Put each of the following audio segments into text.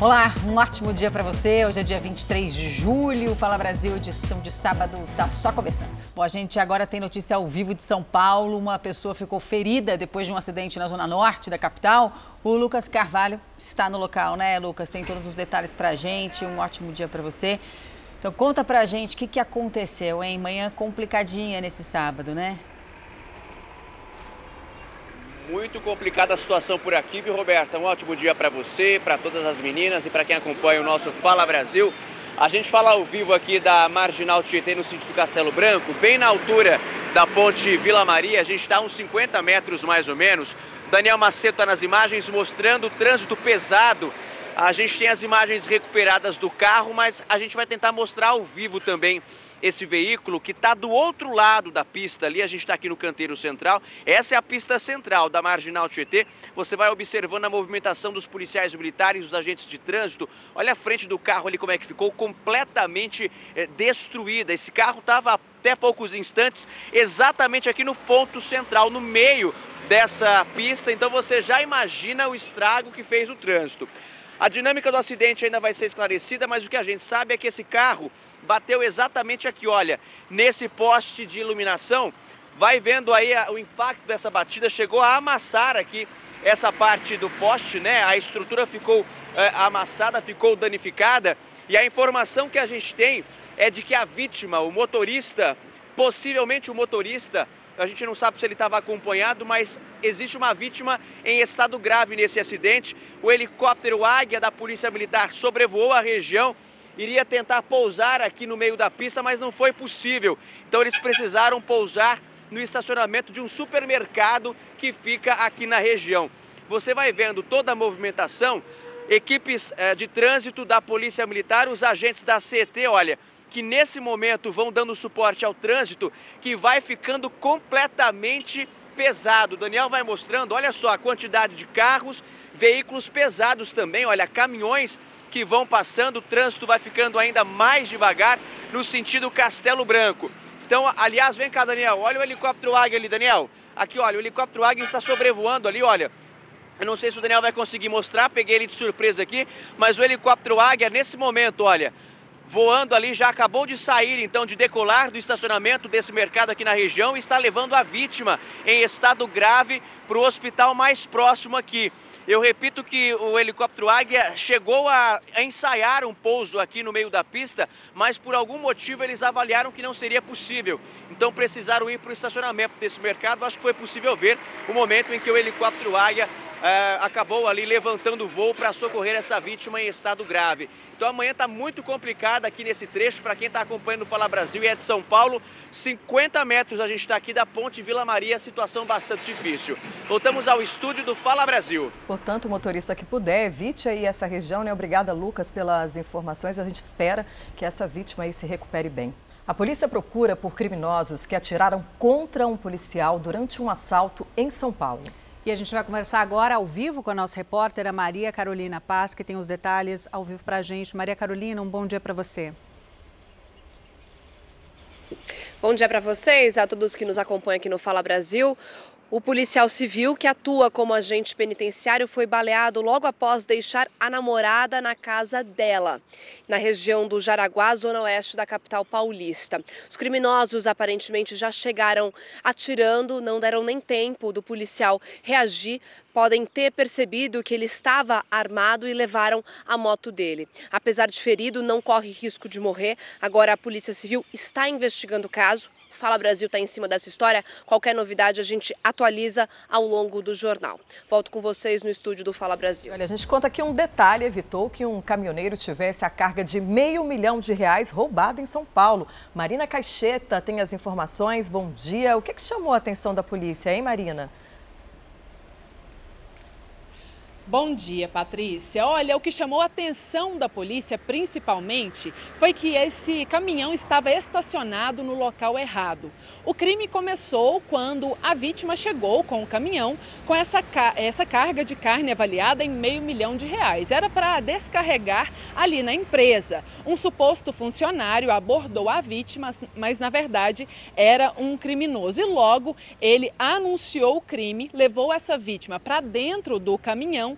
Olá, um ótimo dia para você. Hoje é dia 23 de julho. Fala Brasil, edição de sábado tá só começando. Bom, a gente agora tem notícia ao vivo de São Paulo. Uma pessoa ficou ferida depois de um acidente na zona norte da capital. O Lucas Carvalho está no local, né, Lucas? Tem todos os detalhes pra gente. Um ótimo dia para você. Então conta pra gente o que, que aconteceu, hein? Manhã complicadinha nesse sábado, né? Muito complicada a situação por aqui, viu, Roberta? Um ótimo dia para você, para todas as meninas e para quem acompanha o nosso Fala Brasil. A gente fala ao vivo aqui da Marginal Tietê, no sentido Castelo Branco, bem na altura da ponte Vila Maria. A gente está uns 50 metros mais ou menos. Daniel Macedo está nas imagens mostrando o trânsito pesado. A gente tem as imagens recuperadas do carro, mas a gente vai tentar mostrar ao vivo também esse veículo que está do outro lado da pista ali. A gente está aqui no canteiro central. Essa é a pista central da Marginal Tietê. Você vai observando a movimentação dos policiais militares, dos agentes de trânsito. Olha a frente do carro ali como é que ficou completamente é, destruída. Esse carro estava até poucos instantes exatamente aqui no ponto central, no meio dessa pista. Então você já imagina o estrago que fez o trânsito. A dinâmica do acidente ainda vai ser esclarecida, mas o que a gente sabe é que esse carro bateu exatamente aqui, olha, nesse poste de iluminação. Vai vendo aí o impacto dessa batida, chegou a amassar aqui essa parte do poste, né? A estrutura ficou é, amassada, ficou danificada. E a informação que a gente tem é de que a vítima, o motorista, possivelmente o motorista, a gente não sabe se ele estava acompanhado, mas existe uma vítima em estado grave nesse acidente. O helicóptero Águia da Polícia Militar sobrevoou a região iria tentar pousar aqui no meio da pista, mas não foi possível. Então eles precisaram pousar no estacionamento de um supermercado que fica aqui na região. Você vai vendo toda a movimentação, equipes eh, de trânsito da Polícia Militar, os agentes da CET, olha, que nesse momento vão dando suporte ao trânsito, que vai ficando completamente pesado. O Daniel vai mostrando, olha só a quantidade de carros, veículos pesados também, olha, caminhões que vão passando, o trânsito vai ficando ainda mais devagar no sentido Castelo Branco. Então, aliás, vem cá, Daniel, olha o helicóptero Águia ali, Daniel. Aqui, olha, o helicóptero Águia está sobrevoando ali, olha. Eu não sei se o Daniel vai conseguir mostrar, peguei ele de surpresa aqui, mas o helicóptero Águia, nesse momento, olha, voando ali, já acabou de sair, então, de decolar do estacionamento desse mercado aqui na região e está levando a vítima em estado grave para o hospital mais próximo aqui. Eu repito que o helicóptero Águia chegou a ensaiar um pouso aqui no meio da pista, mas por algum motivo eles avaliaram que não seria possível. Então precisaram ir para o estacionamento desse mercado. Acho que foi possível ver o momento em que o helicóptero Águia é, acabou ali levantando o voo para socorrer essa vítima em estado grave. Então amanhã está muito complicada aqui nesse trecho para quem está acompanhando o Fala Brasil e é de São Paulo. 50 metros a gente está aqui da ponte Vila Maria, situação bastante difícil. Voltamos ao estúdio do Fala Brasil. Portanto, motorista que puder, evite aí essa região, né? Obrigada, Lucas, pelas informações. A gente espera que essa vítima aí se recupere bem. A polícia procura por criminosos que atiraram contra um policial durante um assalto em São Paulo. E a gente vai conversar agora ao vivo com a nossa repórter, a Maria Carolina Paz, que tem os detalhes ao vivo para a gente. Maria Carolina, um bom dia para você. Bom dia para vocês, a todos que nos acompanham aqui no Fala Brasil. O policial civil que atua como agente penitenciário foi baleado logo após deixar a namorada na casa dela, na região do Jaraguá, zona oeste da capital paulista. Os criminosos aparentemente já chegaram atirando, não deram nem tempo do policial reagir. Podem ter percebido que ele estava armado e levaram a moto dele. Apesar de ferido, não corre risco de morrer. Agora a Polícia Civil está investigando o caso Fala Brasil está em cima dessa história. Qualquer novidade a gente atualiza ao longo do jornal. Volto com vocês no estúdio do Fala Brasil. Olha, a gente conta que um detalhe evitou que um caminhoneiro tivesse a carga de meio milhão de reais roubada em São Paulo. Marina Caixeta tem as informações. Bom dia. O que, que chamou a atenção da polícia, hein, Marina? Bom dia, Patrícia. Olha, o que chamou a atenção da polícia, principalmente, foi que esse caminhão estava estacionado no local errado. O crime começou quando a vítima chegou com o caminhão com essa, essa carga de carne avaliada em meio milhão de reais. Era para descarregar ali na empresa. Um suposto funcionário abordou a vítima, mas na verdade era um criminoso. E logo ele anunciou o crime, levou essa vítima para dentro do caminhão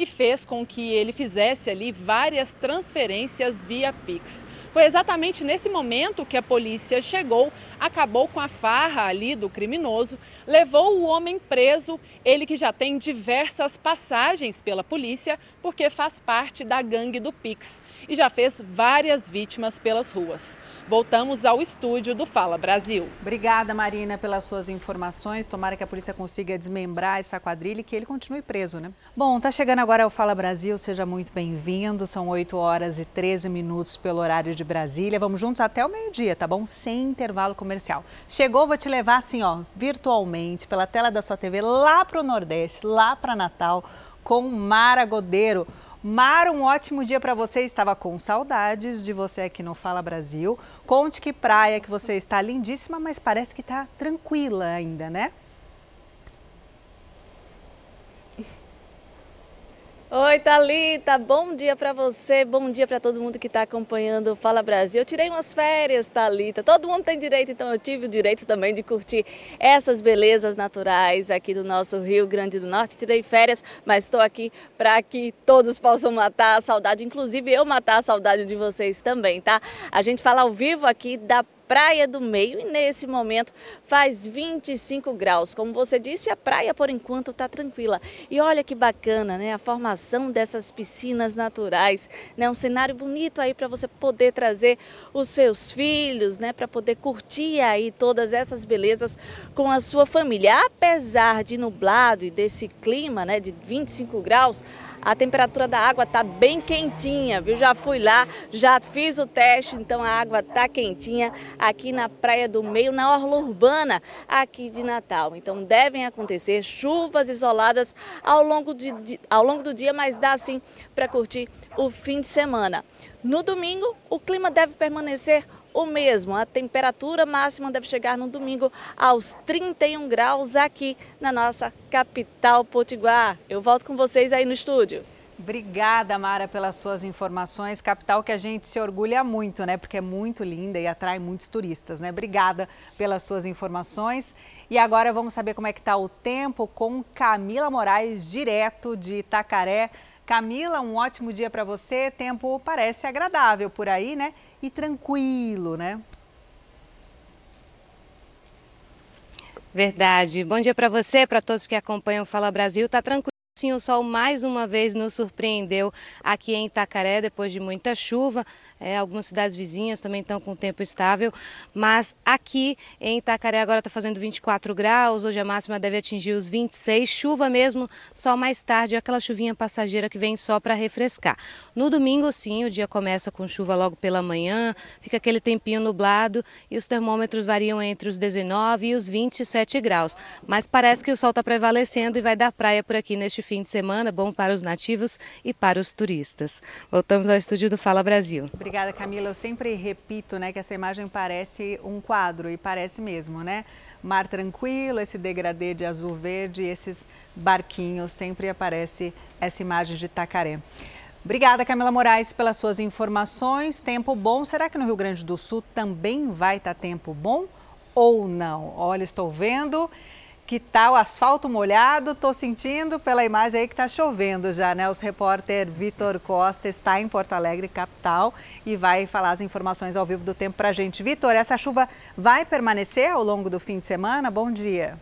e fez com que ele fizesse ali várias transferências via Pix. Foi exatamente nesse momento que a polícia chegou, acabou com a farra ali do criminoso, levou o homem preso, ele que já tem diversas passagens pela polícia, porque faz parte da gangue do Pix e já fez várias vítimas pelas ruas. Voltamos ao estúdio do Fala Brasil. Obrigada, Marina, pelas suas informações. Tomara que a polícia consiga desmembrar essa quadrilha e que ele continue preso, né? Bom, tá chegando agora o Fala Brasil, seja muito bem-vindo. São 8 horas e 13 minutos pelo horário de Brasília. Vamos juntos até o meio-dia, tá bom? Sem intervalo comercial. Chegou, vou te levar assim, ó, virtualmente, pela tela da sua TV, lá pro Nordeste, lá para Natal, com Mara Godeiro. Mara, um ótimo dia para você. Estava com saudades de você aqui no Fala Brasil. Conte que praia que você está lindíssima, mas parece que está tranquila ainda, né? Oi, Thalita, bom dia para você, bom dia para todo mundo que está acompanhando o Fala Brasil. Eu tirei umas férias, Thalita. Todo mundo tem direito, então eu tive o direito também de curtir essas belezas naturais aqui do nosso Rio Grande do Norte. Tirei férias, mas estou aqui para que todos possam matar a saudade, inclusive eu matar a saudade de vocês também, tá? A gente fala ao vivo aqui da Praia do Meio e nesse momento faz 25 graus. Como você disse, a praia por enquanto está tranquila. E olha que bacana, né? A formação dessas piscinas naturais, né? Um cenário bonito aí para você poder trazer os seus filhos, né? Para poder curtir aí todas essas belezas com a sua família. Apesar de nublado e desse clima, né? De 25 graus, a temperatura da água está bem quentinha, viu? Já fui lá, já fiz o teste, então a água está quentinha aqui na Praia do Meio, na orla urbana aqui de Natal. Então devem acontecer chuvas isoladas ao longo, de, ao longo do dia, mas dá sim para curtir o fim de semana. No domingo, o clima deve permanecer o mesmo. A temperatura máxima deve chegar no domingo aos 31 graus aqui na nossa capital potiguar. Eu volto com vocês aí no estúdio. Obrigada, Mara, pelas suas informações. Capital que a gente se orgulha muito, né? Porque é muito linda e atrai muitos turistas, né? Obrigada pelas suas informações. E agora vamos saber como é que está o tempo com Camila Moraes, direto de Itacaré. Camila, um ótimo dia para você. Tempo parece agradável por aí, né? E tranquilo, né? Verdade. Bom dia para você, para todos que acompanham o Fala Brasil. Tá tranquilo. Sim, o sol mais uma vez nos surpreendeu aqui em Itacaré depois de muita chuva. É, algumas cidades vizinhas também estão com tempo estável, mas aqui em Itacaré agora está fazendo 24 graus, hoje a máxima deve atingir os 26, chuva mesmo, só mais tarde, aquela chuvinha passageira que vem só para refrescar. No domingo, sim, o dia começa com chuva logo pela manhã, fica aquele tempinho nublado e os termômetros variam entre os 19 e os 27 graus, mas parece que o sol está prevalecendo e vai dar praia por aqui neste fim de semana, bom para os nativos e para os turistas. Voltamos ao estúdio do Fala Brasil. Obrigada, Camila. Eu sempre repito né, que essa imagem parece um quadro, e parece mesmo, né? Mar tranquilo, esse degradê de azul verde, esses barquinhos, sempre aparece essa imagem de Itacaré. Obrigada, Camila Moraes, pelas suas informações. Tempo bom. Será que no Rio Grande do Sul também vai estar tempo bom ou não? Olha, estou vendo que o asfalto molhado, tô sentindo pela imagem aí que tá chovendo já, né? O repórter Vitor Costa está em Porto Alegre, capital, e vai falar as informações ao vivo do tempo pra gente. Vitor, essa chuva vai permanecer ao longo do fim de semana? Bom dia.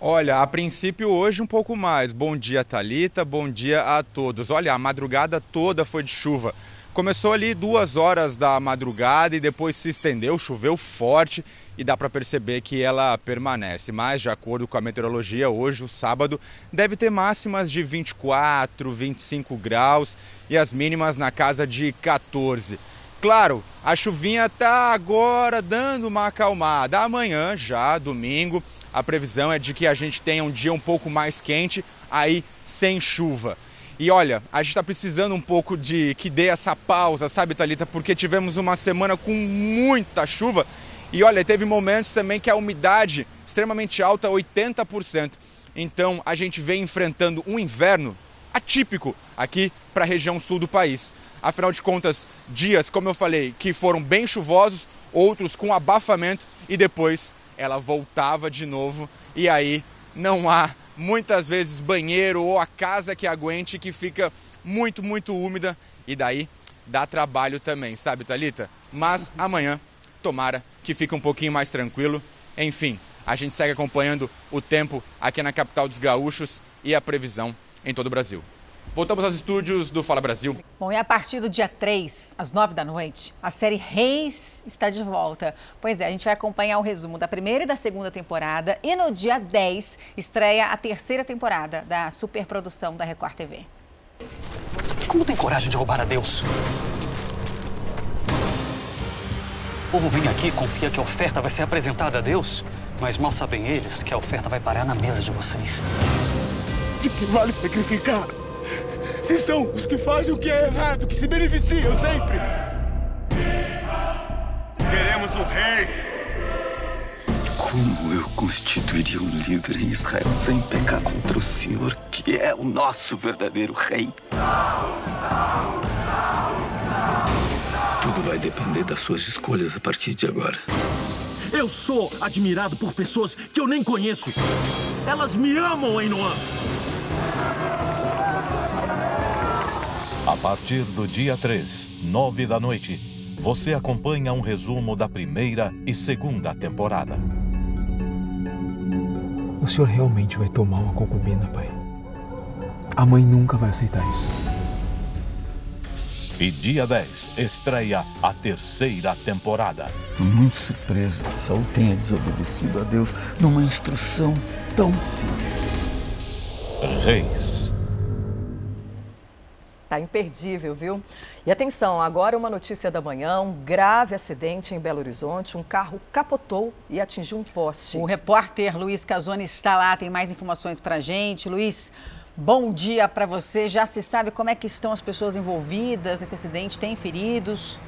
Olha, a princípio hoje um pouco mais. Bom dia, Talita. Bom dia a todos. Olha, a madrugada toda foi de chuva. Começou ali duas horas da madrugada e depois se estendeu, choveu forte e dá para perceber que ela permanece. Mas, de acordo com a meteorologia, hoje, o sábado, deve ter máximas de 24, 25 graus e as mínimas na casa de 14. Claro, a chuvinha está agora dando uma acalmada. Amanhã, já domingo, a previsão é de que a gente tenha um dia um pouco mais quente, aí sem chuva. E olha, a gente está precisando um pouco de que dê essa pausa, sabe, Talita? Porque tivemos uma semana com muita chuva e olha, teve momentos também que a umidade extremamente alta, 80%. Então a gente vem enfrentando um inverno atípico aqui para a região sul do país. Afinal de contas, dias, como eu falei, que foram bem chuvosos, outros com abafamento e depois ela voltava de novo e aí não há muitas vezes banheiro ou a casa que aguente que fica muito, muito úmida e daí dá trabalho também, sabe, Talita? Mas amanhã, tomara que fique um pouquinho mais tranquilo. Enfim, a gente segue acompanhando o tempo aqui na capital dos gaúchos e a previsão em todo o Brasil. Voltamos aos estúdios do Fala Brasil. Bom, e a partir do dia 3, às 9 da noite, a série Reis está de volta. Pois é, a gente vai acompanhar o resumo da primeira e da segunda temporada e no dia 10 estreia a terceira temporada da superprodução da Record TV. Como tem coragem de roubar a Deus? O povo vem aqui e confia que a oferta vai ser apresentada a Deus, mas mal sabem eles que a oferta vai parar na mesa de vocês. De que vale sacrificar? Se são os que fazem o que é errado, que se beneficiam sempre. Queremos o rei. Como eu constituiria um líder em Israel sem pecar contra o Senhor, que é o nosso verdadeiro rei? Tudo vai depender das suas escolhas a partir de agora. Eu sou admirado por pessoas que eu nem conheço. Elas me amam, Einoan. A partir do dia 3, 9 da noite, você acompanha um resumo da primeira e segunda temporada. O senhor realmente vai tomar uma concubina, pai? A mãe nunca vai aceitar isso. E dia 10 estreia a terceira temporada. Estou muito surpreso que Saul tenha desobedecido a Deus numa instrução tão simples. Reis. Tá imperdível, viu? E atenção, agora uma notícia da manhã: um grave acidente em Belo Horizonte. Um carro capotou e atingiu um poste. O repórter Luiz Casoni está lá, tem mais informações para gente. Luiz, bom dia para você. Já se sabe como é que estão as pessoas envolvidas nesse acidente? Tem feridos?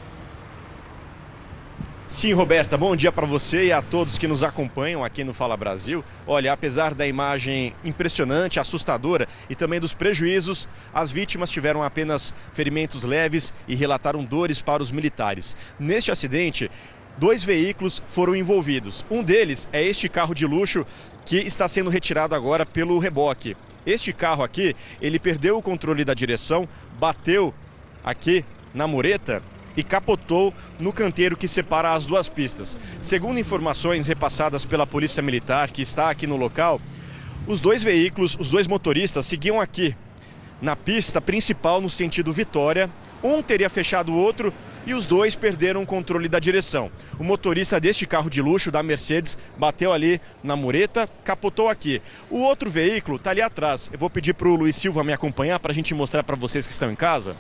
Sim, Roberta, bom dia para você e a todos que nos acompanham aqui no Fala Brasil. Olha, apesar da imagem impressionante, assustadora e também dos prejuízos, as vítimas tiveram apenas ferimentos leves e relataram dores para os militares. Neste acidente, dois veículos foram envolvidos. Um deles é este carro de luxo que está sendo retirado agora pelo reboque. Este carro aqui, ele perdeu o controle da direção, bateu aqui na mureta e capotou no canteiro que separa as duas pistas. Segundo informações repassadas pela Polícia Militar, que está aqui no local, os dois veículos, os dois motoristas, seguiam aqui na pista principal no sentido Vitória. Um teria fechado o outro e os dois perderam o controle da direção. O motorista deste carro de luxo, da Mercedes, bateu ali na mureta, capotou aqui. O outro veículo está ali atrás. Eu vou pedir para o Luiz Silva me acompanhar para a gente mostrar para vocês que estão em casa.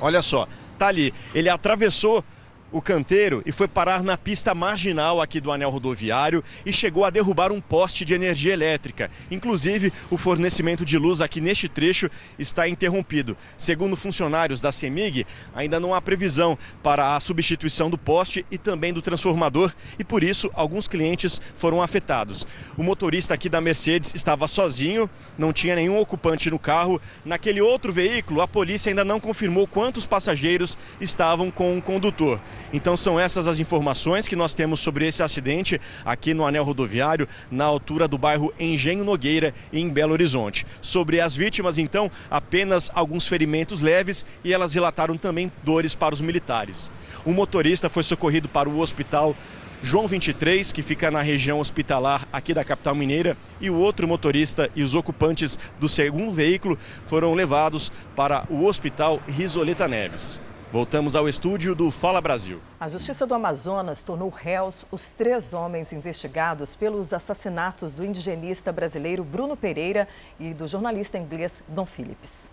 Olha só, tá ali. Ele atravessou o canteiro e foi parar na pista marginal aqui do anel rodoviário e chegou a derrubar um poste de energia elétrica. Inclusive, o fornecimento de luz aqui neste trecho está interrompido. Segundo funcionários da CEMIG, ainda não há previsão para a substituição do poste e também do transformador e por isso alguns clientes foram afetados. O motorista aqui da Mercedes estava sozinho, não tinha nenhum ocupante no carro. Naquele outro veículo, a polícia ainda não confirmou quantos passageiros estavam com o condutor. Então são essas as informações que nós temos sobre esse acidente aqui no anel rodoviário, na altura do bairro Engenho Nogueira, em Belo Horizonte. Sobre as vítimas, então, apenas alguns ferimentos leves e elas relataram também dores para os militares. O motorista foi socorrido para o hospital João 23, que fica na região hospitalar aqui da capital mineira, e o outro motorista e os ocupantes do segundo veículo foram levados para o hospital Risoleta Neves. Voltamos ao estúdio do Fala Brasil. A Justiça do Amazonas tornou réus os três homens investigados pelos assassinatos do indigenista brasileiro Bruno Pereira e do jornalista inglês Dom Phillips.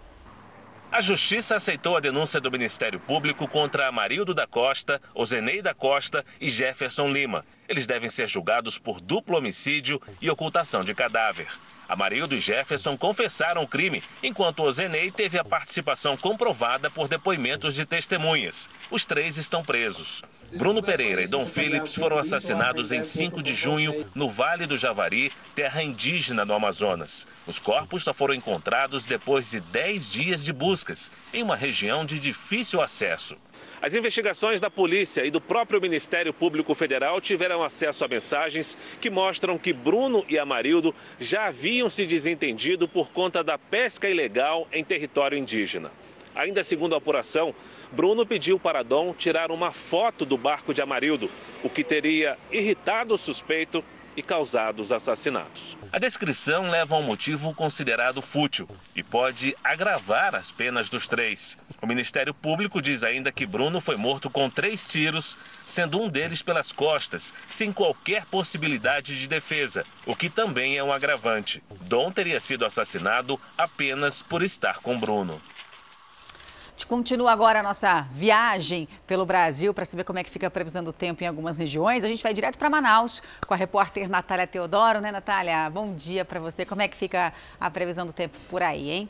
A Justiça aceitou a denúncia do Ministério Público contra Amarildo da Costa, Ozenei da Costa e Jefferson Lima. Eles devem ser julgados por duplo homicídio e ocultação de cadáver. Amarildo e Jefferson confessaram o crime, enquanto Ozenei teve a participação comprovada por depoimentos de testemunhas. Os três estão presos. Bruno Pereira e Dom Phillips foram assassinados em 5 de junho no Vale do Javari, terra indígena no Amazonas. Os corpos só foram encontrados depois de 10 dias de buscas, em uma região de difícil acesso. As investigações da polícia e do próprio Ministério Público Federal tiveram acesso a mensagens que mostram que Bruno e Amarildo já haviam se desentendido por conta da pesca ilegal em território indígena. Ainda segundo a apuração, Bruno pediu para Dom tirar uma foto do barco de Amarildo, o que teria irritado o suspeito e causado os assassinatos. A descrição leva a um motivo considerado fútil e pode agravar as penas dos três. O Ministério Público diz ainda que Bruno foi morto com três tiros, sendo um deles pelas costas, sem qualquer possibilidade de defesa, o que também é um agravante. Dom teria sido assassinado apenas por estar com Bruno. Continua agora a nossa viagem pelo Brasil para saber como é que fica a previsão do tempo em algumas regiões. A gente vai direto para Manaus com a repórter Natália Teodoro, né, Natália? Bom dia para você. Como é que fica a previsão do tempo por aí, hein?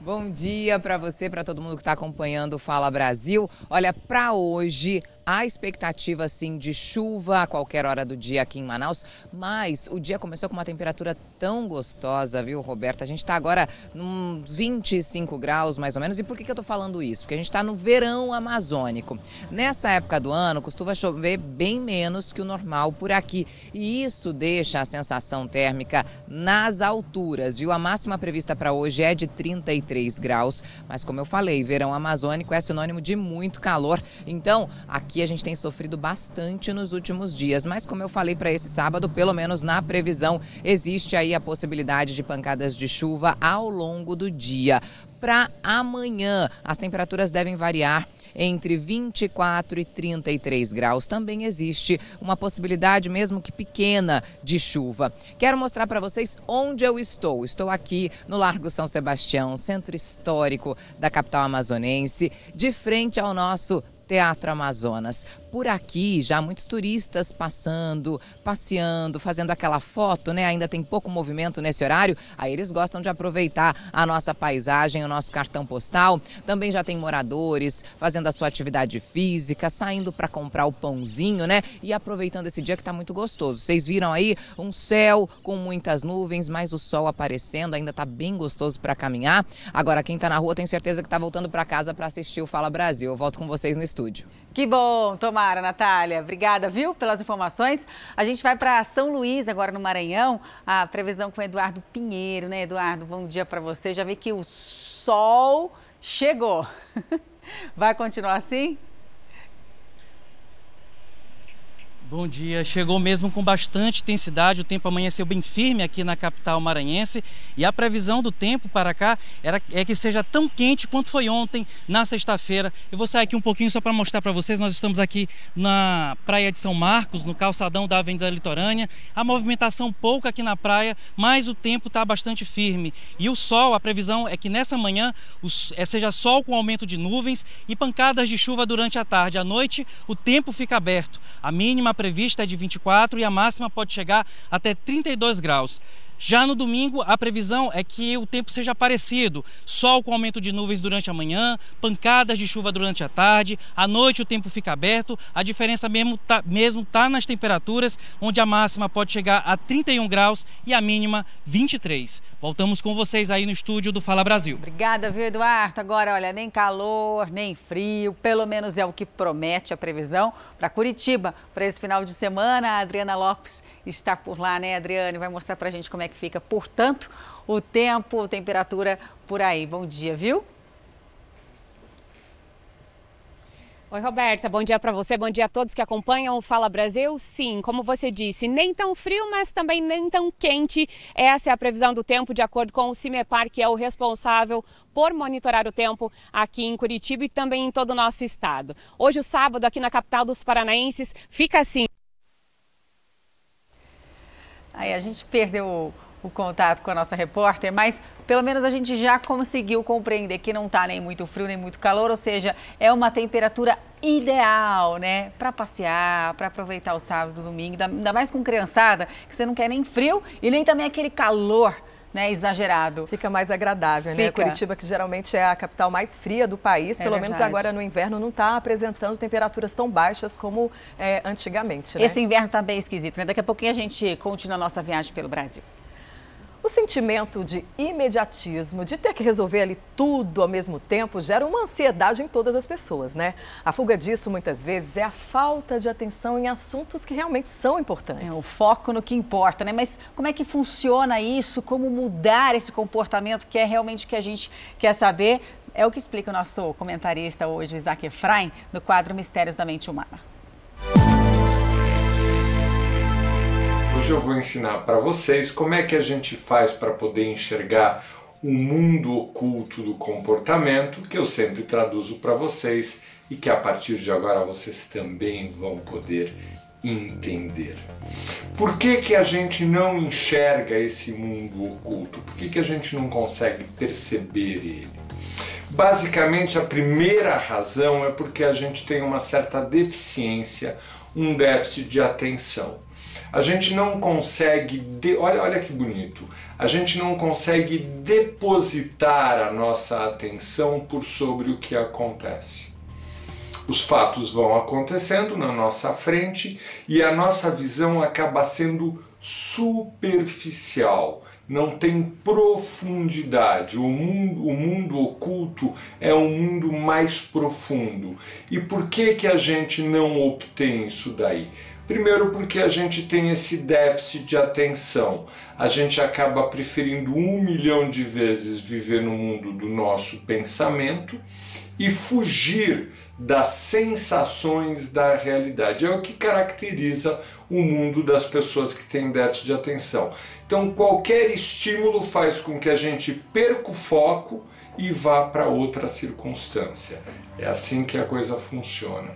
Bom dia para você, para todo mundo que está acompanhando o Fala Brasil. Olha, para hoje Há expectativa, sim, de chuva a qualquer hora do dia aqui em Manaus, mas o dia começou com uma temperatura tão gostosa, viu, Roberta? A gente está agora nos 25 graus, mais ou menos. E por que, que eu estou falando isso? Porque a gente está no verão amazônico. Nessa época do ano, costuma chover bem menos que o normal por aqui. E isso deixa a sensação térmica nas alturas, viu? A máxima prevista para hoje é de 33 graus, mas como eu falei, verão amazônico é sinônimo de muito calor. Então, aqui aqui a gente tem sofrido bastante nos últimos dias, mas como eu falei para esse sábado, pelo menos na previsão, existe aí a possibilidade de pancadas de chuva ao longo do dia. Para amanhã, as temperaturas devem variar entre 24 e 33 graus. Também existe uma possibilidade, mesmo que pequena, de chuva. Quero mostrar para vocês onde eu estou. Estou aqui no Largo São Sebastião, centro histórico da capital amazonense, de frente ao nosso Teatro Amazonas por aqui, já muitos turistas passando, passeando, fazendo aquela foto, né? Ainda tem pouco movimento nesse horário, aí eles gostam de aproveitar a nossa paisagem, o nosso cartão postal. Também já tem moradores fazendo a sua atividade física, saindo para comprar o pãozinho, né? E aproveitando esse dia que está muito gostoso. Vocês viram aí um céu com muitas nuvens, mas o sol aparecendo, ainda está bem gostoso para caminhar. Agora quem está na rua, tenho certeza que está voltando para casa para assistir o Fala Brasil. Eu volto com vocês no estúdio. Que bom, tomara, Natália. Obrigada, viu, pelas informações. A gente vai para São Luís, agora no Maranhão. A previsão com o Eduardo Pinheiro, né, Eduardo? Bom dia para você. Já vi que o sol chegou. Vai continuar assim? Bom dia. Chegou mesmo com bastante intensidade. O tempo amanheceu bem firme aqui na capital maranhense e a previsão do tempo para cá era, é que seja tão quente quanto foi ontem, na sexta-feira. Eu vou sair aqui um pouquinho só para mostrar para vocês. Nós estamos aqui na praia de São Marcos, no calçadão da Avenida Litorânea. A movimentação pouca aqui na praia, mas o tempo está bastante firme. E o sol, a previsão é que nessa manhã é, seja sol com aumento de nuvens e pancadas de chuva durante a tarde. À noite, o tempo fica aberto. A mínima prevista é de 24 e a máxima pode chegar até 32 graus. Já no domingo, a previsão é que o tempo seja parecido: sol com aumento de nuvens durante a manhã, pancadas de chuva durante a tarde, à noite o tempo fica aberto. A diferença mesmo está mesmo tá nas temperaturas, onde a máxima pode chegar a 31 graus e a mínima 23. Voltamos com vocês aí no estúdio do Fala Brasil. Obrigada, viu, Eduardo? Agora, olha, nem calor, nem frio, pelo menos é o que promete a previsão para Curitiba para esse final de semana. A Adriana Lopes está por lá, né, Adriane? Vai mostrar para a gente como é que fica, portanto, o tempo, temperatura por aí. Bom dia, viu? Oi, Roberta, bom dia para você, bom dia a todos que acompanham o Fala Brasil. Sim, como você disse, nem tão frio, mas também nem tão quente. Essa é a previsão do tempo, de acordo com o CIMEPAR, que é o responsável por monitorar o tempo aqui em Curitiba e também em todo o nosso estado. Hoje, o sábado, aqui na capital dos paranaenses, fica assim. Aí a gente perdeu o, o contato com a nossa repórter, mas pelo menos a gente já conseguiu compreender que não está nem muito frio nem muito calor, ou seja, é uma temperatura ideal, né, para passear, para aproveitar o sábado, domingo, ainda mais com criançada, que você não quer nem frio e nem também aquele calor né, exagerado. Fica mais agradável, né? Fica. né? Curitiba, que geralmente é a capital mais fria do país, é pelo verdade. menos agora no inverno não está apresentando temperaturas tão baixas como é, antigamente. Né? Esse inverno está bem esquisito, né? Daqui a pouquinho a gente continua a nossa viagem pelo Brasil. O sentimento de imediatismo, de ter que resolver ali tudo ao mesmo tempo, gera uma ansiedade em todas as pessoas, né? A fuga disso, muitas vezes, é a falta de atenção em assuntos que realmente são importantes. É o foco no que importa, né? Mas como é que funciona isso? Como mudar esse comportamento que é realmente o que a gente quer saber? É o que explica o nosso comentarista hoje, o Isaac Efraim, no quadro Mistérios da Mente Humana. Hoje eu vou ensinar para vocês como é que a gente faz para poder enxergar o mundo oculto do comportamento, que eu sempre traduzo para vocês e que a partir de agora vocês também vão poder entender. Por que, que a gente não enxerga esse mundo oculto? Por que, que a gente não consegue perceber ele? Basicamente, a primeira razão é porque a gente tem uma certa deficiência, um déficit de atenção. A gente não consegue, de... olha, olha que bonito, a gente não consegue depositar a nossa atenção por sobre o que acontece. Os fatos vão acontecendo na nossa frente e a nossa visão acaba sendo superficial, não tem profundidade. O mundo, o mundo oculto é um mundo mais profundo. E por que, que a gente não obtém isso daí? Primeiro, porque a gente tem esse déficit de atenção. A gente acaba preferindo um milhão de vezes viver no mundo do nosso pensamento e fugir das sensações da realidade. É o que caracteriza o mundo das pessoas que têm déficit de atenção. Então, qualquer estímulo faz com que a gente perca o foco e vá para outra circunstância. É assim que a coisa funciona.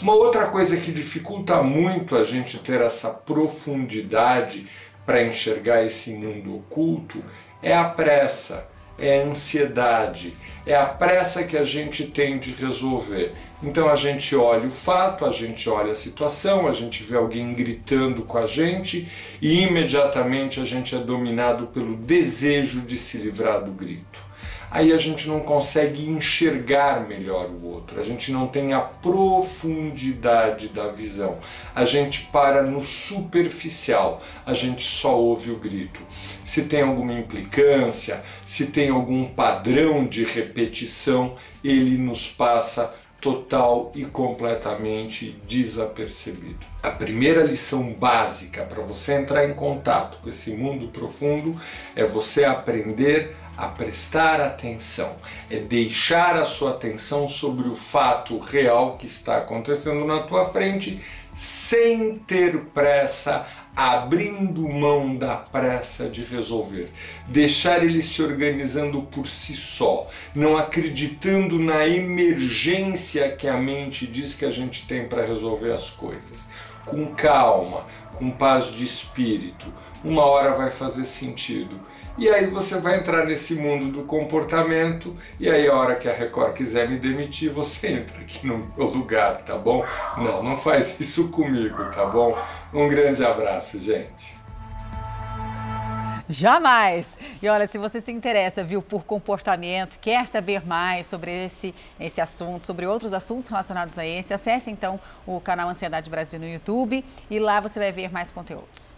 Uma outra coisa que dificulta muito a gente ter essa profundidade para enxergar esse mundo oculto é a pressa, é a ansiedade, é a pressa que a gente tem de resolver. Então a gente olha o fato, a gente olha a situação, a gente vê alguém gritando com a gente e imediatamente a gente é dominado pelo desejo de se livrar do grito aí a gente não consegue enxergar melhor o outro, a gente não tem a profundidade da visão, a gente para no superficial, a gente só ouve o grito. Se tem alguma implicância, se tem algum padrão de repetição, ele nos passa total e completamente desapercebido. A primeira lição básica para você entrar em contato com esse mundo profundo é você aprender a prestar atenção, é deixar a sua atenção sobre o fato real que está acontecendo na tua frente, sem ter pressa, abrindo mão da pressa de resolver, deixar ele se organizando por si só, não acreditando na emergência que a mente diz que a gente tem para resolver as coisas. Com calma, com paz de espírito, uma hora vai fazer sentido e aí você vai entrar nesse mundo do comportamento e aí a hora que a Record quiser me demitir, você entra aqui no meu lugar, tá bom? Não, não faz isso comigo, tá bom? Um grande abraço, gente. Jamais! E olha, se você se interessa, viu, por comportamento, quer saber mais sobre esse, esse assunto, sobre outros assuntos relacionados a esse, acesse então o canal Ansiedade Brasil no YouTube e lá você vai ver mais conteúdos.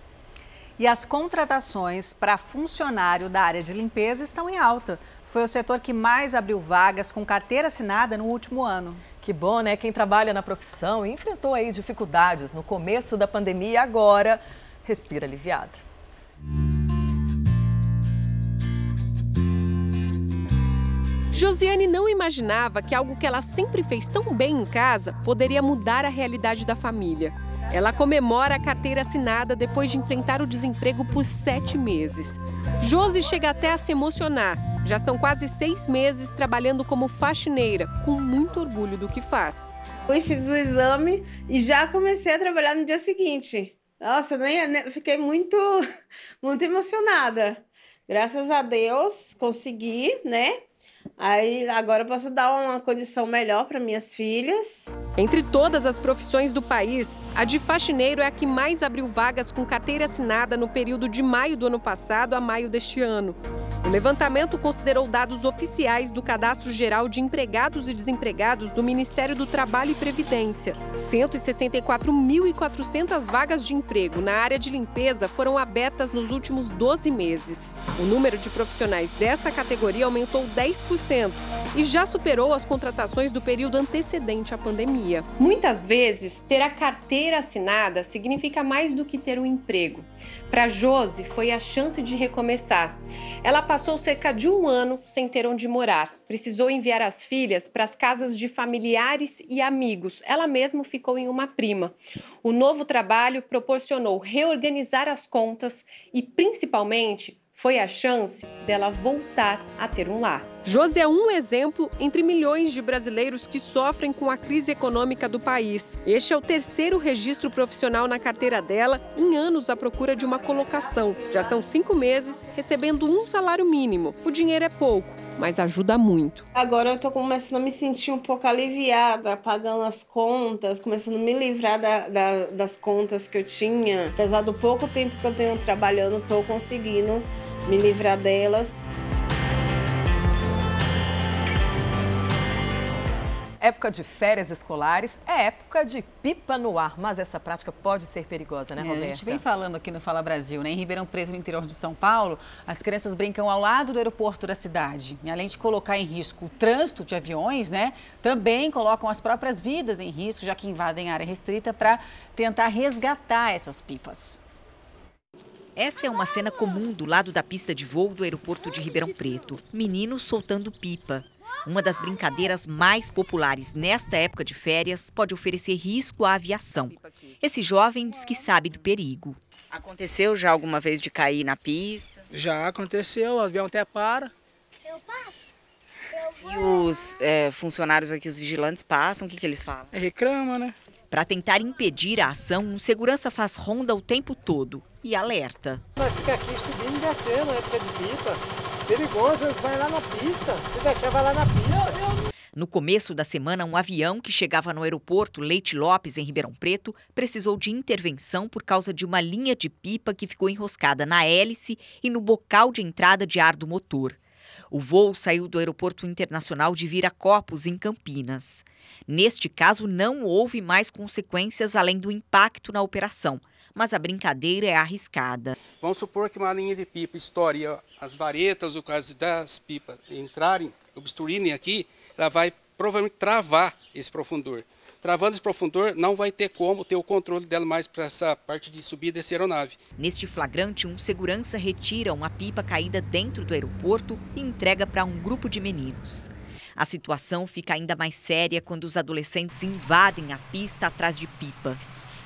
E as contratações para funcionário da área de limpeza estão em alta. Foi o setor que mais abriu vagas com carteira assinada no último ano. Que bom, né? Quem trabalha na profissão e enfrentou aí dificuldades no começo da pandemia e agora respira aliviada. Josiane não imaginava que algo que ela sempre fez tão bem em casa poderia mudar a realidade da família. Ela comemora a carteira assinada depois de enfrentar o desemprego por sete meses. Josi chega até a se emocionar. Já são quase seis meses trabalhando como faxineira, com muito orgulho do que faz. Fui, fiz o exame e já comecei a trabalhar no dia seguinte. Nossa, nem, fiquei muito, muito emocionada. Graças a Deus consegui, né? Aí agora eu posso dar uma condição melhor para minhas filhas. Entre todas as profissões do país, a de faxineiro é a que mais abriu vagas com carteira assinada no período de maio do ano passado a maio deste ano. O levantamento considerou dados oficiais do Cadastro Geral de Empregados e Desempregados do Ministério do Trabalho e Previdência. 164.400 vagas de emprego na área de limpeza foram abertas nos últimos 12 meses. O número de profissionais desta categoria aumentou 10% e já superou as contratações do período antecedente à pandemia. Muitas vezes, ter a carteira assinada significa mais do que ter um emprego. Para Josi, foi a chance de recomeçar. Ela passou cerca de um ano sem ter onde morar. Precisou enviar as filhas para as casas de familiares e amigos. Ela mesma ficou em uma prima. O novo trabalho proporcionou reorganizar as contas e, principalmente, foi a chance dela voltar a ter um lar. Josi é um exemplo entre milhões de brasileiros que sofrem com a crise econômica do país. Este é o terceiro registro profissional na carteira dela em anos à procura de uma colocação. Já são cinco meses recebendo um salário mínimo. O dinheiro é pouco, mas ajuda muito. Agora eu tô começando a me sentir um pouco aliviada, pagando as contas, começando a me livrar da, da, das contas que eu tinha. Apesar do pouco tempo que eu tenho trabalhando, tô conseguindo me livrar delas. Época de férias escolares é época de pipa no ar, mas essa prática pode ser perigosa, né, É, Roberta? a gente vem falando aqui no Fala Brasil, né? Em Ribeirão Preto, no interior de São Paulo, as crianças brincam ao lado do aeroporto da cidade. E além de colocar em risco o trânsito de aviões, né? Também colocam as próprias vidas em risco, já que invadem a área restrita para tentar resgatar essas pipas. Essa é uma cena comum do lado da pista de voo do aeroporto de Ribeirão Preto. Meninos soltando pipa. Uma das brincadeiras mais populares nesta época de férias pode oferecer risco à aviação. Esse jovem diz que sabe do perigo. Aconteceu já alguma vez de cair na pista? Já aconteceu, o avião até para. E os é, funcionários aqui, os vigilantes, passam, o que, que eles falam? Reclama, né? Para tentar impedir a ação, um segurança faz ronda o tempo todo e alerta. Nós fica aqui subindo e descendo, época de pipa. Perigoso, vai lá na pista. Se deixar, vai lá na pista. No começo da semana, um avião que chegava no aeroporto Leite Lopes, em Ribeirão Preto, precisou de intervenção por causa de uma linha de pipa que ficou enroscada na hélice e no bocal de entrada de ar do motor. O voo saiu do Aeroporto Internacional de Viracopos, em Campinas. Neste caso, não houve mais consequências além do impacto na operação, mas a brincadeira é arriscada. Vamos supor que uma linha de pipa estoure, as varetas, o caso das pipas entrarem, obstruírem aqui, ela vai provavelmente travar esse profundor. Travando esse profundor, não vai ter como ter o controle dela mais para essa parte de subir e descer a aeronave. Neste flagrante, um segurança retira uma pipa caída dentro do aeroporto e entrega para um grupo de meninos. A situação fica ainda mais séria quando os adolescentes invadem a pista atrás de pipa.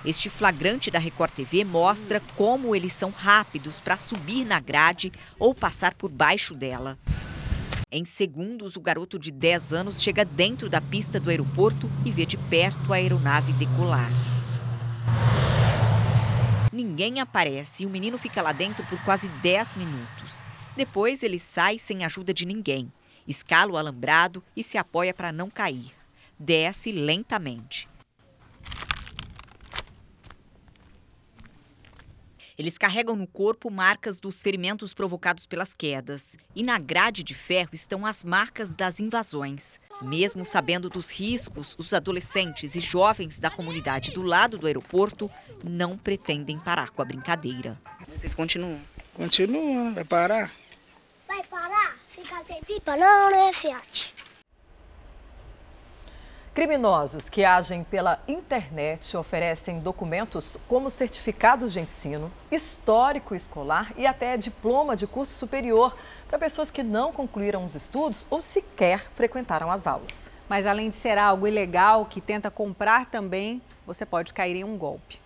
Este flagrante da Record TV mostra como eles são rápidos para subir na grade ou passar por baixo dela. Em segundos, o garoto de 10 anos chega dentro da pista do aeroporto e vê de perto a aeronave decolar. Ninguém aparece e o menino fica lá dentro por quase 10 minutos. Depois, ele sai sem ajuda de ninguém, escala o alambrado e se apoia para não cair. Desce lentamente. Eles carregam no corpo marcas dos ferimentos provocados pelas quedas. E na grade de ferro estão as marcas das invasões. Mesmo sabendo dos riscos, os adolescentes e jovens da comunidade do lado do aeroporto não pretendem parar com a brincadeira. Vocês continuam? Continua, vai parar? Pipa? Não, né, Fiat? Criminosos que agem pela internet oferecem documentos como certificados de ensino, histórico escolar e até diploma de curso superior para pessoas que não concluíram os estudos ou sequer frequentaram as aulas. Mas além de ser algo ilegal que tenta comprar também, você pode cair em um golpe.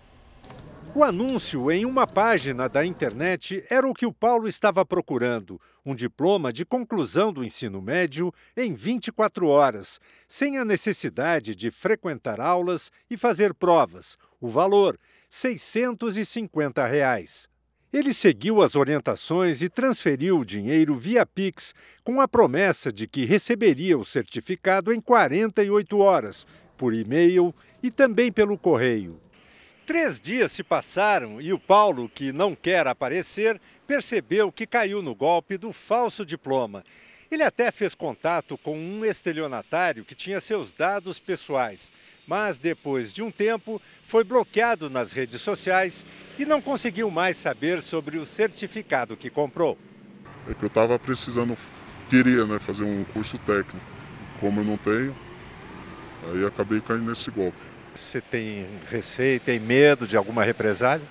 O anúncio em uma página da internet era o que o Paulo estava procurando: um diploma de conclusão do ensino médio em 24 horas, sem a necessidade de frequentar aulas e fazer provas. O valor: 650 reais. Ele seguiu as orientações e transferiu o dinheiro via Pix, com a promessa de que receberia o certificado em 48 horas, por e-mail e também pelo correio. Três dias se passaram e o Paulo, que não quer aparecer, percebeu que caiu no golpe do falso diploma. Ele até fez contato com um estelionatário que tinha seus dados pessoais, mas depois de um tempo foi bloqueado nas redes sociais e não conseguiu mais saber sobre o certificado que comprou. É que eu estava precisando, queria né, fazer um curso técnico. Como eu não tenho, aí acabei caindo nesse golpe. Você tem receio, tem medo de alguma represália?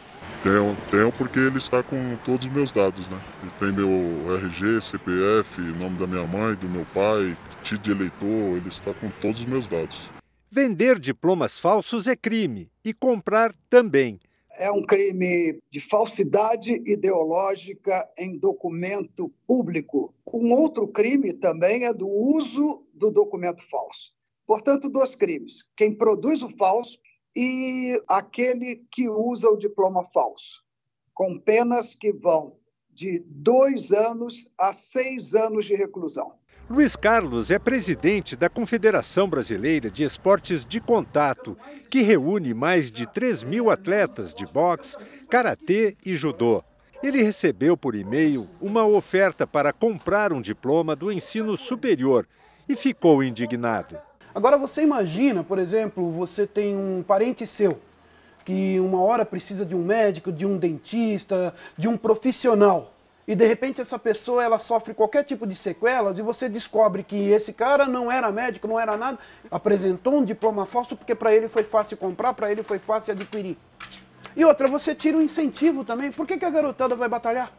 Tenho, tenho porque ele está com todos os meus dados, né? Ele tem meu RG, CPF, nome da minha mãe, do meu pai, título de eleitor, ele está com todos os meus dados. Vender diplomas falsos é crime e comprar também. É um crime de falsidade ideológica em documento público. Um outro crime também é do uso do documento falso. Portanto, dois crimes: quem produz o falso e aquele que usa o diploma falso, com penas que vão de dois anos a seis anos de reclusão. Luiz Carlos é presidente da Confederação Brasileira de Esportes de Contato, que reúne mais de 3 mil atletas de boxe, karatê e judô. Ele recebeu por e-mail uma oferta para comprar um diploma do ensino superior e ficou indignado. Agora você imagina, por exemplo, você tem um parente seu que uma hora precisa de um médico, de um dentista, de um profissional. E de repente essa pessoa ela sofre qualquer tipo de sequelas e você descobre que esse cara não era médico, não era nada, apresentou um diploma falso porque para ele foi fácil comprar, para ele foi fácil adquirir. E outra, você tira o incentivo também. Por que, que a garotada vai batalhar?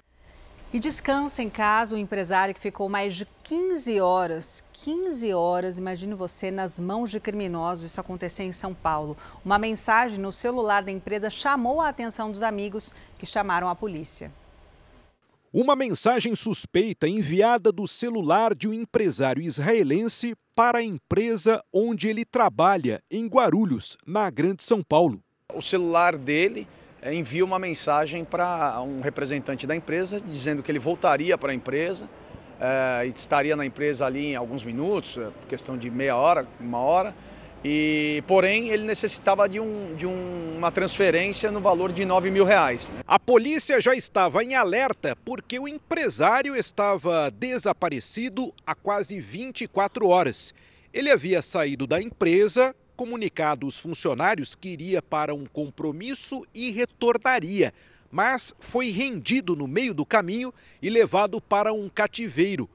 E descansa em casa o empresário que ficou mais de 15 horas, 15 horas, imagine você, nas mãos de criminosos. Isso aconteceu em São Paulo. Uma mensagem no celular da empresa chamou a atenção dos amigos que chamaram a polícia. Uma mensagem suspeita enviada do celular de um empresário israelense para a empresa onde ele trabalha, em Guarulhos, na Grande São Paulo. O celular dele envia uma mensagem para um representante da empresa dizendo que ele voltaria para a empresa, é, estaria na empresa ali em alguns minutos, é, questão de meia hora, uma hora, e porém ele necessitava de, um, de um, uma transferência no valor de 9 mil reais. Né? A polícia já estava em alerta porque o empresário estava desaparecido há quase 24 horas. Ele havia saído da empresa comunicado aos funcionários que iria para um compromisso e retornaria, mas foi rendido no meio do caminho e levado para um cativeiro.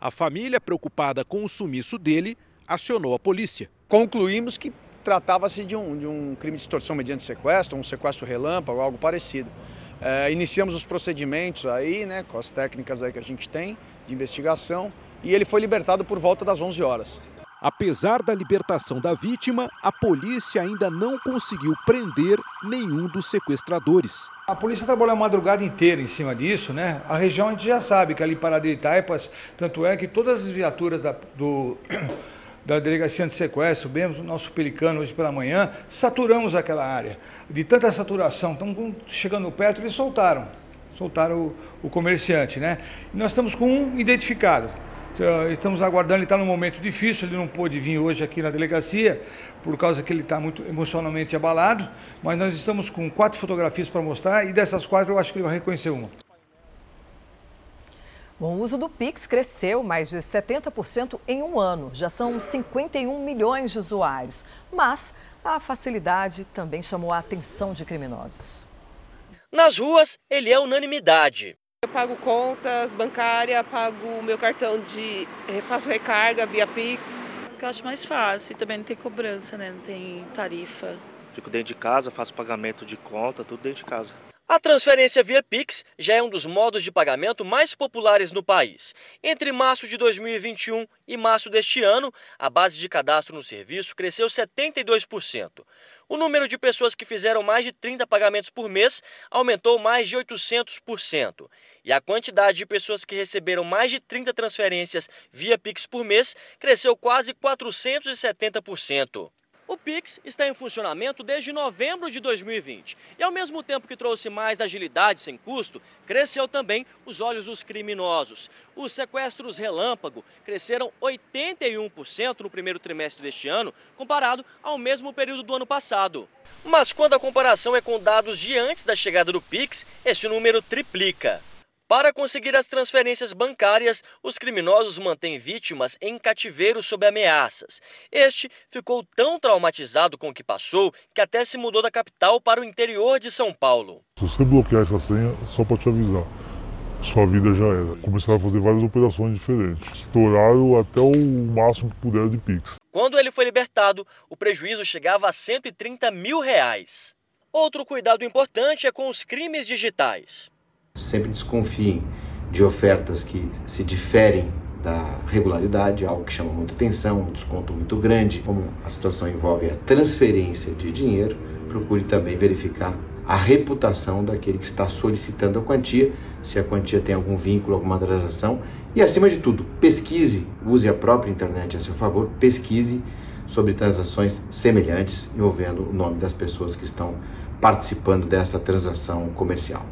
A família, preocupada com o sumiço dele, acionou a polícia. Concluímos que tratava-se de um, de um crime de extorsão mediante sequestro, um sequestro relâmpago, algo parecido. É, iniciamos os procedimentos aí, né, com as técnicas aí que a gente tem de investigação, e ele foi libertado por volta das 11 horas. Apesar da libertação da vítima, a polícia ainda não conseguiu prender nenhum dos sequestradores. A polícia trabalhou a madrugada inteira em cima disso, né? A região a gente já sabe que ali para de Itaipas, tanto é que todas as viaturas da, do, da delegacia de sequestro, vemos o nosso pelicano hoje pela manhã, saturamos aquela área. De tanta saturação, estamos chegando perto, eles soltaram. Soltaram o, o comerciante, né? E nós estamos com um identificado. Então, estamos aguardando, ele está num momento difícil, ele não pôde vir hoje aqui na delegacia, por causa que ele está muito emocionalmente abalado, mas nós estamos com quatro fotografias para mostrar e dessas quatro eu acho que ele vai reconhecer uma. Bom, o uso do Pix cresceu mais de 70% em um ano. Já são 51 milhões de usuários. Mas a facilidade também chamou a atenção de criminosos. Nas ruas, ele é unanimidade. Eu pago contas bancárias, pago meu cartão de. Eh, faço recarga via Pix. Que eu acho mais fácil e também não tem cobrança, né? Não tem tarifa. Fico dentro de casa, faço pagamento de conta, tudo dentro de casa. A transferência via Pix já é um dos modos de pagamento mais populares no país. Entre março de 2021 e março deste ano, a base de cadastro no serviço cresceu 72%. O número de pessoas que fizeram mais de 30 pagamentos por mês aumentou mais de 800%. E a quantidade de pessoas que receberam mais de 30 transferências via Pix por mês cresceu quase 470%. O Pix está em funcionamento desde novembro de 2020 e, ao mesmo tempo que trouxe mais agilidade sem custo, cresceu também os olhos dos criminosos. Os sequestros relâmpago cresceram 81% no primeiro trimestre deste ano, comparado ao mesmo período do ano passado. Mas quando a comparação é com dados de antes da chegada do Pix, esse número triplica. Para conseguir as transferências bancárias, os criminosos mantêm vítimas em cativeiro sob ameaças. Este ficou tão traumatizado com o que passou que até se mudou da capital para o interior de São Paulo. Se você bloquear essa senha, só para te avisar, sua vida já era. Começaram a fazer várias operações diferentes. Estouraram até o máximo que puderam de Pix. Quando ele foi libertado, o prejuízo chegava a 130 mil reais. Outro cuidado importante é com os crimes digitais. Sempre desconfiem de ofertas que se diferem da regularidade, algo que chama muita atenção, um desconto muito grande. Como a situação envolve a transferência de dinheiro, procure também verificar a reputação daquele que está solicitando a quantia, se a quantia tem algum vínculo, alguma transação. E acima de tudo, pesquise, use a própria internet a seu favor, pesquise sobre transações semelhantes envolvendo o nome das pessoas que estão participando dessa transação comercial.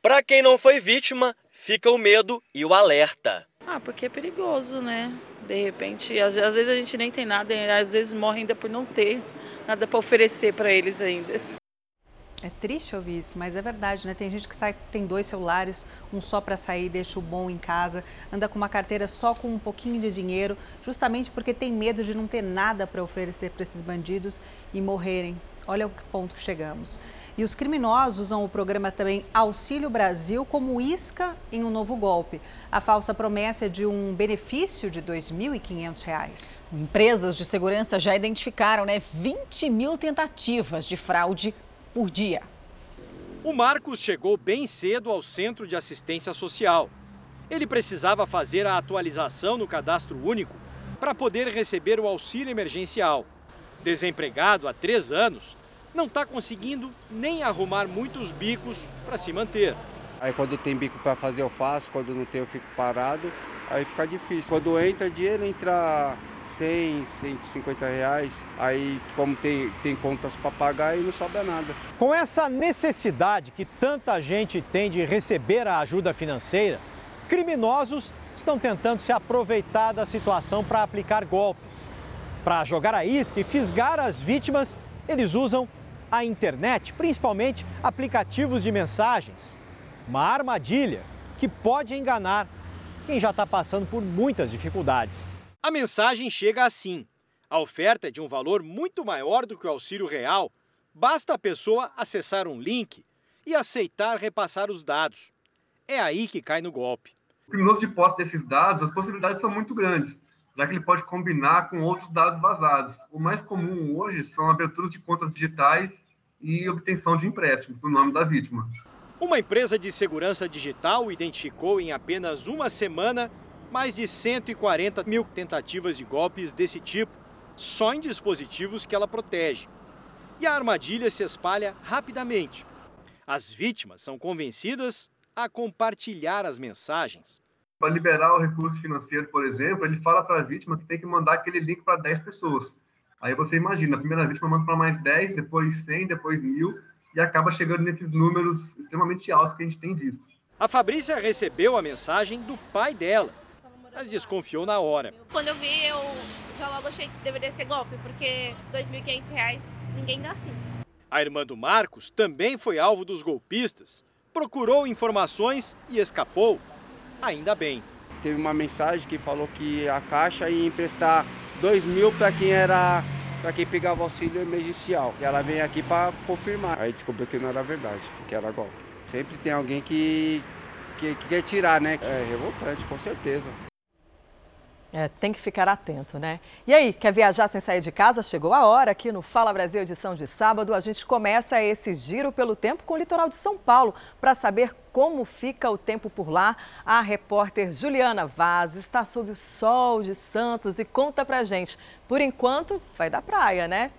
Para quem não foi vítima, fica o medo e o alerta. Ah, porque é perigoso, né? De repente, às, às vezes a gente nem tem nada, às vezes morre ainda por não ter nada para oferecer para eles ainda. É triste ouvir isso, mas é verdade, né? Tem gente que sai, tem dois celulares, um só para sair, deixa o bom em casa, anda com uma carteira só com um pouquinho de dinheiro, justamente porque tem medo de não ter nada para oferecer para esses bandidos e morrerem. Olha o que ponto que chegamos. E os criminosos usam o programa também Auxílio Brasil como isca em um novo golpe. A falsa promessa é de um benefício de R$ 2.500. Empresas de segurança já identificaram né, 20 mil tentativas de fraude por dia. O Marcos chegou bem cedo ao Centro de Assistência Social. Ele precisava fazer a atualização no cadastro único para poder receber o auxílio emergencial. Desempregado há três anos, não está conseguindo nem arrumar muitos bicos para se manter. Aí quando tem bico para fazer eu faço, quando não tem eu fico parado, aí fica difícil. Quando entra dinheiro, entra 100, 150 reais, aí como tem, tem contas para pagar e não sobra nada. Com essa necessidade que tanta gente tem de receber a ajuda financeira, criminosos estão tentando se aproveitar da situação para aplicar golpes. Para jogar a isca e fisgar as vítimas, eles usam a internet, principalmente aplicativos de mensagens. Uma armadilha que pode enganar quem já está passando por muitas dificuldades. A mensagem chega assim: a oferta é de um valor muito maior do que o auxílio real. Basta a pessoa acessar um link e aceitar repassar os dados. É aí que cai no golpe. O criminoso de posse desses dados, as possibilidades são muito grandes, já que ele pode combinar com outros dados vazados. O mais comum hoje são aberturas de contas digitais e obtenção de empréstimos no nome da vítima. Uma empresa de segurança digital identificou em apenas uma semana mais de 140 mil tentativas de golpes desse tipo, só em dispositivos que ela protege. E a armadilha se espalha rapidamente. As vítimas são convencidas a compartilhar as mensagens. Para liberar o recurso financeiro, por exemplo, ele fala para a vítima que tem que mandar aquele link para 10 pessoas. Aí você imagina, a primeira vítima manda para mais 10, depois 100, depois 1000 e acaba chegando nesses números extremamente altos que a gente tem visto. A Fabrícia recebeu a mensagem do pai dela, mas desconfiou na hora. Quando eu vi, eu já logo achei que deveria ser golpe, porque R$ 2.500 ninguém dá assim. A irmã do Marcos também foi alvo dos golpistas, procurou informações e escapou. Ainda bem. Teve uma mensagem que falou que a Caixa ia emprestar 2 mil para quem era para quem pegava auxílio emergencial. E ela vem aqui para confirmar. Aí descobriu que não era verdade, que era golpe. Sempre tem alguém que, que, que quer tirar, né? É revoltante, com certeza. É, tem que ficar atento, né? E aí, quer viajar sem sair de casa? Chegou a hora aqui no Fala Brasil, edição de sábado. A gente começa esse giro pelo tempo com o litoral de São Paulo. Para saber como fica o tempo por lá, a repórter Juliana Vaz está sob o sol de Santos e conta pra gente. Por enquanto, vai da praia, né?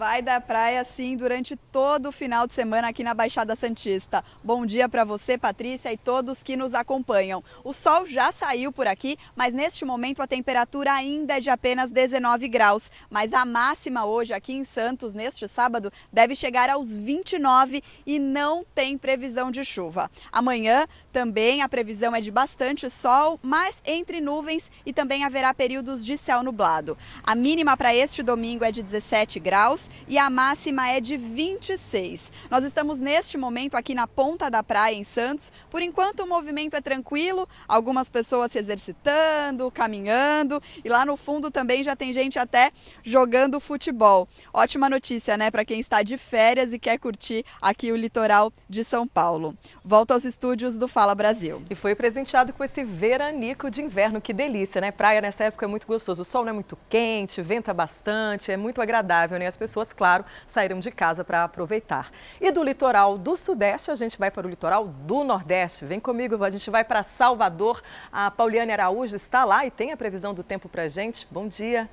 Vai da praia sim durante todo o final de semana aqui na Baixada Santista. Bom dia para você, Patrícia, e todos que nos acompanham. O sol já saiu por aqui, mas neste momento a temperatura ainda é de apenas 19 graus. Mas a máxima hoje aqui em Santos, neste sábado, deve chegar aos 29 e não tem previsão de chuva. Amanhã também a previsão é de bastante sol, mas entre nuvens e também haverá períodos de céu nublado. A mínima para este domingo é de 17 graus e a máxima é de 26. Nós estamos neste momento aqui na ponta da praia em Santos. Por enquanto o movimento é tranquilo, algumas pessoas se exercitando, caminhando e lá no fundo também já tem gente até jogando futebol. Ótima notícia, né, para quem está de férias e quer curtir aqui o litoral de São Paulo. Volta aos estúdios do Fala Brasil. E foi presenteado com esse veranico de inverno. Que delícia, né? Praia nessa época é muito gostoso. O sol não é muito quente, venta bastante, é muito agradável, né? As pessoas, claro, saíram de casa para aproveitar. E do litoral do Sudeste, a gente vai para o litoral do Nordeste. Vem comigo, a gente vai para Salvador. A Pauliane Araújo está lá e tem a previsão do tempo para gente. Bom dia.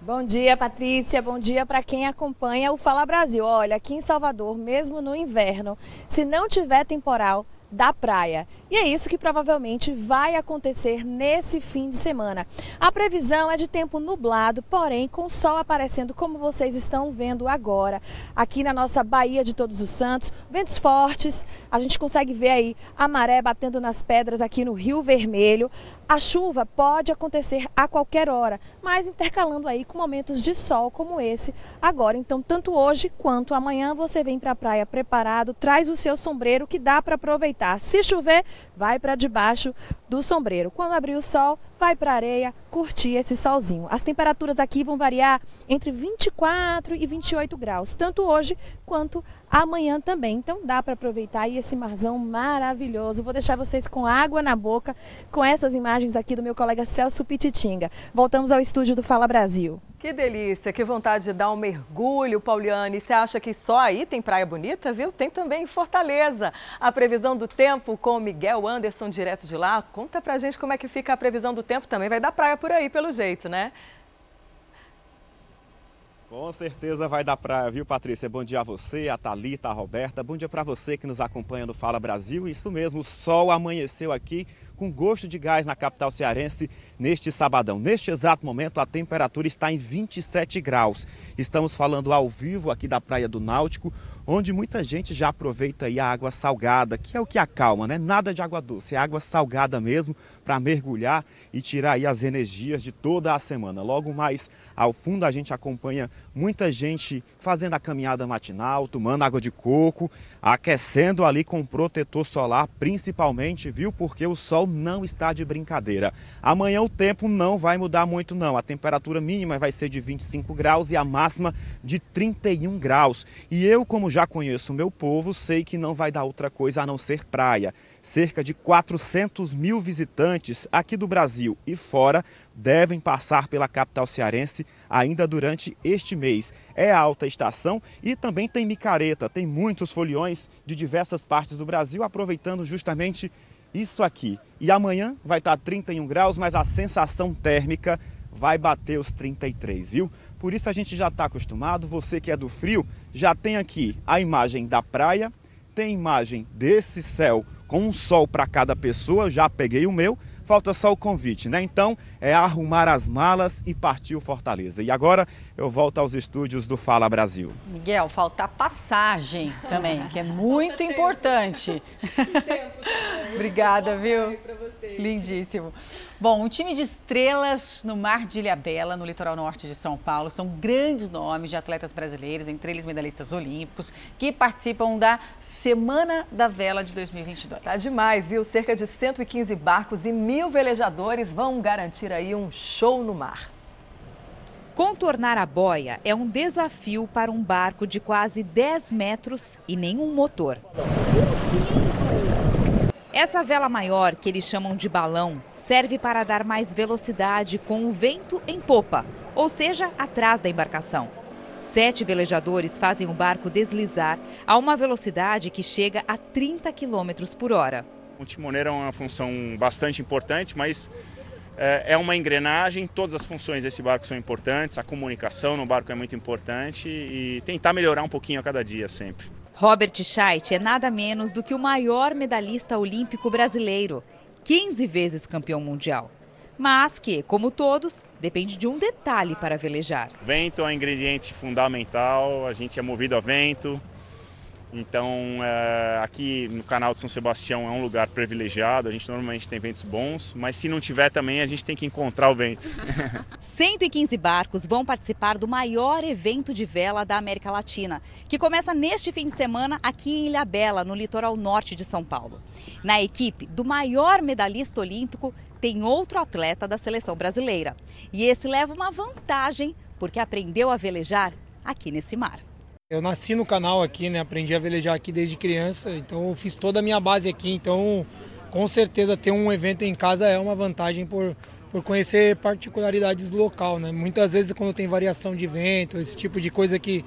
Bom dia, Patrícia. Bom dia para quem acompanha o Fala Brasil. Olha, aqui em Salvador, mesmo no inverno, se não tiver temporal, da praia. E é isso que provavelmente vai acontecer nesse fim de semana. A previsão é de tempo nublado, porém com sol aparecendo como vocês estão vendo agora. Aqui na nossa Baía de Todos os Santos, ventos fortes, a gente consegue ver aí a maré batendo nas pedras aqui no Rio Vermelho. A chuva pode acontecer a qualquer hora, mas intercalando aí com momentos de sol como esse agora. Então, tanto hoje quanto amanhã você vem para a praia preparado, traz o seu sombreiro que dá para aproveitar. Se chover, vai para debaixo do sombreiro. Quando abrir o sol, vai para a areia curtir esse solzinho. As temperaturas aqui vão variar entre 24 e 28 graus, tanto hoje quanto amanhã também. Então dá para aproveitar aí esse marzão maravilhoso. Vou deixar vocês com água na boca com essas imagens aqui do meu colega Celso Pititinga. Voltamos ao estúdio do Fala Brasil. Que delícia, que vontade de dar um mergulho, Pauliane. Você acha que só aí tem praia bonita, viu? Tem também em Fortaleza. A previsão do tempo com Miguel Anderson, direto de lá. Conta pra gente como é que fica a previsão do tempo. Também vai dar praia por aí, pelo jeito, né? Com certeza vai dar praia, viu, Patrícia? Bom dia a você, a Thalita, a Roberta. Bom dia para você que nos acompanha no Fala Brasil. Isso mesmo, o sol amanheceu aqui com gosto de gás na capital cearense neste sabadão. Neste exato momento, a temperatura está em 27 graus. Estamos falando ao vivo aqui da Praia do Náutico, onde muita gente já aproveita a água salgada, que é o que acalma, né? Nada de água doce, é água salgada mesmo para mergulhar e tirar as energias de toda a semana. Logo mais ao fundo a gente acompanha muita gente fazendo a caminhada matinal, tomando água de coco, aquecendo ali com protetor solar, principalmente, viu? Porque o sol não está de brincadeira. Amanhã o tempo não vai mudar muito não. A temperatura mínima vai ser de 25 graus e a máxima de 31 graus. E eu, como já conheço o meu povo, sei que não vai dar outra coisa a não ser praia. Cerca de 400 mil visitantes aqui do Brasil e fora devem passar pela capital cearense ainda durante este mês. É alta estação e também tem micareta, tem muitos foliões de diversas partes do Brasil aproveitando justamente isso aqui. E amanhã vai estar 31 graus, mas a sensação térmica vai bater os 33, viu? Por isso a gente já está acostumado, você que é do frio, já tem aqui a imagem da praia, tem imagem desse céu com um sol para cada pessoa, já peguei o meu, falta só o convite, né? Então é arrumar as malas e partir o Fortaleza. E agora eu volto aos estúdios do Fala Brasil. Miguel, falta passagem também, que é muito importante. Obrigada, viu? Lindíssimo. Bom, um time de estrelas no Mar de Ilhabela, no litoral norte de São Paulo, são grandes nomes de atletas brasileiros, entre eles medalhistas olímpicos, que participam da Semana da Vela de 2022. Tá demais, viu? Cerca de 115 barcos e mil velejadores vão garantir aí um show no mar. Contornar a boia é um desafio para um barco de quase 10 metros e nenhum motor. Essa vela maior, que eles chamam de balão, serve para dar mais velocidade com o vento em popa, ou seja, atrás da embarcação. Sete velejadores fazem o barco deslizar a uma velocidade que chega a 30 km por hora. O timoneiro é uma função bastante importante, mas é, é uma engrenagem, todas as funções desse barco são importantes, a comunicação no barco é muito importante e tentar melhorar um pouquinho a cada dia sempre. Robert Scheidt é nada menos do que o maior medalhista olímpico brasileiro, 15 vezes campeão mundial. Mas que, como todos, depende de um detalhe para velejar. Vento é um ingrediente fundamental, a gente é movido a vento, então, é, aqui no canal de São Sebastião é um lugar privilegiado, a gente normalmente tem ventos bons, mas se não tiver também, a gente tem que encontrar o vento. 115 barcos vão participar do maior evento de vela da América Latina, que começa neste fim de semana aqui em Ilhabela, no litoral norte de São Paulo. Na equipe do maior medalhista olímpico tem outro atleta da seleção brasileira. E esse leva uma vantagem porque aprendeu a velejar aqui nesse mar. Eu nasci no canal aqui, né? Aprendi a velejar aqui desde criança, então eu fiz toda a minha base aqui. Então, com certeza, ter um evento em casa é uma vantagem por, por conhecer particularidades do local, né? Muitas vezes, quando tem variação de vento, esse tipo de coisa que,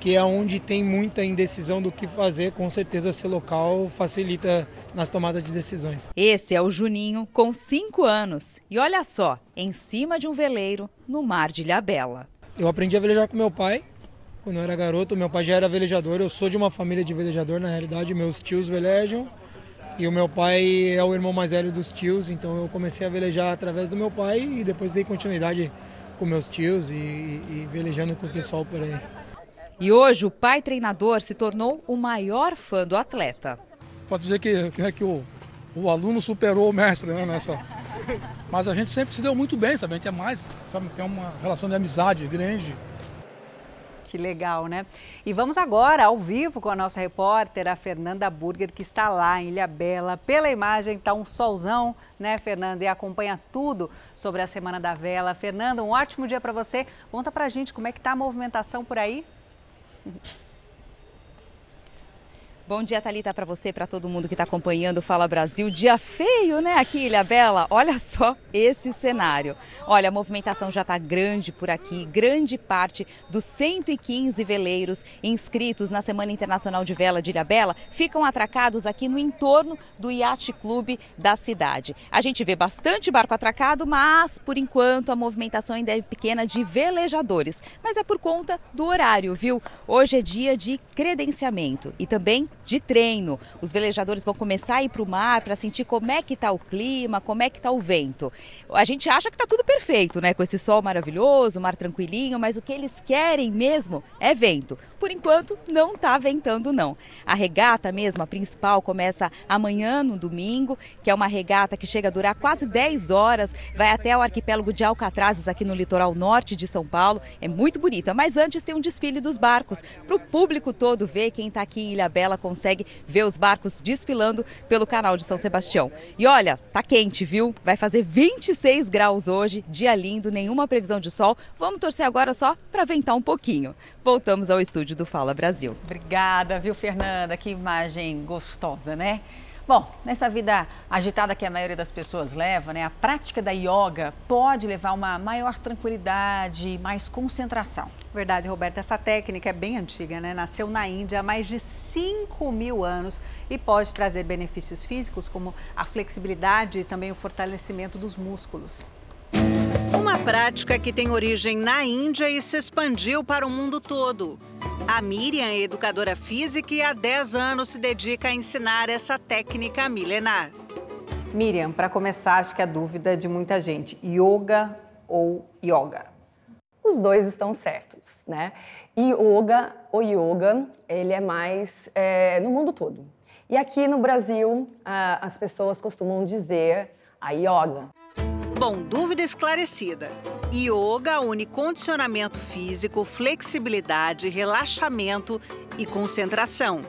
que é onde tem muita indecisão do que fazer, com certeza ser local facilita nas tomadas de decisões. Esse é o Juninho, com 5 anos. E olha só, em cima de um veleiro, no mar de Ilhabela. Eu aprendi a velejar com meu pai, quando eu era garoto. Meu pai já era velejador, eu sou de uma família de velejador, na realidade, meus tios velejam. E o meu pai é o irmão mais velho dos tios, então eu comecei a velejar através do meu pai e depois dei continuidade com meus tios e, e velejando com o pessoal por aí. E hoje o pai treinador se tornou o maior fã do atleta. Pode dizer que, que, né, que o, o aluno superou o mestre né, nessa. Mas a gente sempre se deu muito bem, sabe? A gente é mais, sabe? Tem uma relação de amizade grande. Que legal, né? E vamos agora ao vivo com a nossa repórter, a Fernanda Burger, que está lá em Ilha Bela. Pela imagem está um solzão, né, Fernanda? E acompanha tudo sobre a Semana da Vela. Fernanda, um ótimo dia para você. Conta pra gente como é que está a movimentação por aí. Bom dia, Thalita, para você, para todo mundo que está acompanhando o Fala Brasil. Dia feio, né, aqui, Ilha Bela? Olha só esse cenário. Olha, a movimentação já está grande por aqui. Grande parte dos 115 veleiros inscritos na Semana Internacional de Vela de Ilha Bela ficam atracados aqui no entorno do Yacht Clube da cidade. A gente vê bastante barco atracado, mas, por enquanto, a movimentação ainda é pequena de velejadores. Mas é por conta do horário, viu? Hoje é dia de credenciamento e também de treino. Os velejadores vão começar a ir para o mar para sentir como é que está o clima, como é que está o vento. A gente acha que está tudo perfeito, né? Com esse sol maravilhoso, mar tranquilinho, mas o que eles querem mesmo é vento. Por enquanto, não está ventando não. A regata mesmo, a principal, começa amanhã no domingo, que é uma regata que chega a durar quase 10 horas, vai até o arquipélago de Alcatrazes aqui no litoral norte de São Paulo. É muito bonita, mas antes tem um desfile dos barcos para o público todo ver quem está aqui em Ilha Bela consegue ver os barcos desfilando pelo canal de São Sebastião. E olha, tá quente, viu? Vai fazer 26 graus hoje, dia lindo, nenhuma previsão de sol. Vamos torcer agora só para ventar um pouquinho. Voltamos ao estúdio do Fala Brasil. Obrigada, viu, Fernanda? Que imagem gostosa, né? Bom, nessa vida agitada que a maioria das pessoas leva, né, a prática da yoga pode levar a uma maior tranquilidade, mais concentração. Verdade, Roberta. Essa técnica é bem antiga, né? Nasceu na Índia há mais de 5 mil anos e pode trazer benefícios físicos como a flexibilidade e também o fortalecimento dos músculos. Uma prática que tem origem na Índia e se expandiu para o mundo todo. A Miriam é educadora física e há 10 anos se dedica a ensinar essa técnica milenar. Miriam, para começar, acho que a dúvida de muita gente: yoga ou yoga? Os dois estão certos, né? Yoga, o yoga, ele é mais é, no mundo todo. E aqui no Brasil, as pessoas costumam dizer a yoga. Bom, dúvida esclarecida. Yoga une condicionamento físico, flexibilidade, relaxamento e concentração.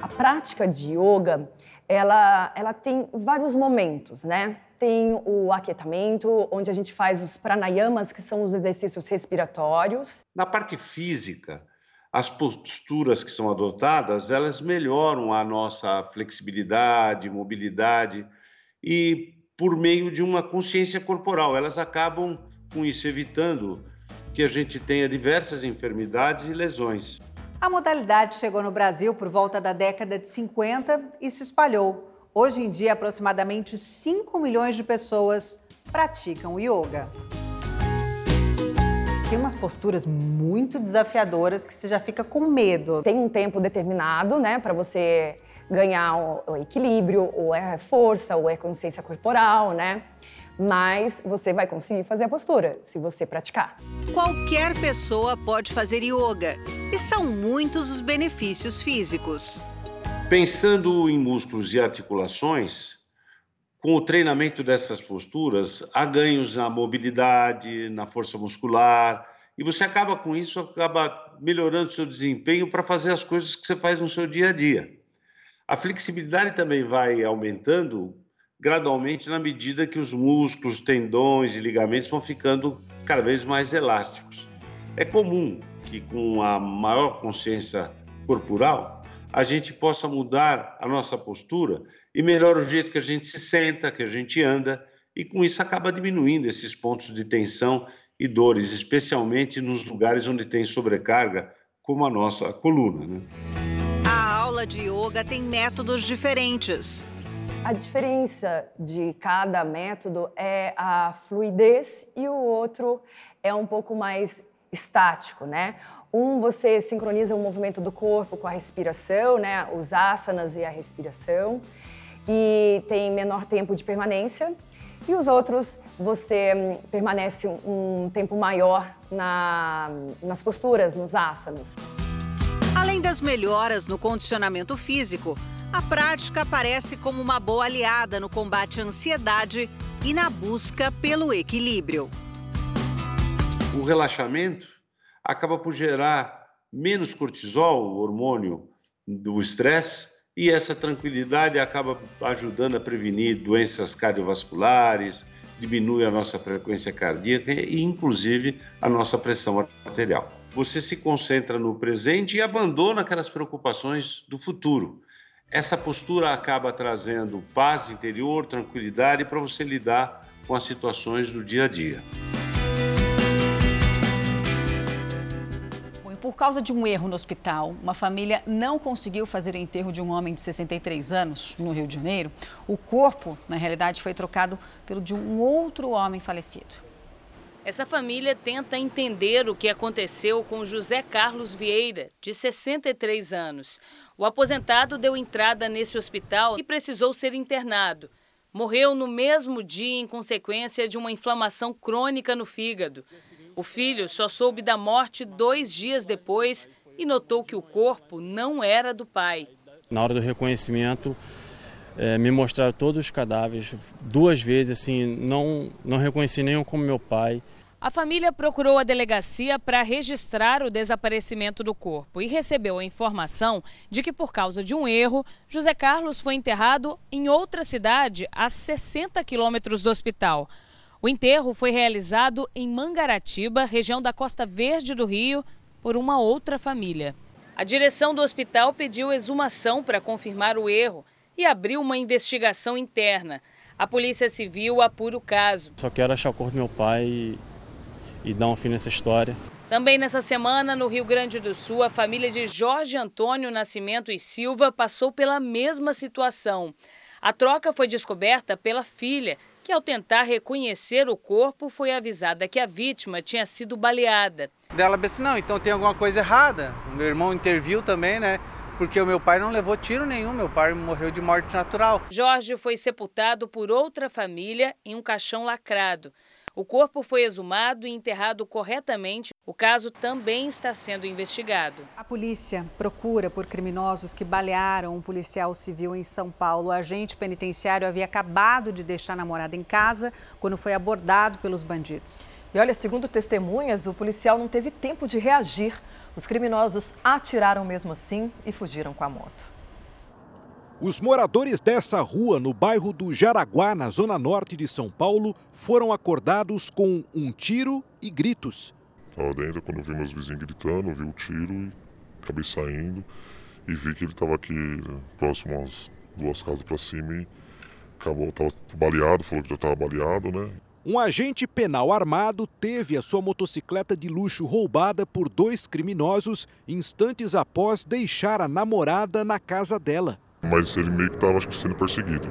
A prática de yoga, ela, ela tem vários momentos, né? Tem o aquietamento, onde a gente faz os pranayamas, que são os exercícios respiratórios. Na parte física, as posturas que são adotadas, elas melhoram a nossa flexibilidade, mobilidade e por meio de uma consciência corporal. Elas acabam com isso evitando que a gente tenha diversas enfermidades e lesões. A modalidade chegou no Brasil por volta da década de 50 e se espalhou. Hoje em dia, aproximadamente 5 milhões de pessoas praticam yoga. Tem umas posturas muito desafiadoras que você já fica com medo. Tem um tempo determinado, né, para você ganhar o equilíbrio, ou é força, ou é consciência corporal, né? Mas você vai conseguir fazer a postura se você praticar. Qualquer pessoa pode fazer yoga e são muitos os benefícios físicos. Pensando em músculos e articulações, com o treinamento dessas posturas, há ganhos na mobilidade, na força muscular, e você acaba com isso, acaba melhorando seu desempenho para fazer as coisas que você faz no seu dia a dia. A flexibilidade também vai aumentando gradualmente na medida que os músculos, tendões e ligamentos vão ficando cada vez mais elásticos. É comum que com a maior consciência corporal a gente possa mudar a nossa postura e melhora o jeito que a gente se senta, que a gente anda, e com isso acaba diminuindo esses pontos de tensão e dores, especialmente nos lugares onde tem sobrecarga, como a nossa coluna. Né? Aula de yoga tem métodos diferentes. A diferença de cada método é a fluidez e o outro é um pouco mais estático, né? Um, você sincroniza o movimento do corpo com a respiração, né? Os asanas e a respiração e tem menor tempo de permanência. E os outros, você hum, permanece um tempo maior na, nas posturas, nos asanas. Além das melhoras no condicionamento físico, a prática aparece como uma boa aliada no combate à ansiedade e na busca pelo equilíbrio. O relaxamento acaba por gerar menos cortisol, o hormônio do estresse, e essa tranquilidade acaba ajudando a prevenir doenças cardiovasculares, diminui a nossa frequência cardíaca e, inclusive, a nossa pressão arterial. Você se concentra no presente e abandona aquelas preocupações do futuro. Essa postura acaba trazendo paz interior, tranquilidade para você lidar com as situações do dia a dia. Por causa de um erro no hospital, uma família não conseguiu fazer o enterro de um homem de 63 anos no Rio de Janeiro. O corpo, na realidade, foi trocado pelo de um outro homem falecido. Essa família tenta entender o que aconteceu com José Carlos Vieira, de 63 anos. O aposentado deu entrada nesse hospital e precisou ser internado. Morreu no mesmo dia em consequência de uma inflamação crônica no fígado. O filho só soube da morte dois dias depois e notou que o corpo não era do pai. Na hora do reconhecimento, é, me mostraram todos os cadáveres duas vezes, assim, não, não reconheci nenhum como meu pai. A família procurou a delegacia para registrar o desaparecimento do corpo e recebeu a informação de que, por causa de um erro, José Carlos foi enterrado em outra cidade, a 60 quilômetros do hospital. O enterro foi realizado em Mangaratiba, região da Costa Verde do Rio, por uma outra família. A direção do hospital pediu exumação para confirmar o erro e abriu uma investigação interna. A Polícia Civil apura o caso. Só quero achar o corpo do meu pai e, dar um fim nessa história. Também nessa semana, no Rio Grande do Sul, a família de Jorge Antônio Nascimento e Silva passou pela mesma situação. A troca foi descoberta pela filha, que ao tentar reconhecer o corpo foi avisada que a vítima tinha sido baleada. Dela disse, não, então tem alguma coisa errada. O meu irmão interviu também, né? Porque o meu pai não levou tiro nenhum, meu pai morreu de morte natural. Jorge foi sepultado por outra família em um caixão lacrado. O corpo foi exumado e enterrado corretamente. O caso também está sendo investigado. A polícia procura por criminosos que balearam um policial civil em São Paulo. O agente penitenciário havia acabado de deixar a namorada em casa quando foi abordado pelos bandidos. E olha, segundo testemunhas, o policial não teve tempo de reagir. Os criminosos atiraram mesmo assim e fugiram com a moto. Os moradores dessa rua, no bairro do Jaraguá, na zona norte de São Paulo, foram acordados com um tiro e gritos. Estava dentro, quando eu vi meus vizinhos gritando, vi o tiro e acabei saindo. E vi que ele estava aqui né, próximo às duas casas para cima e acabou, estava baleado, falou que já estava baleado, né? Um agente penal armado teve a sua motocicleta de luxo roubada por dois criminosos instantes após deixar a namorada na casa dela. Mas ele meio que estava, sendo perseguido.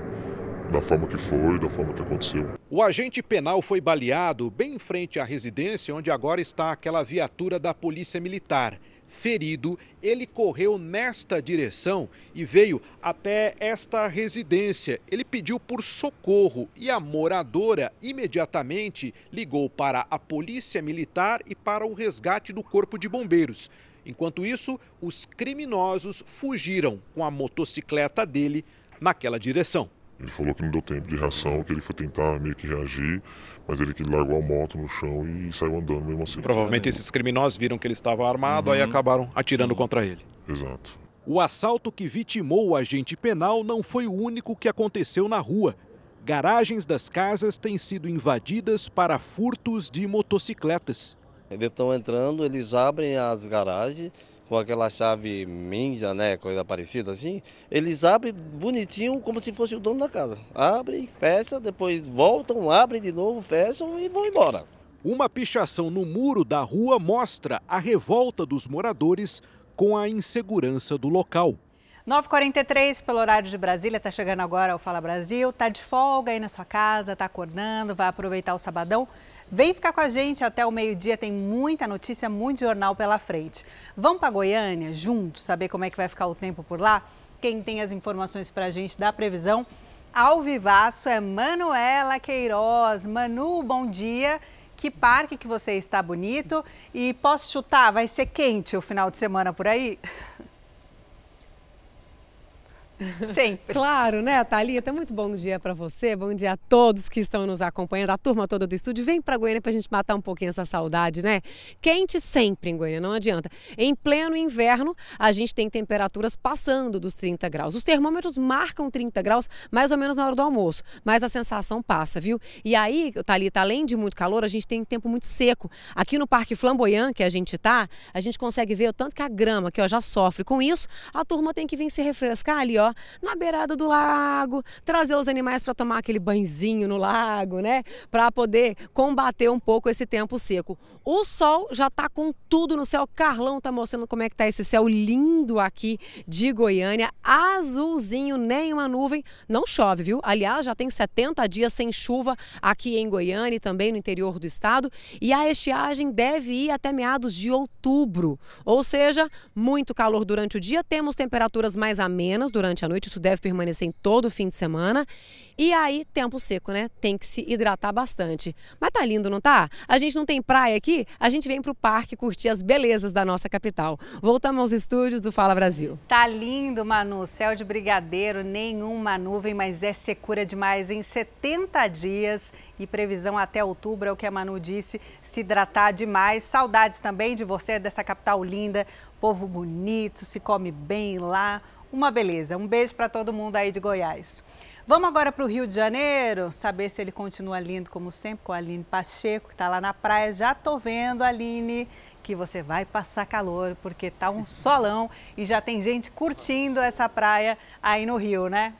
da forma que foi, da forma que aconteceu. O agente penal foi baleado bem em frente à residência onde agora está aquela viatura da Polícia Militar. Ferido, ele correu nesta direção e veio até esta residência. Ele pediu por socorro e a moradora imediatamente ligou para a Polícia Militar e para o resgate do Corpo de Bombeiros. Enquanto isso, os criminosos fugiram com a motocicleta dele naquela direção. Ele falou que não deu tempo de reação, que ele foi tentar meio que reagir, mas ele que largou a moto no chão e saiu andando mesmo assim. Provavelmente esses criminosos viram que ele estava armado, uhum. aí acabaram atirando Sim. contra ele. Exato. O assalto que vitimou o agente penal não foi o único que aconteceu na rua. Garagens das casas têm sido invadidas para furtos de motocicletas. Eles estão entrando, eles abrem as garagens com aquela chave ninja, né, coisa parecida assim, eles abrem bonitinho como se fosse o dono da casa. Abrem, fecha, depois voltam, abrem de novo, fecham e vão embora. Uma pichação no muro da rua mostra a revolta dos moradores com a insegurança do local. 9h43 pelo horário de Brasília, está chegando agora o Fala Brasil, tá de folga aí na sua casa, tá acordando, vai aproveitar o sabadão. Vem ficar com a gente até o meio-dia, tem muita notícia, muito jornal pela frente. Vamos para Goiânia juntos, saber como é que vai ficar o tempo por lá? Quem tem as informações para a gente da previsão ao vivaço é Manuela Queiroz. Manu, bom dia. Que parque que você está bonito? E posso chutar, vai ser quente o final de semana por aí? Sempre. Claro, né, Thalita? Muito bom dia para você, bom dia a todos que estão nos acompanhando, a turma toda do estúdio. Vem para Goiânia para a gente matar um pouquinho essa saudade, né? Quente sempre em Goiânia, não adianta. Em pleno inverno, a gente tem temperaturas passando dos 30 graus. Os termômetros marcam 30 graus mais ou menos na hora do almoço, mas a sensação passa, viu? E aí, Thalita, além de muito calor, a gente tem tempo muito seco. Aqui no Parque Flamboyant, que a gente tá, a gente consegue ver o tanto que a grama que ó, já sofre com isso, a turma tem que vir se refrescar ali, ó na beirada do lago, trazer os animais para tomar aquele banhozinho no lago, né? Para poder combater um pouco esse tempo seco. O sol já está com tudo no céu. Carlão está mostrando como é que tá esse céu lindo aqui de Goiânia, azulzinho, nem uma nuvem. Não chove, viu? Aliás, já tem 70 dias sem chuva aqui em Goiânia e também no interior do estado. E a estiagem deve ir até meados de outubro. Ou seja, muito calor durante o dia, temos temperaturas mais amenas durante durante a noite, isso deve permanecer em todo o fim de semana. E aí, tempo seco, né? Tem que se hidratar bastante. Mas tá lindo, não tá? A gente não tem praia aqui, a gente vem pro parque curtir as belezas da nossa capital. Voltamos aos estúdios do Fala Brasil. Tá lindo, Manu. Céu de brigadeiro, nenhuma nuvem, mas é secura demais. Em 70 dias e previsão até outubro, é o que a Manu disse, se hidratar demais. Saudades também de você, dessa capital linda, povo bonito, se come bem lá uma beleza. Um beijo para todo mundo aí de Goiás. Vamos agora para o Rio de Janeiro, saber se ele continua lindo como sempre com a Aline Pacheco, que está lá na praia. Já tô vendo, Aline, que você vai passar calor, porque tá um solão e já tem gente curtindo essa praia aí no Rio, né?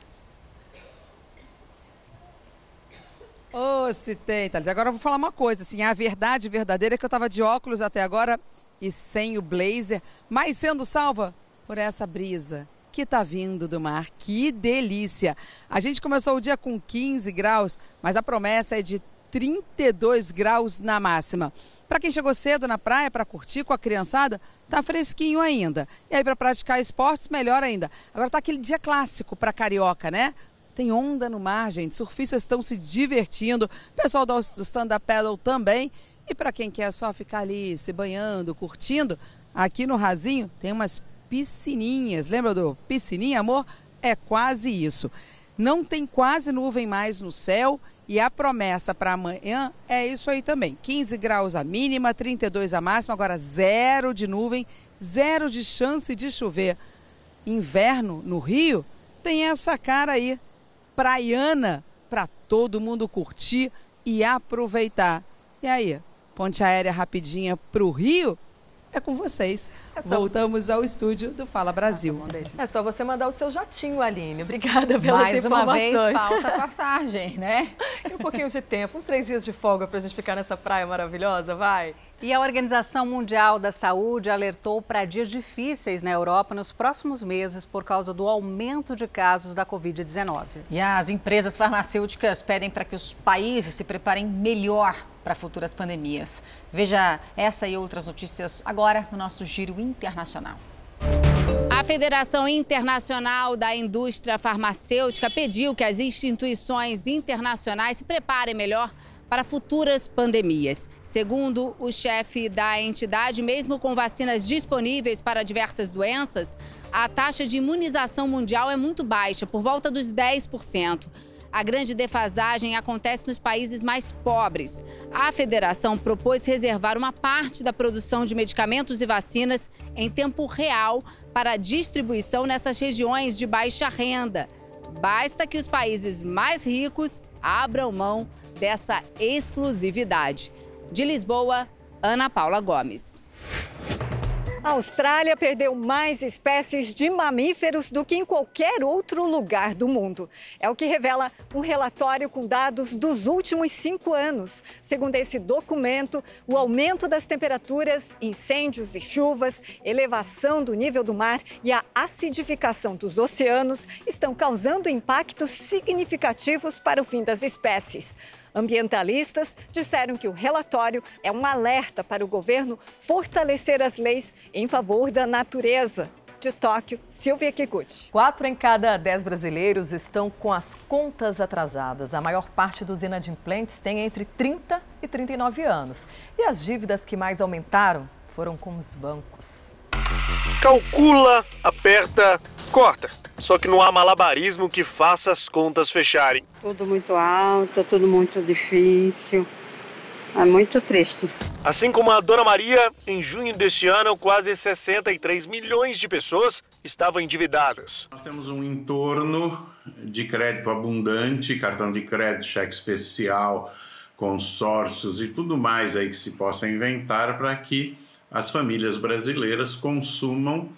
Ô, oh, se tem, Thalita. Agora eu vou falar uma coisa, assim, a verdade verdadeira é que eu estava de óculos até agora e sem o blazer, mas sendo salva por essa brisa que está vindo do mar. Que delícia! A gente começou o dia com 15 graus, mas a promessa é de 32 graus na máxima. Para quem chegou cedo na praia para curtir com a criançada, tá fresquinho ainda. E aí para praticar esportes, melhor ainda. Agora tá aquele dia clássico para carioca, né? Tem onda no mar, gente. Surfistas estão se divertindo. Pessoal do stand-up paddle também. E para quem quer só ficar ali se banhando, curtindo, aqui no Rasinho tem umas piscininhas. Lembra do piscininha, amor? É quase isso. Não tem quase nuvem mais no céu e a promessa para amanhã é isso aí também. 15 graus a mínima, 32 a máxima, agora zero de nuvem, zero de chance de chover. Inverno no Rio tem essa cara aí, praiana, para todo mundo curtir e aproveitar. E aí, ponte aérea rapidinha para o Rio? É com vocês. É só... Voltamos ao estúdio do Fala Brasil. é só você mandar o seu jatinho, Aline. Obrigada pela Mais uma vez, falta passagem, né? e um pouquinho de tempo, uns três dias de folga para a gente ficar nessa praia maravilhosa, vai? E a Organização Mundial da Saúde alertou para dias difíceis na Europa nos próximos meses por causa do aumento de casos da Covid-19. E as empresas farmacêuticas pedem para que os países se preparem melhor para futuras pandemias. Veja essa e outras notícias agora no nosso Giro Internacional. A Federação Internacional da Indústria Farmacêutica pediu que as instituições internacionais se preparem melhor para futuras pandemias. Segundo o chefe da entidade, mesmo com vacinas disponíveis para diversas doenças, a taxa de imunização mundial é muito baixa, por volta dos 10%. A grande defasagem acontece nos países mais pobres. A federação propôs reservar uma parte da produção de medicamentos e vacinas em tempo real para distribuição nessas regiões de baixa renda. Basta que os países mais ricos abram mão dessa exclusividade. De Lisboa, Ana Paula Gomes. A Austrália perdeu mais espécies de mamíferos do que em qualquer outro lugar do mundo. É o que revela um relatório com dados dos últimos cinco anos. Segundo esse documento, o aumento das temperaturas, incêndios e chuvas, elevação do nível do mar e a acidificação dos oceanos estão causando impactos significativos para o fim das espécies. Ambientalistas disseram que o relatório é um alerta para o governo fortalecer as leis em favor da natureza. De Tóquio, Silvia Kikuchi. Quatro em cada dez brasileiros estão com as contas atrasadas. A maior parte dos inadimplentes tem entre 30 e 39 anos. E as dívidas que mais aumentaram foram com os bancos. Calcula, aperta, corta. Só que não há malabarismo que faça as contas fecharem. Tudo muito alto, tudo muito difícil. É muito triste. Assim como a Dona Maria, em junho deste ano, quase 63 milhões de pessoas estavam endividadas. Nós temos um entorno de crédito abundante, cartão de crédito, cheque especial, consórcios e tudo mais aí que se possa inventar para que as famílias brasileiras consumam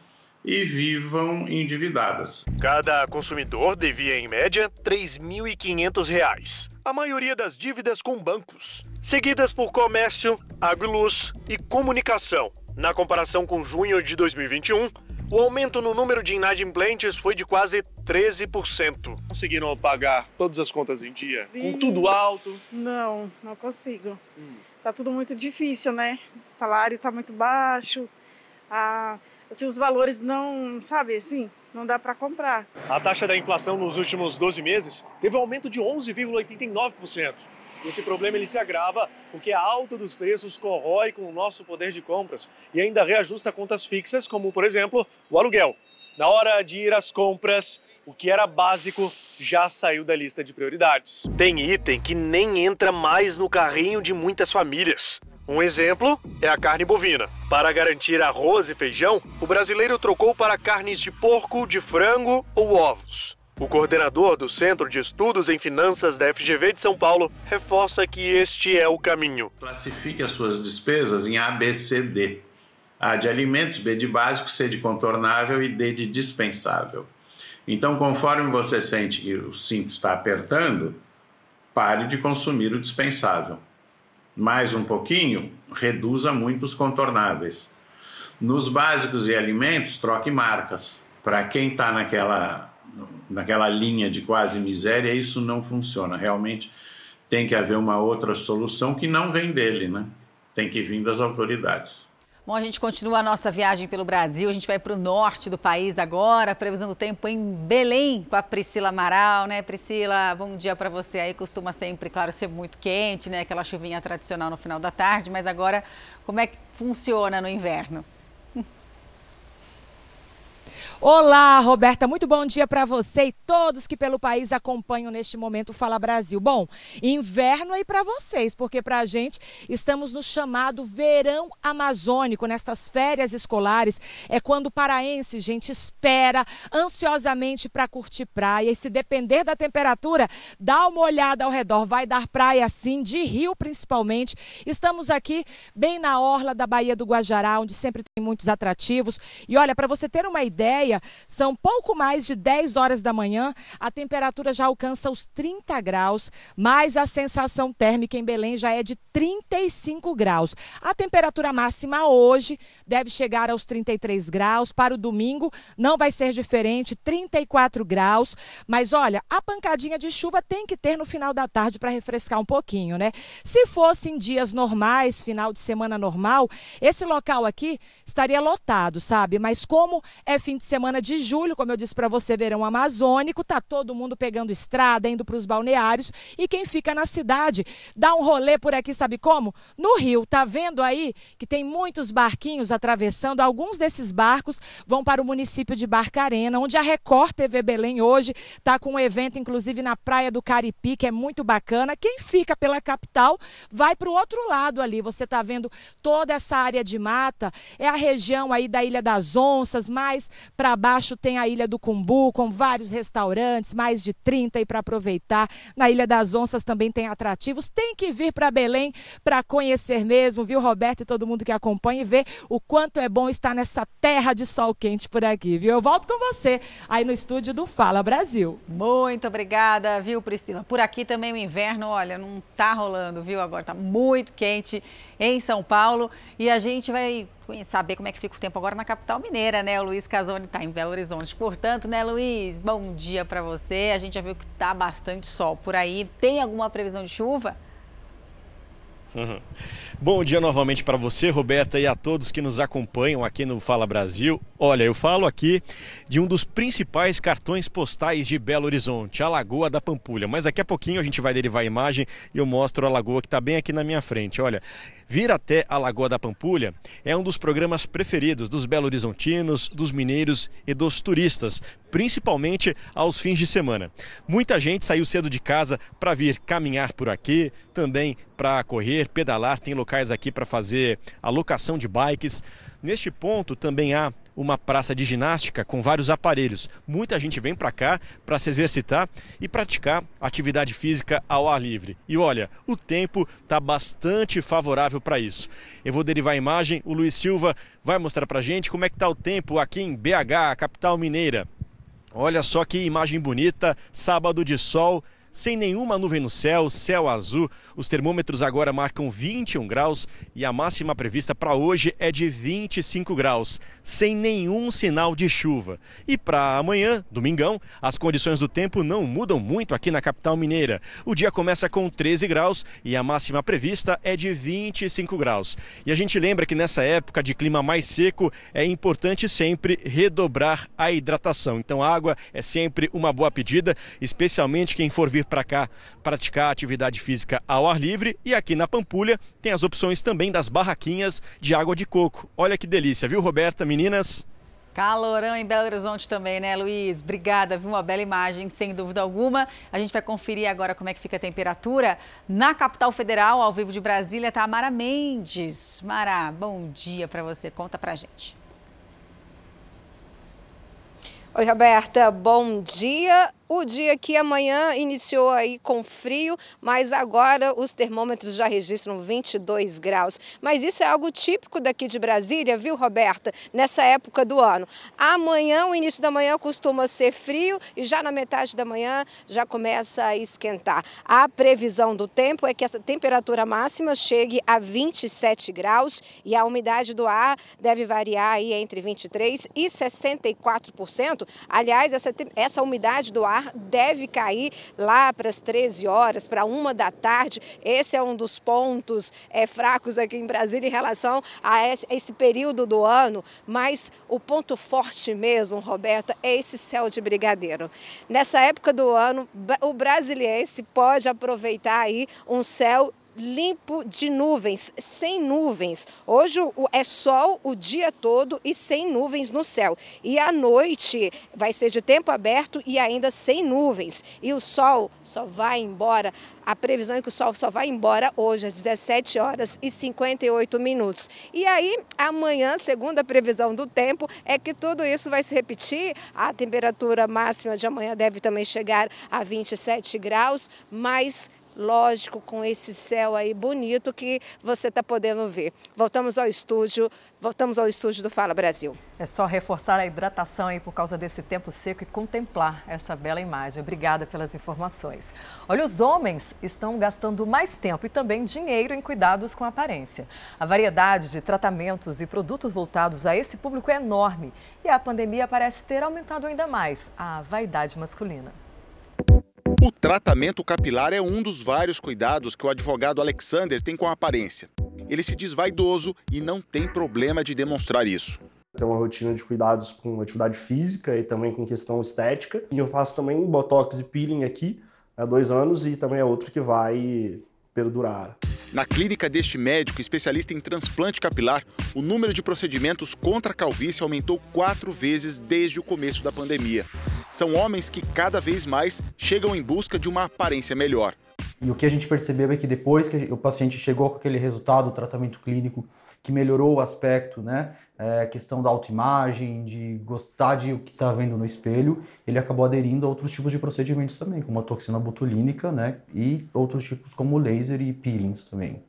e vivam endividadas. Cada consumidor devia, em média, R$ 3.500. A maioria das dívidas com bancos, seguidas por comércio, agriluz e comunicação. Na comparação com junho de 2021, o aumento no número de inadimplentes foi de quase 13%. Conseguiram pagar todas as contas em dia? Com tudo alto? Não, não consigo. Hum. Tá tudo muito difícil, né? O salário tá muito baixo. A assim, os valores não, sabe, assim, não dá para comprar. A taxa da inflação nos últimos 12 meses teve um aumento de 11,89%. Esse problema ele se agrava porque a alta dos preços corrói com o nosso poder de compras e ainda reajusta contas fixas, como, por exemplo, o aluguel. Na hora de ir às compras, o que era básico já saiu da lista de prioridades. Tem item que nem entra mais no carrinho de muitas famílias. Um exemplo é a carne bovina. Para garantir arroz e feijão, o brasileiro trocou para carnes de porco, de frango ou ovos. O coordenador do Centro de Estudos em Finanças da FGV de São Paulo reforça que este é o caminho. Classifique as suas despesas em A, B, C, D. A de alimentos, B de básico, C de contornável e D de dispensável. Então, conforme você sente que o cinto está apertando, pare de consumir o dispensável mais um pouquinho, reduza muito os contornáveis. Nos básicos e alimentos, troque marcas. Para quem está naquela, naquela linha de quase miséria, isso não funciona. Realmente tem que haver uma outra solução que não vem dele, né? Tem que vir das autoridades. Bom, a gente continua a nossa viagem pelo Brasil. A gente vai para o norte do país agora, previsão do tempo em Belém com a Priscila Amaral, né? Priscila, bom dia para você aí. Costuma sempre, claro, ser muito quente, né? Aquela chuvinha tradicional no final da tarde, mas agora como é que funciona no inverno? Olá, Roberta, muito bom dia para você e todos que pelo país acompanham neste momento o Fala Brasil. Bom, inverno aí para vocês, porque para a gente estamos no chamado verão amazônico, nestas férias escolares. É quando o paraense, gente, espera ansiosamente para curtir praia. E se depender da temperatura, dá uma olhada ao redor. Vai dar praia sim, de rio principalmente. Estamos aqui bem na orla da Baía do Guajará, onde sempre tem muitos atrativos. E olha, para você ter uma ideia, são pouco mais de 10 horas da manhã, a temperatura já alcança os 30 graus, mas a sensação térmica em Belém já é de 35 graus. A temperatura máxima hoje deve chegar aos 33 graus, para o domingo não vai ser diferente, 34 graus, mas olha, a pancadinha de chuva tem que ter no final da tarde para refrescar um pouquinho, né? Se fossem dias normais, final de semana normal, esse local aqui estaria lotado, sabe? Mas como é fim de semana de julho, como eu disse para você, verão amazônico, tá todo mundo pegando estrada, indo para os balneários e quem fica na cidade dá um rolê por aqui, sabe como? No rio, tá vendo aí que tem muitos barquinhos atravessando, alguns desses barcos vão para o município de Barcarena, onde a Record TV Belém hoje está com um evento, inclusive na Praia do Caripi, que é muito bacana. Quem fica pela capital vai para o outro lado ali. Você está vendo toda essa área de mata, é a região aí da Ilha das Onças, mais para baixo tem a Ilha do Cumbu, com vários restaurantes, mais de 30 aí para aproveitar. Na Ilha das Onças também tem atrativos. Tem que vir para Belém para conhecer mesmo, viu, Roberto e todo mundo que acompanha e ver o quanto é bom estar nessa terra de sol quente por aqui, viu? Eu volto com você aí no estúdio do Fala Brasil. Muito obrigada, viu, Priscila? Por aqui também o inverno, olha, não tá rolando, viu? Agora tá muito quente em São Paulo e a gente vai saber como é que fica o tempo agora na capital mineira, né? O Luiz Casoni está em Belo Horizonte. Portanto, né, Luiz, bom dia para você. A gente já viu que tá bastante sol por aí. Tem alguma previsão de chuva? Uhum. Bom dia novamente para você, Roberta, e a todos que nos acompanham aqui no Fala Brasil. Olha, eu falo aqui de um dos principais cartões postais de Belo Horizonte, a Lagoa da Pampulha. Mas daqui a pouquinho a gente vai derivar a imagem e eu mostro a lagoa que está bem aqui na minha frente. Olha, vir até a Lagoa da Pampulha é um dos programas preferidos dos belo-horizontinos, dos mineiros e dos turistas, principalmente aos fins de semana. Muita gente saiu cedo de casa para vir caminhar por aqui, também para correr, pedalar, tem locais aqui para fazer alocação de bikes. Neste ponto também há uma praça de ginástica com vários aparelhos. Muita gente vem para cá para se exercitar e praticar atividade física ao ar livre. E olha, o tempo está bastante favorável para isso. Eu vou derivar a imagem, o Luiz Silva vai mostrar para gente como é que está o tempo aqui em BH, capital mineira. Olha só que imagem bonita, sábado de sol, sem nenhuma nuvem no céu, céu azul. Os termômetros agora marcam 21 graus e a máxima prevista para hoje é de 25 graus, sem nenhum sinal de chuva. E para amanhã, domingão, as condições do tempo não mudam muito aqui na capital mineira. O dia começa com 13 graus e a máxima prevista é de 25 graus. E a gente lembra que nessa época de clima mais seco é importante sempre redobrar a hidratação. Então, água é sempre uma boa pedida, especialmente quem for vir vir para cá praticar atividade física ao ar livre e aqui na Pampulha tem as opções também das barraquinhas de água de coco. Olha que delícia, viu, Roberta, meninas? Calorão em Belo Horizonte também, né, Luiz? Obrigada, viu? Uma bela imagem, sem dúvida alguma. A gente vai conferir agora como é que fica a temperatura. Na capital federal, ao vivo de Brasília, está a Mara Mendes. Mara, bom dia para você. Conta pra gente. Oi, Roberta, bom dia. O dia que amanhã iniciou aí com frio, mas agora os termômetros já registram 22 graus. Mas isso é algo típico daqui de Brasília, viu, Roberta? Nessa época do ano. Amanhã, o início da manhã costuma ser frio e já na metade da manhã já começa a esquentar. A previsão do tempo é que essa temperatura máxima chegue a 27 graus e a umidade do ar deve variar aí entre 23 e 64%. Aliás, essa, essa umidade do ar deve cair lá para as 13 horas, para uma da tarde. Esse é um dos pontos é, fracos aqui em Brasília em relação a esse, esse período do ano, mas o ponto forte mesmo, Roberta, é esse céu de brigadeiro. Nessa época do ano, o brasiliense pode aproveitar aí um céu limpo de nuvens, sem nuvens. Hoje é sol o dia todo e sem nuvens no céu. E à noite vai ser de tempo aberto e ainda sem nuvens. E o sol só vai embora. A previsão é que o sol só vai embora hoje às 17 horas e 58 minutos. E aí, amanhã, segundo a previsão do tempo, é que tudo isso vai se repetir. A temperatura máxima de amanhã deve também chegar a 27 graus, mas lógico, com esse céu aí bonito que você está podendo ver. Voltamos ao estúdio, voltamos ao estúdio do Fala Brasil. É só reforçar a hidratação aí por causa desse tempo seco e contemplar essa bela imagem. Obrigada pelas informações. Olha, os homens estão gastando mais tempo e também dinheiro em cuidados com a aparência. A variedade de tratamentos e produtos voltados a esse público é enorme e a pandemia parece ter aumentado ainda mais a vaidade masculina. O tratamento capilar é um dos vários cuidados que o advogado Alexander tem com a aparência. Ele se diz vaidoso e não tem problema de demonstrar isso. Tem uma rotina de cuidados com atividade física e também com questão estética. E eu faço também botox e peeling aqui há dois anos e também é outro que vai perdurar. Na clínica deste médico especialista em transplante capilar, o número de procedimentos contra a calvície aumentou quatro vezes desde o começo da pandemia são homens que cada vez mais chegam em busca de uma aparência melhor. E o que a gente percebeu é que depois que o paciente chegou com aquele resultado do tratamento clínico que melhorou o aspecto, né, é, questão da autoimagem, de gostar de o que está vendo no espelho, ele acabou aderindo a outros tipos de procedimentos também, como a toxina botulínica, né, e outros tipos como laser e peelings também.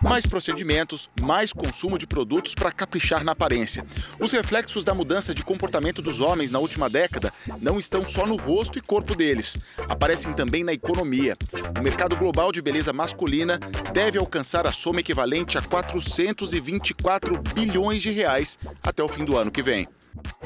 Mais procedimentos, mais consumo de produtos para caprichar na aparência. Os reflexos da mudança de comportamento dos homens na última década não estão só no rosto e corpo deles, aparecem também na economia. O mercado global de beleza masculina deve alcançar a soma equivalente a 424 bilhões de reais até o fim do ano que vem.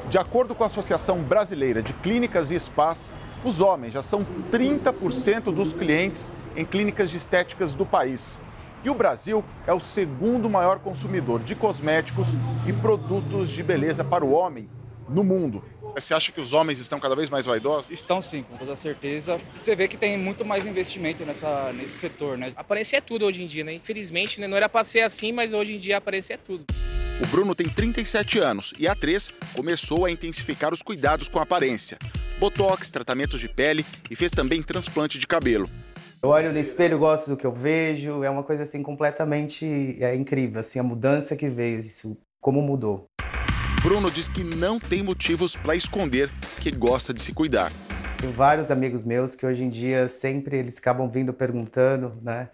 De acordo com a Associação Brasileira de Clínicas e Spas, os homens já são 30% dos clientes em clínicas de estéticas do país. E o Brasil é o segundo maior consumidor de cosméticos e produtos de beleza para o homem no mundo. Você acha que os homens estão cada vez mais vaidosos? Estão sim, com toda certeza. Você vê que tem muito mais investimento nessa, nesse setor, né? Aparecer é tudo hoje em dia, né? Infelizmente, né? não era para ser assim, mas hoje em dia aparecer é tudo. O Bruno tem 37 anos e há três começou a intensificar os cuidados com a aparência. Botox, tratamentos de pele e fez também transplante de cabelo. Eu olho no espelho, gosto do que eu vejo, é uma coisa assim completamente é, incrível, assim, a mudança que veio, isso, como mudou. Bruno diz que não tem motivos para esconder que gosta de se cuidar. Tenho vários amigos meus que hoje em dia sempre eles acabam vindo perguntando, né,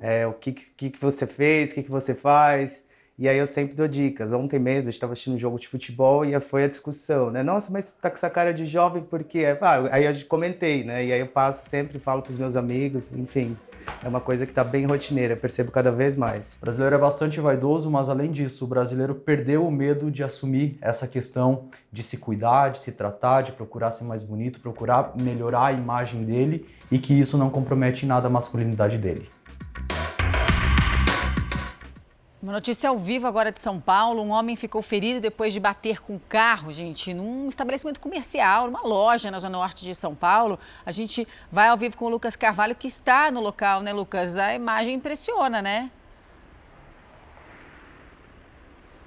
é, o que, que, que você fez, o que, que você faz. E aí eu sempre dou dicas. Ontem mesmo eu estava assistindo um jogo de futebol e foi a discussão, né? Nossa, mas você tá com essa cara de jovem por quê? Ah, aí eu comentei, né? E aí eu passo sempre, falo para os meus amigos, enfim. É uma coisa que está bem rotineira, percebo cada vez mais. O brasileiro é bastante vaidoso, mas além disso, o brasileiro perdeu o medo de assumir essa questão de se cuidar, de se tratar, de procurar ser mais bonito, procurar melhorar a imagem dele e que isso não compromete nada a masculinidade dele. Uma notícia ao vivo agora de São Paulo. Um homem ficou ferido depois de bater com um carro, gente, num estabelecimento comercial, numa loja na zona norte de São Paulo. A gente vai ao vivo com o Lucas Carvalho, que está no local, né, Lucas? A imagem impressiona, né?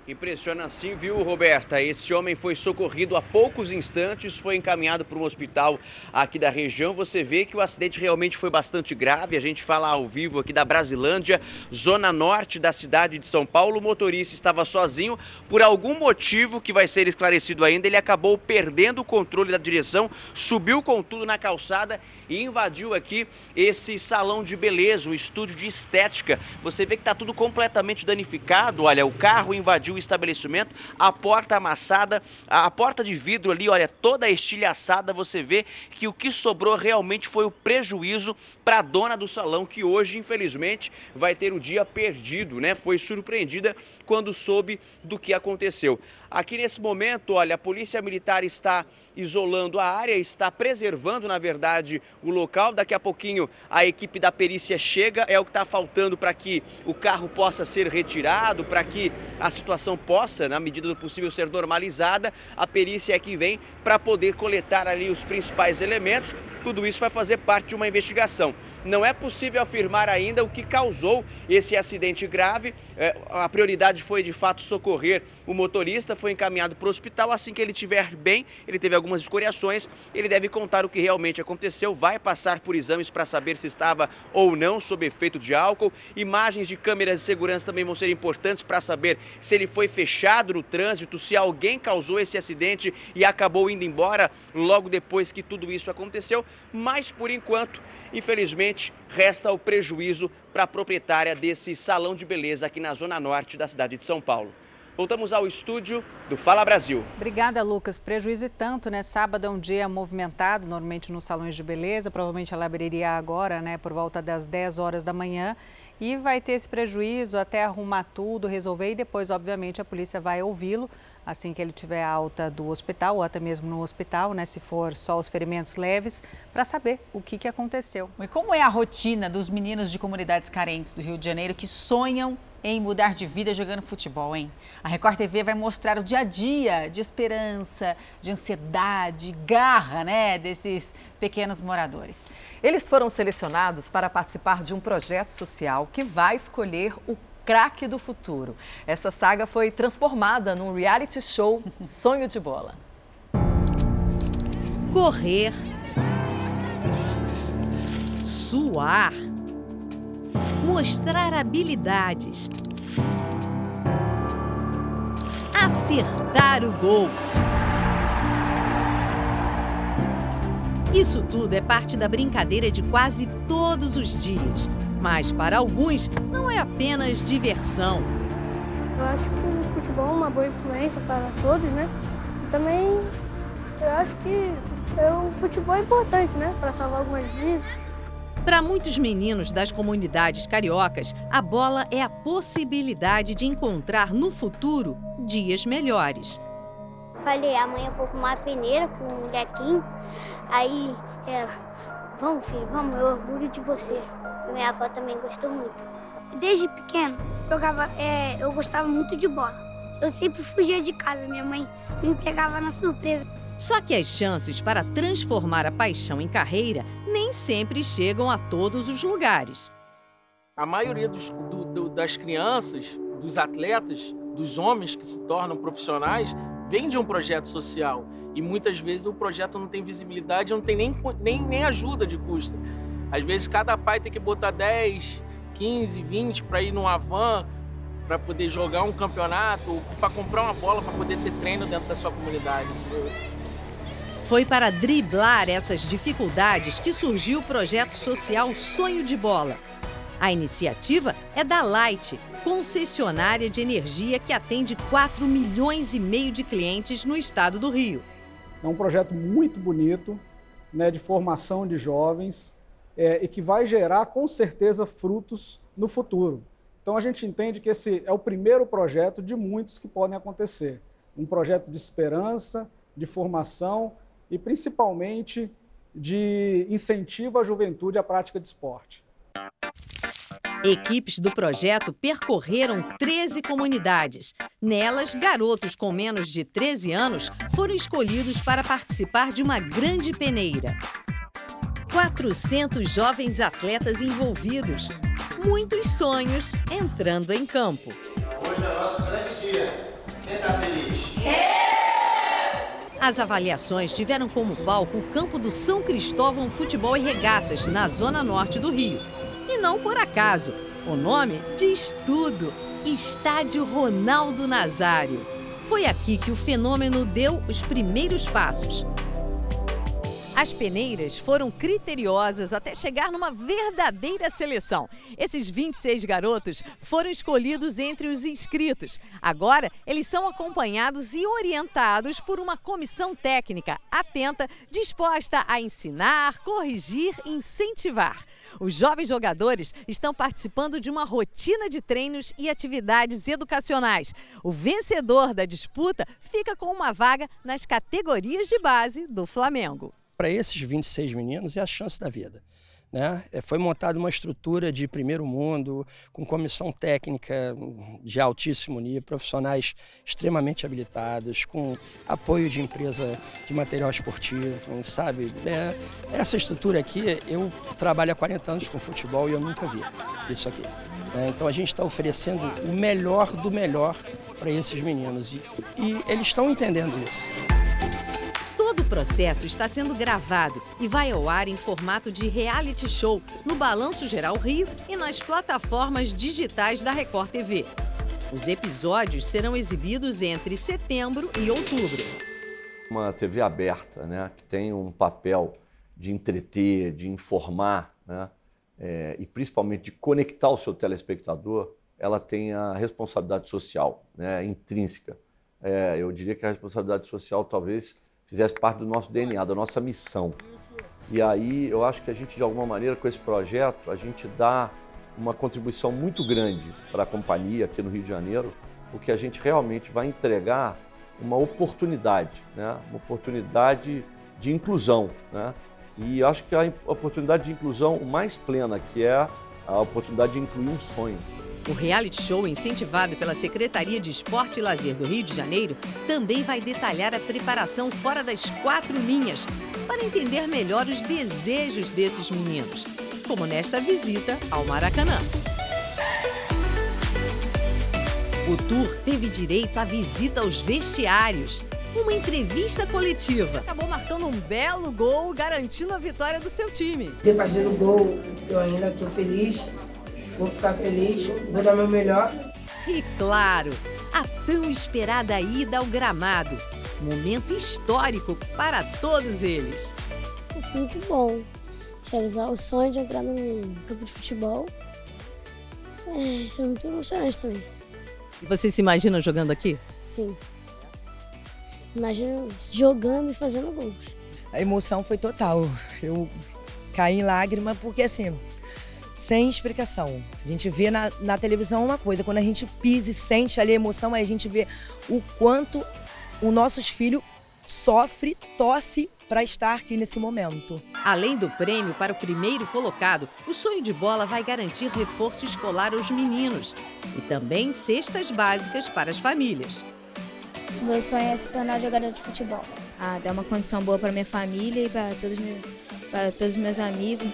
Impressiona sim, viu, Roberta? Esse homem foi socorrido há poucos instantes, foi encaminhado para um hospital aqui da região. Você vê que o acidente realmente foi bastante grave. A gente fala ao vivo aqui da Brasilândia, zona norte da cidade de São Paulo. O motorista estava sozinho. Por algum motivo que vai ser esclarecido ainda, ele acabou perdendo o controle da direção, subiu com tudo na calçada e invadiu aqui esse salão de beleza, o estúdio de estética. Você vê que está tudo completamente danificado. Olha, o carro invadiu o estabelecimento, a porta amassada, a porta de vidro ali, olha, toda estilhaçada, você vê que o que sobrou realmente foi o prejuízo para a dona do salão, que hoje, infelizmente, vai ter o dia perdido, né? Foi surpreendida quando soube do que aconteceu. Aqui nesse momento, olha, a Polícia Militar está isolando a área, está preservando, na verdade, o local. Daqui a pouquinho a equipe da perícia chega, é o que está faltando para que o carro possa ser retirado, para que a situação possa, na medida do possível, ser normalizada. A perícia é que vem para poder coletar ali os principais elementos. Tudo isso vai fazer parte de uma investigação. Não é possível afirmar ainda o que causou esse acidente grave. É, a prioridade foi, de fato, socorrer o motorista foi encaminhado para o hospital. Assim que ele estiver bem, ele teve algumas escoriações, ele deve contar o que realmente aconteceu, vai passar por exames para saber se estava ou não sob efeito de álcool. Imagens de câmeras de segurança também vão ser importantes para saber se ele foi fechado no trânsito, se alguém causou esse acidente e acabou indo embora logo depois que tudo isso aconteceu, mas por enquanto, infelizmente, resta o prejuízo para a proprietária desse salão de beleza aqui na zona norte da cidade de São Paulo. Voltamos ao estúdio do Fala Brasil. Obrigada, Lucas. Prejuízo e tanto, né? Sábado é um dia movimentado, normalmente nos salões de beleza. Provavelmente ela abriria agora, né, por volta das 10 horas da manhã. E vai ter esse prejuízo até arrumar tudo, resolver e depois, obviamente, a polícia vai ouvi-lo assim que ele tiver alta do hospital ou até mesmo no hospital, né, se for só os ferimentos leves, para saber o que, que aconteceu. E como é a rotina dos meninos de comunidades carentes do Rio de Janeiro que sonham em mudar de vida jogando futebol, hein? A Record TV vai mostrar o dia a dia de esperança, de ansiedade, garra, né, desses pequenos moradores. Eles foram selecionados para participar de um projeto social que vai escolher o craque do futuro. Essa saga foi transformada num reality show Sonho de Bola. Correr, suar, mostrar habilidades, acertar o gol. Isso tudo é parte da brincadeira de quase todos os dias. Mas para alguns, não é apenas diversão. Eu acho que o futebol é uma boa influência para todos, né? E também eu acho que é, o futebol é importante, né? Para salvar algumas vidas. Para muitos meninos das comunidades cariocas, a bola é a possibilidade de encontrar no futuro dias melhores. Falei, amanhã eu vou com uma peneira, com um lequinho. Aí ela, vamos filho, vamos, eu orgulho de você. Minha avó também gostou muito. Desde pequeno, jogava, é, eu gostava muito de bola. Eu sempre fugia de casa, minha mãe me pegava na surpresa. Só que as chances para transformar a paixão em carreira nem sempre chegam a todos os lugares. A maioria dos, do, do, das crianças, dos atletas, dos homens que se tornam profissionais, vem de um projeto social. E muitas vezes o projeto não tem visibilidade, não tem nem, nem, nem ajuda de custo. Às vezes cada pai tem que botar 10, 15, 20 para ir numa van para poder jogar um campeonato, para comprar uma bola para poder ter treino dentro da sua comunidade. Foi para driblar essas dificuldades que surgiu o projeto social Sonho de Bola. A iniciativa é da Light, concessionária de energia que atende 4 milhões e meio de clientes no estado do Rio. É um projeto muito bonito, né, de formação de jovens, é, e que vai gerar, com certeza, frutos no futuro. Então, a gente entende que esse é o primeiro projeto de muitos que podem acontecer. Um projeto de esperança, de formação e, principalmente, de incentivo à juventude à prática de esporte. Equipes do projeto percorreram 13 comunidades. Nelas, garotos com menos de 13 anos foram escolhidos para participar de uma grande peneira. 400 jovens atletas envolvidos. Muitos sonhos entrando em campo. Hoje é o nosso grande dia. Quem está feliz? As avaliações tiveram como palco o campo do São Cristóvão Futebol e Regatas, na zona norte do Rio. E não por acaso, o nome diz tudo: Estádio Ronaldo Nazário. Foi aqui que o fenômeno deu os primeiros passos. As peneiras foram criteriosas até chegar numa verdadeira seleção. Esses 26 garotos foram escolhidos entre os inscritos. Agora, eles são acompanhados e orientados por uma comissão técnica atenta, disposta a ensinar, corrigir e incentivar. Os jovens jogadores estão participando de uma rotina de treinos e atividades educacionais. O vencedor da disputa fica com uma vaga nas categorias de base do Flamengo para esses 26 meninos é a chance da vida. Né? É, foi montada uma estrutura de primeiro mundo, com comissão técnica de altíssimo nível, profissionais extremamente habilitados, com apoio de empresa de material esportivo, sabe? É, essa estrutura aqui, eu trabalho há 40 anos com futebol e eu nunca vi isso aqui. Né? Então a gente está oferecendo o melhor do melhor para esses meninos e, e eles estão entendendo isso. Todo o processo está sendo gravado e vai ao ar em formato de reality show no Balanço Geral Rio e nas plataformas digitais da Record TV. Os episódios serão exibidos entre setembro e outubro. Uma TV aberta, né, que tem um papel de entreter, de informar, né, é, e principalmente de conectar o seu telespectador, ela tem a responsabilidade social né, intrínseca. É, eu diria que a responsabilidade social talvez fizesse parte do nosso DNA, da nossa missão. E aí eu acho que a gente, de alguma maneira, com esse projeto, a gente dá uma contribuição muito grande para a companhia aqui no Rio de Janeiro, porque a gente realmente vai entregar uma oportunidade, né? uma oportunidade de inclusão. Né? E acho que a oportunidade de inclusão mais plena, que é a oportunidade de incluir um sonho. O reality show, incentivado pela Secretaria de Esporte e Lazer do Rio de Janeiro, também vai detalhar a preparação fora das quatro linhas, para entender melhor os desejos desses meninos, como nesta visita ao Maracanã. O tour teve direito à visita aos vestiários, uma entrevista coletiva. Acabou marcando um belo gol, garantindo a vitória do seu time. Depois do gol, eu ainda estou feliz vou ficar feliz, vou dar meu melhor. E claro, a tão esperada ida ao gramado. Momento histórico para todos eles. Muito bom. Realizar o sonho de entrar num campo de futebol. É, isso é muito emocionante também. E você se imagina jogando aqui? Sim. Imagino jogando e fazendo gols. A emoção foi total. Eu caí em lágrima porque assim, sem explicação. A gente vê na, na televisão uma coisa, quando a gente pisa e sente ali a emoção, aí a gente vê o quanto os nossos filhos sofre, tosse para estar aqui nesse momento. Além do prêmio para o primeiro colocado, o sonho de bola vai garantir reforço escolar aos meninos e também cestas básicas para as famílias. Meu sonho é se tornar jogador de futebol. Ah, dar uma condição boa para minha família e para todos, para todos os meus amigos.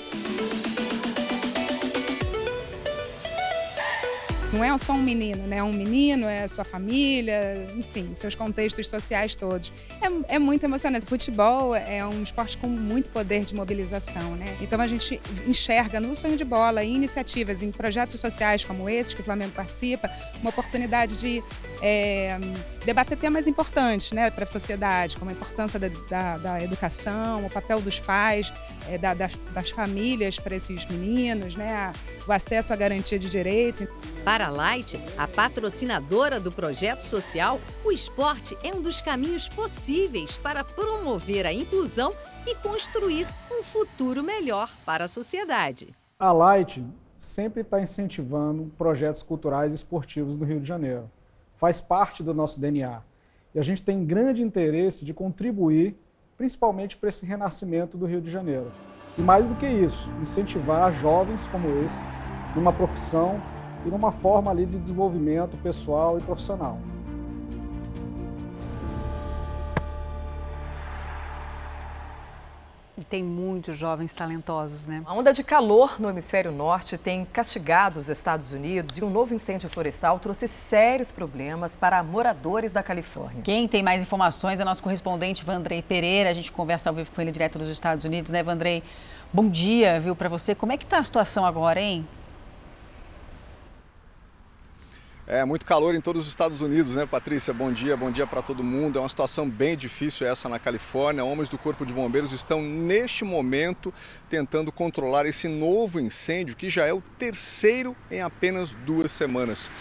Não é só um menino, né? Um menino é sua família, enfim, seus contextos sociais todos. É, é muito emocionante. Futebol é um esporte com muito poder de mobilização, né? Então a gente enxerga no sonho de bola, em iniciativas, em projetos sociais como esses que o Flamengo participa, uma oportunidade de é, debater temas importantes né, para a sociedade, como a importância da, da, da educação, o papel dos pais, é, da, das, das, famílias para esses meninos, né, o acesso à garantia de direitos. Para a Light, a patrocinadora do projeto social, o esporte é um dos caminhos possíveis para promover a inclusão e construir um futuro melhor para a sociedade. A Light sempre está incentivando projetos culturais e esportivos no Rio de Janeiro. Faz parte do nosso DNA. E a gente tem grande interesse de contribuir, principalmente para esse renascimento do Rio de Janeiro. E mais do que isso, incentivar jovens como esse numa profissão e numa forma ali de desenvolvimento pessoal e profissional. E tem muitos jovens talentosos, né? A onda de calor no hemisfério norte tem castigado os Estados Unidos e um novo incêndio florestal trouxe sérios problemas para moradores da Califórnia. Quem tem mais informações é nosso correspondente Vandrei Pereira. A gente conversa ao vivo com ele direto dos Estados Unidos, né, Vandrei? Bom dia, viu, para você. Como é que está a situação agora, hein? É muito calor em todos os Estados Unidos, né, Patrícia? Bom dia, bom dia para todo mundo. É uma situação bem difícil essa na Califórnia. Homens do Corpo de Bombeiros estão neste momento tentando controlar esse novo incêndio que já é o terceiro em apenas duas semanas.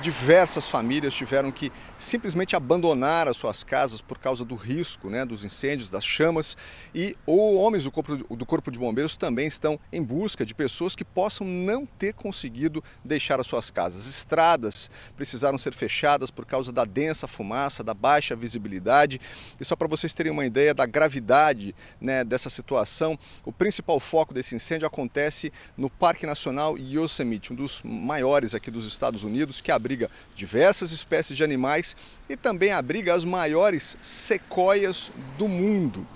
Diversas famílias tiveram que simplesmente abandonar as suas casas por causa do risco né, dos incêndios, das chamas. E ou homens do corpo, do corpo de Bombeiros também estão em busca de pessoas que possam não ter conseguido deixar as suas casas. Estradas precisaram ser fechadas por causa da densa fumaça, da baixa visibilidade. E só para vocês terem uma ideia da gravidade né, dessa situação, o principal foco desse incêndio acontece no Parque Nacional Yosemite, um dos maiores aqui dos Estados Unidos, que abriga diversas espécies de animais e também abriga as maiores sequoias do mundo.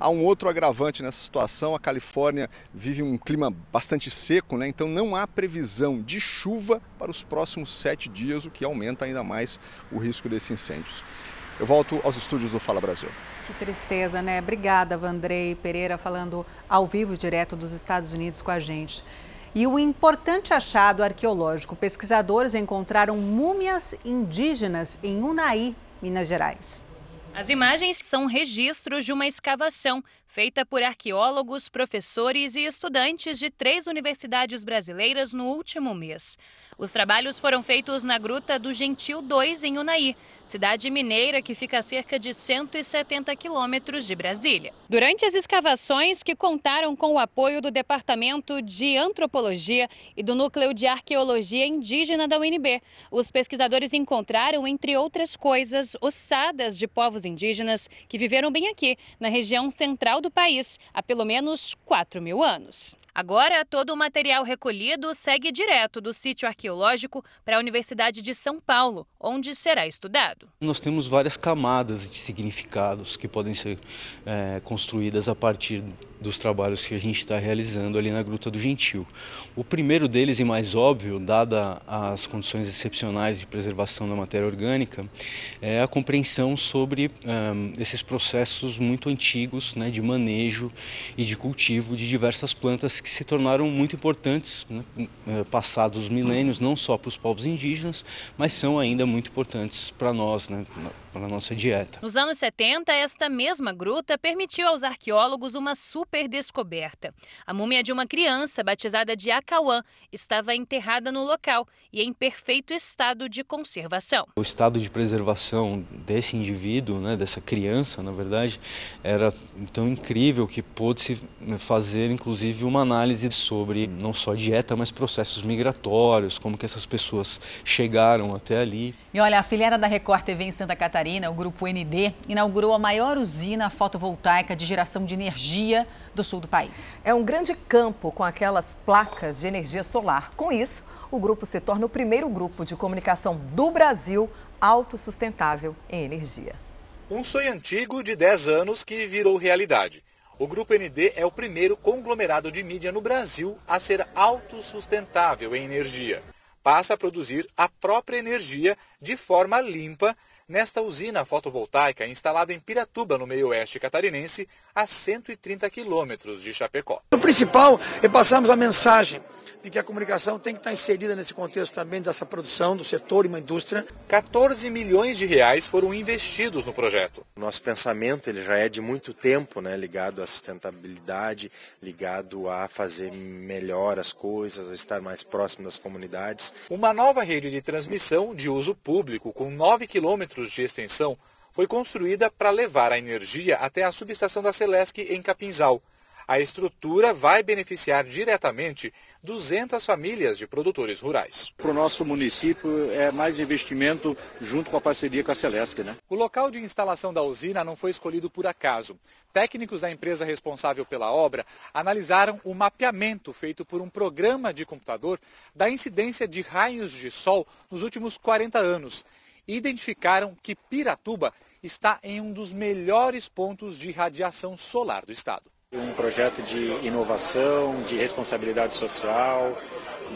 Há um outro agravante nessa situação: a Califórnia vive um clima bastante seco, né? então não há previsão de chuva para os próximos sete dias, o que aumenta ainda mais o risco desses incêndios. Eu volto aos estúdios do Fala Brasil. Que tristeza, né? Obrigada, Vandrei Pereira, falando ao vivo, direto dos Estados Unidos com a gente. E o importante achado arqueológico: pesquisadores encontraram múmias indígenas em Unai, Minas Gerais. As imagens são registros de uma escavação feita por arqueólogos, professores e estudantes de três universidades brasileiras no último mês. Os trabalhos foram feitos na Gruta do Gentil 2, em Unai, cidade mineira que fica a cerca de 170 quilômetros de Brasília. Durante as escavações, que contaram com o apoio do Departamento de Antropologia e do Núcleo de Arqueologia Indígena da UNB, os pesquisadores encontraram, entre outras coisas, ossadas de povos indígenas que viveram bem aqui, na região central do país, há pelo menos 4 mil anos. Agora, todo o material recolhido segue direto do sítio arqueológico para a Universidade de São Paulo, onde será estudado. Nós temos várias camadas de significados que podem ser é, construídas a partir dos trabalhos que a gente está realizando ali na Gruta do Gentil. O primeiro deles e mais óbvio, dada as condições excepcionais de preservação da matéria orgânica, é a compreensão sobre um, esses processos muito antigos né, de manejo e de cultivo de diversas plantas que se tornaram muito importantes né, é, passados os milênios, não só para os povos indígenas, mas são ainda muito importantes para nós, né, para a nossa dieta. Nos anos 70, esta mesma gruta permitiu aos arqueólogos uma super descoberta. A múmia de uma criança, batizada de Acauã, estava enterrada no local e em perfeito estado de conservação. O estado de preservação desse indivíduo, né, dessa criança, na verdade, era tão incrível que pôde-se fazer, inclusive, uma análise sobre não só dieta, mas processos migratórios, como que essas pessoas chegaram até ali. E olha, a filiada da Record TV em Santa Catarina, o grupo ND, inaugurou a maior usina fotovoltaica de geração de energia do sul do país. É um grande campo com aquelas placas de energia solar. Com isso, o grupo se torna o primeiro grupo de comunicação do Brasil autossustentável em energia. Um sonho antigo de 10 anos que virou realidade. O Grupo ND é o primeiro conglomerado de mídia no Brasil a ser autossustentável em energia. Passa a produzir a própria energia de forma limpa nesta usina fotovoltaica instalada em Piratuba, no meio-oeste catarinense, a 130 quilômetros de Chapecó. O principal é passarmos a mensagem de que a comunicação tem que estar inserida nesse contexto também dessa produção do setor e uma indústria. 14 milhões de reais foram investidos no projeto. Nosso pensamento ele já é de muito tempo, né, ligado à sustentabilidade, ligado a fazer melhor as coisas, a estar mais próximo das comunidades. Uma nova rede de transmissão de uso público com 9 quilômetros de extensão foi construída para levar a energia até a subestação da Celesc em Capinzal. A estrutura vai beneficiar diretamente 200 famílias de produtores rurais. Para o nosso município é mais investimento junto com a parceria com a Celesc. Né? O local de instalação da usina não foi escolhido por acaso. Técnicos da empresa responsável pela obra analisaram o mapeamento feito por um programa de computador da incidência de raios de sol nos últimos 40 anos identificaram que Piratuba está em um dos melhores pontos de radiação solar do estado. Um projeto de inovação, de responsabilidade social,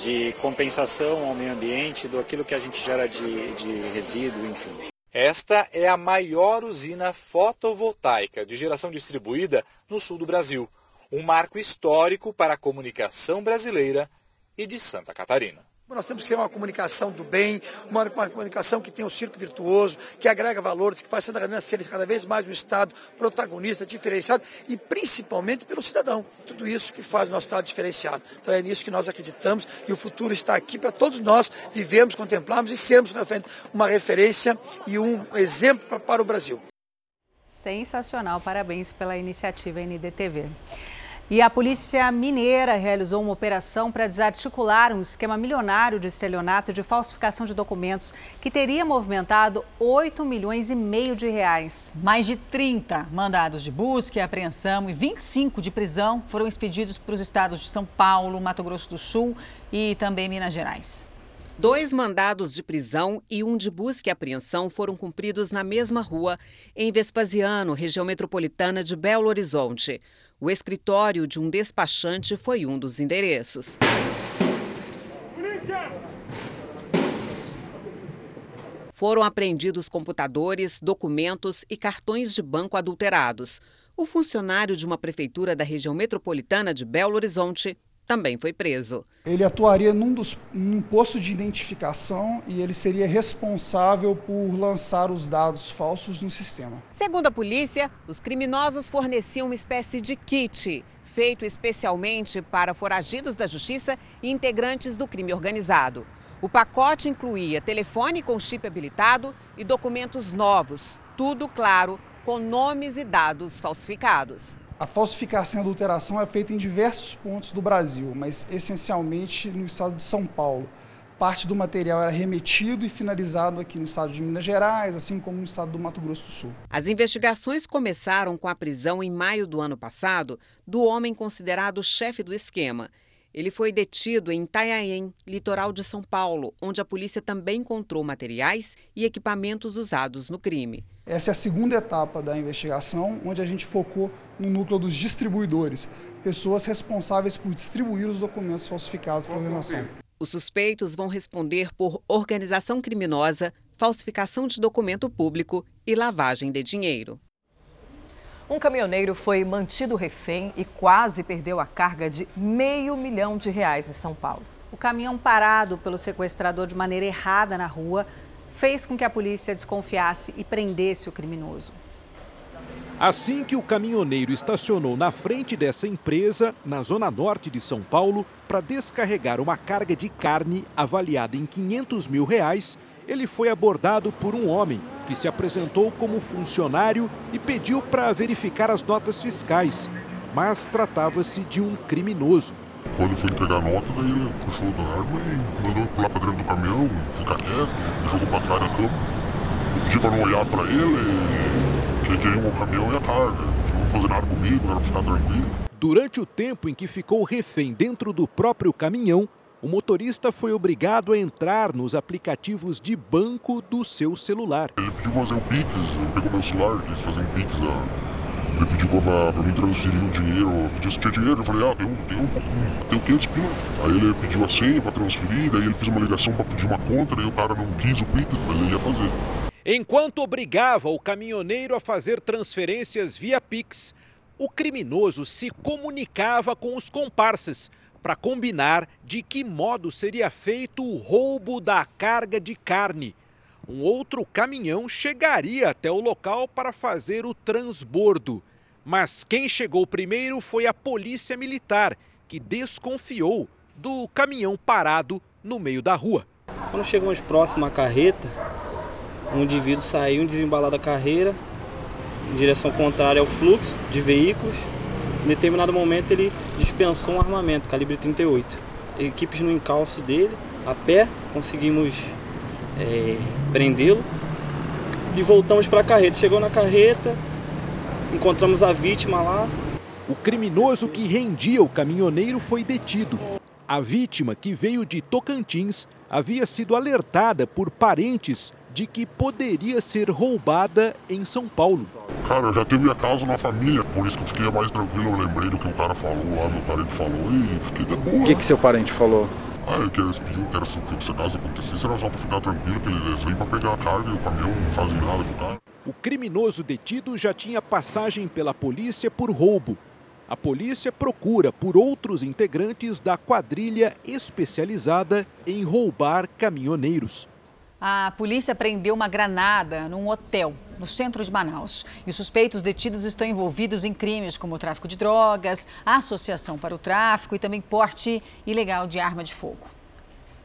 de compensação ao meio ambiente do aquilo que a gente gera de, de resíduo, enfim. Esta é a maior usina fotovoltaica de geração distribuída no sul do Brasil. Um marco histórico para a comunicação brasileira e de Santa Catarina. Nós temos que ter uma comunicação do bem, uma, uma comunicação que tem um circo virtuoso, que agrega valores, que faz Santa Catarina ser cada vez mais um Estado protagonista, diferenciado e principalmente pelo cidadão. Tudo isso que faz o nosso Estado diferenciado. Então é nisso que nós acreditamos e o futuro está aqui para todos nós vivermos, contemplarmos e sermos uma referência e um exemplo para o Brasil. Sensacional, parabéns pela iniciativa NDTV. E a Polícia Mineira realizou uma operação para desarticular um esquema milionário de estelionato de falsificação de documentos que teria movimentado 8 milhões e meio de reais. Mais de 30 mandados de busca e apreensão e 25 de prisão foram expedidos para os estados de São Paulo, Mato Grosso do Sul e também Minas Gerais. Dois mandados de prisão e um de busca e apreensão foram cumpridos na mesma rua, em Vespasiano, região metropolitana de Belo Horizonte. O escritório de um despachante foi um dos endereços. Foram apreendidos computadores, documentos e cartões de banco adulterados. O funcionário de uma prefeitura da região metropolitana de Belo Horizonte também foi preso. Ele atuaria num, dos, num posto de identificação e ele seria responsável por lançar os dados falsos no sistema. Segundo a polícia, os criminosos forneciam uma espécie de kit feito especialmente para foragidos da justiça e integrantes do crime organizado. O pacote incluía telefone com chip habilitado e documentos novos, tudo, claro, com nomes e dados falsificados. A falsificação e adulteração é feita em diversos pontos do Brasil, mas essencialmente no estado de São Paulo. Parte do material era remetido e finalizado aqui no estado de Minas Gerais, assim como no estado do Mato Grosso do Sul. As investigações começaram com a prisão em maio do ano passado do homem considerado chefe do esquema. Ele foi detido em Itanhaém, litoral de São Paulo, onde a polícia também encontrou materiais e equipamentos usados no crime. Essa é a segunda etapa da investigação, onde a gente focou no núcleo dos distribuidores, pessoas responsáveis por distribuir os documentos falsificados pela nação. Os suspeitos vão responder por organização criminosa, falsificação de documento público e lavagem de dinheiro. Um caminhoneiro foi mantido refém e quase perdeu a carga de meio milhão de reais em São Paulo. O caminhão parado pelo sequestrador de maneira errada na rua fez com que a polícia desconfiasse e prendesse o criminoso. Assim que o caminhoneiro estacionou na frente dessa empresa, na zona norte de São Paulo, para descarregar uma carga de carne avaliada em 500 mil reais, ele foi abordado por um homem que se apresentou como funcionário e pediu para verificar as notas fiscais. Mas tratava-se de um criminoso. Quando foi entregar a nota, daí ele puxou da arma e mandou pular para dentro do caminhão, ficar quieto, jogou para trás da cama. Eu pedi para não olhar para ele, que ele queria o caminhão e a carga. Não vão fazer nada comigo, quero ficar tranquilo. Durante o tempo em que ficou refém dentro do próprio caminhão, o motorista foi obrigado a entrar nos aplicativos de banco do seu celular. Ele pediu para fazer um Pix, eu pegou meu celular, quis fazer um Pix. Ele pediu para, mim transferir o dinheiro, eu pedi se tinha dinheiro, eu falei, ah, tem um, tem um tem 500 pila. Aí ele pediu a senha para transferir, daí ele fez uma ligação para pedir uma conta, daí o cara não quis o Pix, mas ele ia fazer. Enquanto obrigava o caminhoneiro a fazer transferências via Pix, o criminoso se comunicava com os comparsas para combinar de que modo seria feito o roubo da carga de carne. Um outro caminhão chegaria até o local para fazer o transbordo. Mas quem chegou primeiro foi a Polícia Militar, que desconfiou do caminhão parado no meio da rua. Quando chegamos próximo à carreta, um indivíduo saiu desembalar da carreira em direção contrária ao fluxo de veículos em determinado momento ele dispensou um armamento calibre 38. Equipes no encalço dele, a pé, conseguimos é, prendê-lo e voltamos para a carreta. Chegou na carreta, encontramos a vítima lá. O criminoso que rendia o caminhoneiro foi detido. A vítima, que veio de Tocantins, havia sido alertada por parentes de que poderia ser roubada em São Paulo. Cara, eu já tive minha casa na família, por isso que eu fiquei mais tranquilo. Eu lembrei do que o cara falou lá, meu parente falou e fiquei de boa. O que, que seu parente falou? Ah, ele quer pediu que era se essa caso acontecesse, era só pra ficar tranquilo, que eles vêm pra pegar a carga e o caminhão não fazem nada com o cara. O criminoso detido já tinha passagem pela polícia por roubo. A polícia procura por outros integrantes da quadrilha especializada em roubar caminhoneiros. A polícia prendeu uma granada num hotel no centro de Manaus. E os suspeitos detidos estão envolvidos em crimes como tráfico de drogas, associação para o tráfico e também porte ilegal de arma de fogo.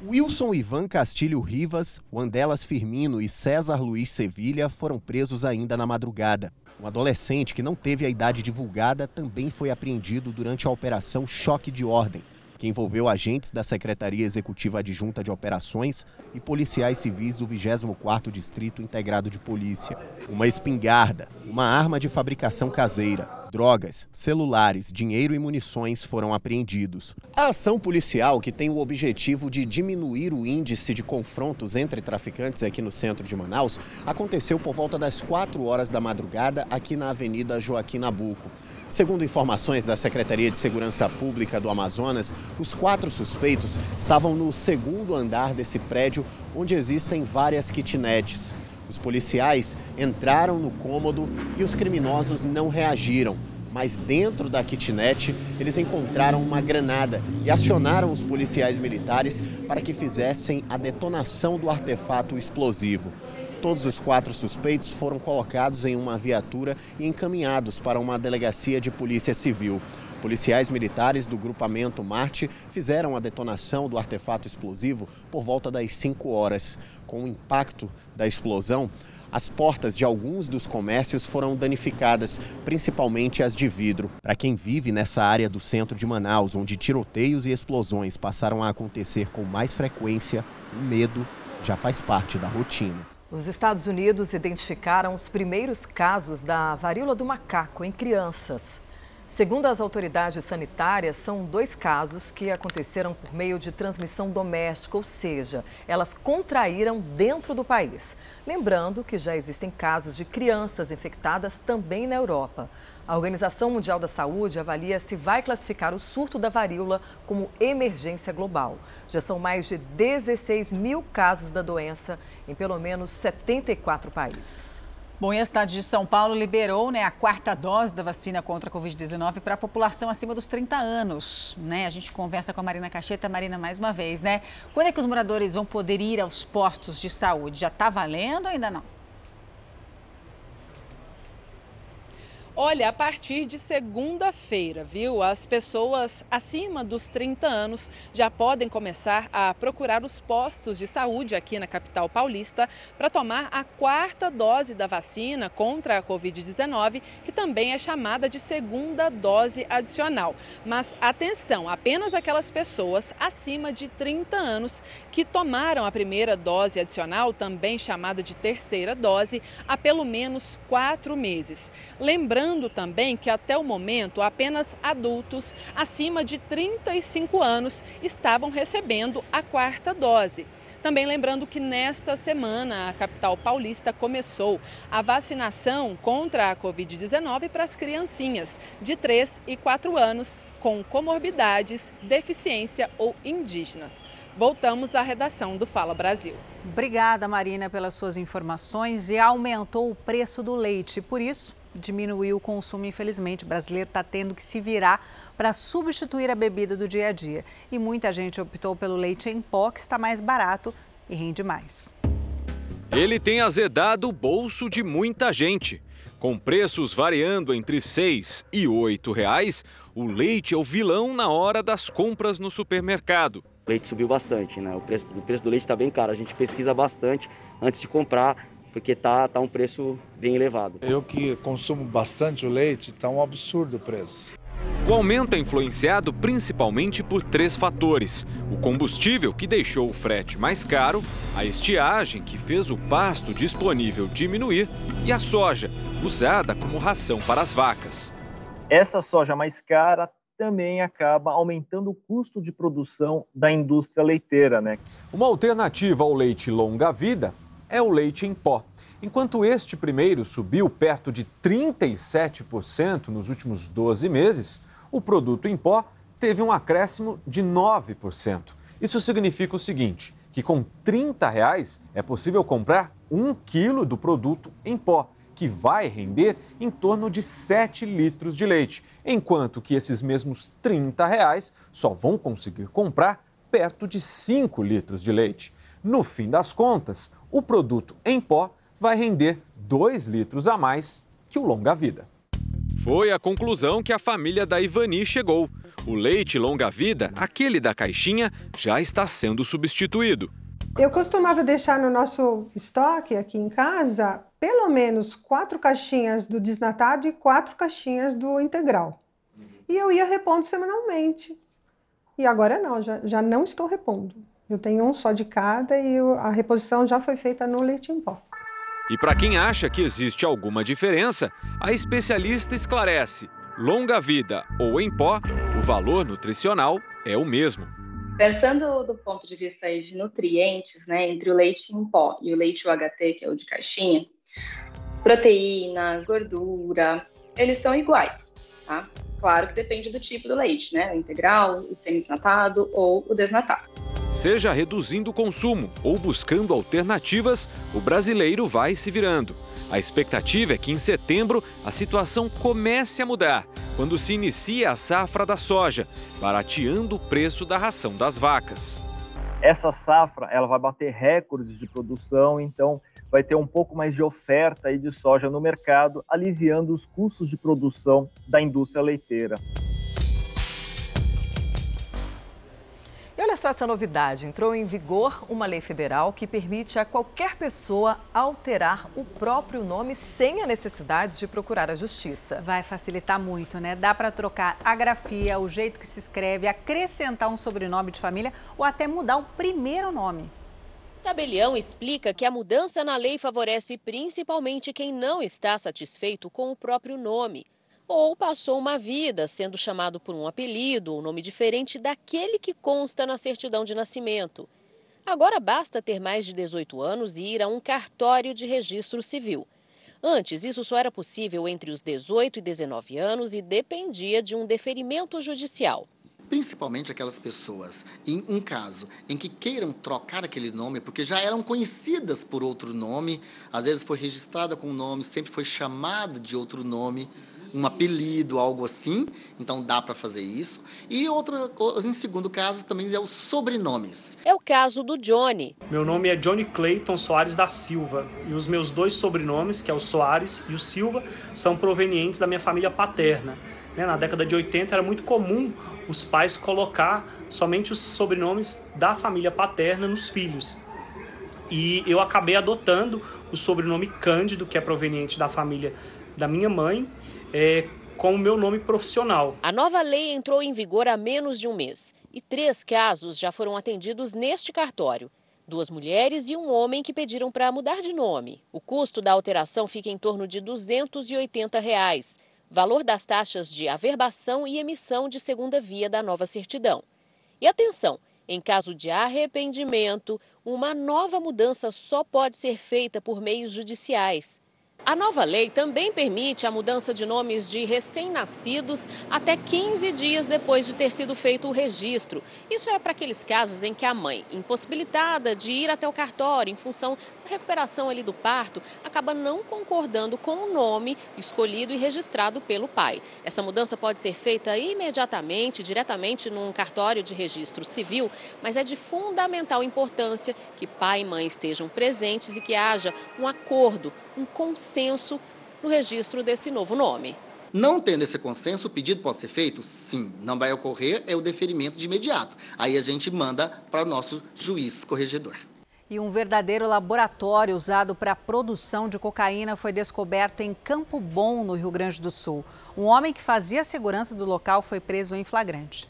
Wilson Ivan Castilho Rivas, Wandelas Firmino e César Luiz Sevilha foram presos ainda na madrugada. Um adolescente que não teve a idade divulgada também foi apreendido durante a operação Choque de Ordem, que envolveu agentes da Secretaria Executiva Adjunta de Operações e policiais civis do 24º Distrito Integrado de Polícia. Uma espingarda, uma arma de fabricação caseira, drogas, celulares, dinheiro e munições foram apreendidos. A ação policial, que tem o objetivo de diminuir o índice de confrontos entre traficantes aqui no centro de Manaus, aconteceu por volta das 4 horas da madrugada aqui na Avenida Joaquim Nabuco. Segundo informações da Secretaria de Segurança Pública do Amazonas, os quatro suspeitos estavam no segundo andar desse prédio, onde existem várias kitnets. Os policiais entraram no cômodo e os criminosos não reagiram. Mas dentro da kitnet, eles encontraram uma granada e acionaram os policiais militares para que fizessem a detonação do artefato explosivo. Todos os quatro suspeitos foram colocados em uma viatura e encaminhados para uma delegacia de polícia civil. Policiais militares do grupamento Marte fizeram a detonação do artefato explosivo por volta das 5 horas. Com o impacto da explosão, as portas de alguns dos comércios foram danificadas, principalmente as de vidro. Para quem vive nessa área do centro de Manaus, onde tiroteios e explosões passaram a acontecer com mais frequência, o medo já faz parte da rotina. Os Estados Unidos identificaram os primeiros casos da varíola do macaco em crianças. Segundo as autoridades sanitárias, são dois casos que aconteceram por meio de transmissão doméstica, ou seja, elas contraíram dentro do país. Lembrando que já existem casos de crianças infectadas também na Europa. A Organização Mundial da Saúde avalia se vai classificar o surto da varíola como emergência global. Já são mais de 16 mil casos da doença em pelo menos 74 países. Bom, e a cidade de São Paulo liberou né, a quarta dose da vacina contra a Covid-19 para a população acima dos 30 anos. Né? A gente conversa com a Marina Cacheta. Marina, mais uma vez, né? Quando é que os moradores vão poder ir aos postos de saúde? Já está valendo ou ainda não? Olha, a partir de segunda-feira, viu? As pessoas acima dos 30 anos já podem começar a procurar os postos de saúde aqui na capital paulista para tomar a quarta dose da vacina contra a Covid-19, que também é chamada de segunda dose adicional. Mas atenção, apenas aquelas pessoas acima de 30 anos que tomaram a primeira dose adicional, também chamada de terceira dose, há pelo menos quatro meses. Lembrando Lembrando também que até o momento apenas adultos acima de 35 anos estavam recebendo a quarta dose. Também lembrando que nesta semana a capital paulista começou a vacinação contra a Covid-19 para as criancinhas de 3 e 4 anos com comorbidades, deficiência ou indígenas. Voltamos à redação do Fala Brasil. Obrigada, Marina, pelas suas informações. E aumentou o preço do leite. Por isso, diminuiu o consumo, infelizmente. O brasileiro está tendo que se virar para substituir a bebida do dia a dia. E muita gente optou pelo leite em pó, que está mais barato e rende mais. Ele tem azedado o bolso de muita gente. Com preços variando entre 6 e 8 reais, o leite é o vilão na hora das compras no supermercado. O leite subiu bastante, né? O preço, o preço do leite está bem caro. A gente pesquisa bastante antes de comprar porque tá, tá um preço bem elevado. Eu que consumo bastante o leite, tá um absurdo o preço. O aumento é influenciado principalmente por três fatores: o combustível, que deixou o frete mais caro, a estiagem, que fez o pasto disponível diminuir, e a soja, usada como ração para as vacas. Essa soja mais cara também acaba aumentando o custo de produção da indústria leiteira, né? Uma alternativa ao leite longa-vida é o leite em pó. Enquanto este primeiro subiu perto de 37% nos últimos 12 meses, o produto em pó teve um acréscimo de 9%. Isso significa o seguinte, que com 30 reais é possível comprar um quilo do produto em pó, que vai render em torno de 7 litros de leite, enquanto que esses mesmos 30 reais só vão conseguir comprar perto de 5 litros de leite. No fim das contas, o produto em pó vai render 2 litros a mais que o longa-vida. Foi a conclusão que a família da Ivani chegou. O leite longa-vida, aquele da caixinha, já está sendo substituído. Eu costumava deixar no nosso estoque aqui em casa pelo menos quatro caixinhas do desnatado e quatro caixinhas do integral. E eu ia repondo semanalmente. E agora não, já, já não estou repondo. Eu tenho um só de cada e a reposição já foi feita no leite em pó. E para quem acha que existe alguma diferença, a especialista esclarece: longa vida ou em pó, o valor nutricional é o mesmo. Pensando do ponto de vista aí de nutrientes, né, entre o leite em pó e o leite UHT, que é o de caixinha, proteína, gordura, eles são iguais, tá? Claro que depende do tipo do leite, né? O integral, o semi-desnatado ou o desnatado. Seja reduzindo o consumo ou buscando alternativas, o brasileiro vai se virando. A expectativa é que em setembro a situação comece a mudar. quando se inicia a safra da soja, barateando o preço da ração das vacas. Essa safra ela vai bater recordes de produção, então vai ter um pouco mais de oferta aí de soja no mercado, aliviando os custos de produção da indústria leiteira. E olha só essa novidade: entrou em vigor uma lei federal que permite a qualquer pessoa alterar o próprio nome sem a necessidade de procurar a justiça. Vai facilitar muito, né? Dá para trocar a grafia, o jeito que se escreve, acrescentar um sobrenome de família ou até mudar o primeiro nome. Tabelião explica que a mudança na lei favorece principalmente quem não está satisfeito com o próprio nome ou passou uma vida sendo chamado por um apelido ou nome diferente daquele que consta na certidão de nascimento. Agora basta ter mais de 18 anos e ir a um cartório de registro civil. Antes, isso só era possível entre os 18 e 19 anos e dependia de um deferimento judicial principalmente aquelas pessoas, em um caso em que queiram trocar aquele nome, porque já eram conhecidas por outro nome, às vezes foi registrada com um nome, sempre foi chamada de outro nome, um apelido, algo assim, então dá para fazer isso. E outra, em segundo caso, também é os sobrenomes. É o caso do Johnny. Meu nome é Johnny Clayton Soares da Silva e os meus dois sobrenomes, que é o Soares e o Silva, são provenientes da minha família paterna. Né, na década de 80 era muito comum os pais colocar somente os sobrenomes da família paterna nos filhos. E eu acabei adotando o sobrenome Cândido, que é proveniente da família da minha mãe, é, com o meu nome profissional. A nova lei entrou em vigor há menos de um mês e três casos já foram atendidos neste cartório. Duas mulheres e um homem que pediram para mudar de nome. O custo da alteração fica em torno de 280 reais, valor das taxas de averbação e emissão de segunda via da nova certidão. E atenção, em caso de arrependimento, uma nova mudança só pode ser feita por meios judiciais. A nova lei também permite a mudança de nomes de recém-nascidos até 15 dias depois de ter sido feito o registro. Isso é para aqueles casos em que a mãe, impossibilitada de ir até o cartório em função da recuperação ali do parto, acaba não concordando com o nome escolhido e registrado pelo pai. Essa mudança pode ser feita imediatamente, diretamente num cartório de registro civil, mas é de fundamental importância que pai e mãe estejam presentes e que haja um acordo um consenso no registro desse novo nome. Não tendo esse consenso, o pedido pode ser feito? Sim. Não vai ocorrer, é o deferimento de imediato. Aí a gente manda para o nosso juiz corregedor. E um verdadeiro laboratório usado para a produção de cocaína foi descoberto em Campo Bom, no Rio Grande do Sul. Um homem que fazia a segurança do local foi preso em flagrante.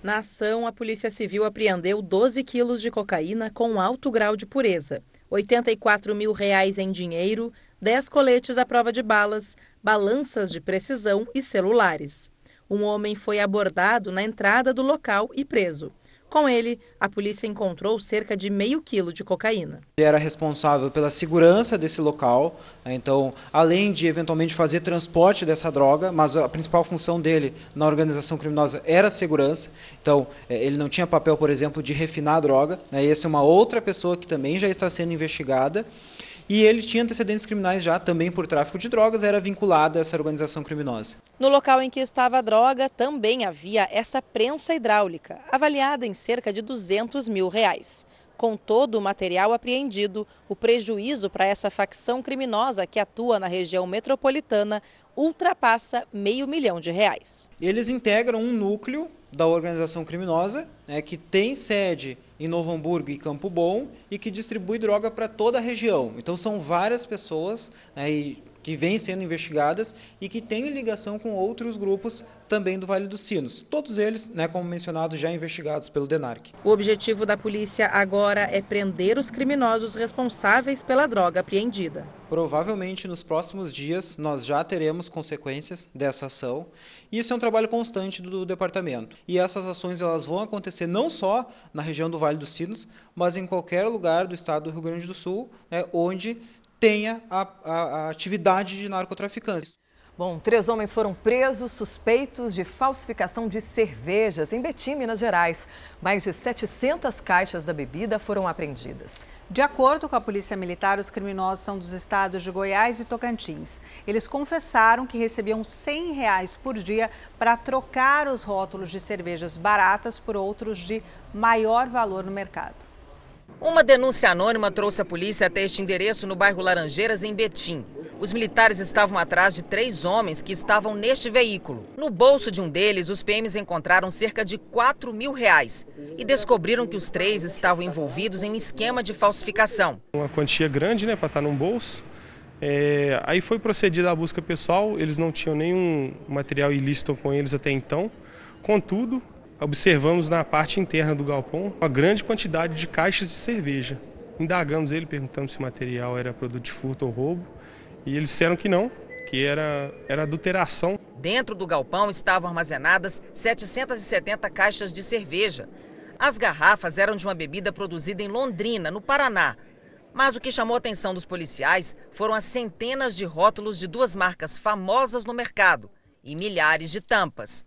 Na ação, a Polícia Civil apreendeu 12 quilos de cocaína com alto grau de pureza. 84 mil reais em dinheiro, 10 coletes à prova de balas, balanças de precisão e celulares. Um homem foi abordado na entrada do local e preso. Com ele, a polícia encontrou cerca de meio quilo de cocaína. Ele era responsável pela segurança desse local, né? então, além de eventualmente fazer transporte dessa droga, mas a principal função dele na organização criminosa era a segurança. Então, é, ele não tinha papel, por exemplo, de refinar a droga. Né? Essa é uma outra pessoa que também já está sendo investigada. E ele tinha antecedentes criminais já, também por tráfico de drogas, era vinculado a essa organização criminosa. No local em que estava a droga, também havia essa prensa hidráulica, avaliada em cerca de 200 mil reais. Com todo o material apreendido, o prejuízo para essa facção criminosa que atua na região metropolitana ultrapassa meio milhão de reais. Eles integram um núcleo da organização criminosa, né, que tem sede em Novo Hamburgo e Campo Bom e que distribui droga para toda a região. Então são várias pessoas né, e que vêm sendo investigadas e que têm ligação com outros grupos também do Vale dos Sinos. Todos eles, né, como mencionado, já investigados pelo DENARC. O objetivo da polícia agora é prender os criminosos responsáveis pela droga apreendida. Provavelmente nos próximos dias nós já teremos consequências dessa ação. Isso é um trabalho constante do departamento. E essas ações elas vão acontecer não só na região do Vale dos Sinos, mas em qualquer lugar do estado do Rio Grande do Sul, né, onde tenha a, a, a atividade de narcotraficantes. Bom, três homens foram presos suspeitos de falsificação de cervejas em Betim, Minas Gerais. Mais de 700 caixas da bebida foram apreendidas. De acordo com a Polícia Militar, os criminosos são dos estados de Goiás e Tocantins. Eles confessaram que recebiam 100 reais por dia para trocar os rótulos de cervejas baratas por outros de maior valor no mercado. Uma denúncia anônima trouxe a polícia até este endereço no bairro Laranjeiras, em Betim. Os militares estavam atrás de três homens que estavam neste veículo. No bolso de um deles, os PMs encontraram cerca de 4 mil reais e descobriram que os três estavam envolvidos em um esquema de falsificação. Uma quantia grande né, para estar num bolso. É, aí foi procedida a busca pessoal, eles não tinham nenhum material ilícito com eles até então. Contudo, observamos na parte interna do galpão uma grande quantidade de caixas de cerveja. Indagamos ele, perguntamos se o material era produto de furto ou roubo, e eles disseram que não, que era, era adulteração. Dentro do galpão estavam armazenadas 770 caixas de cerveja. As garrafas eram de uma bebida produzida em Londrina, no Paraná. Mas o que chamou a atenção dos policiais foram as centenas de rótulos de duas marcas famosas no mercado e milhares de tampas.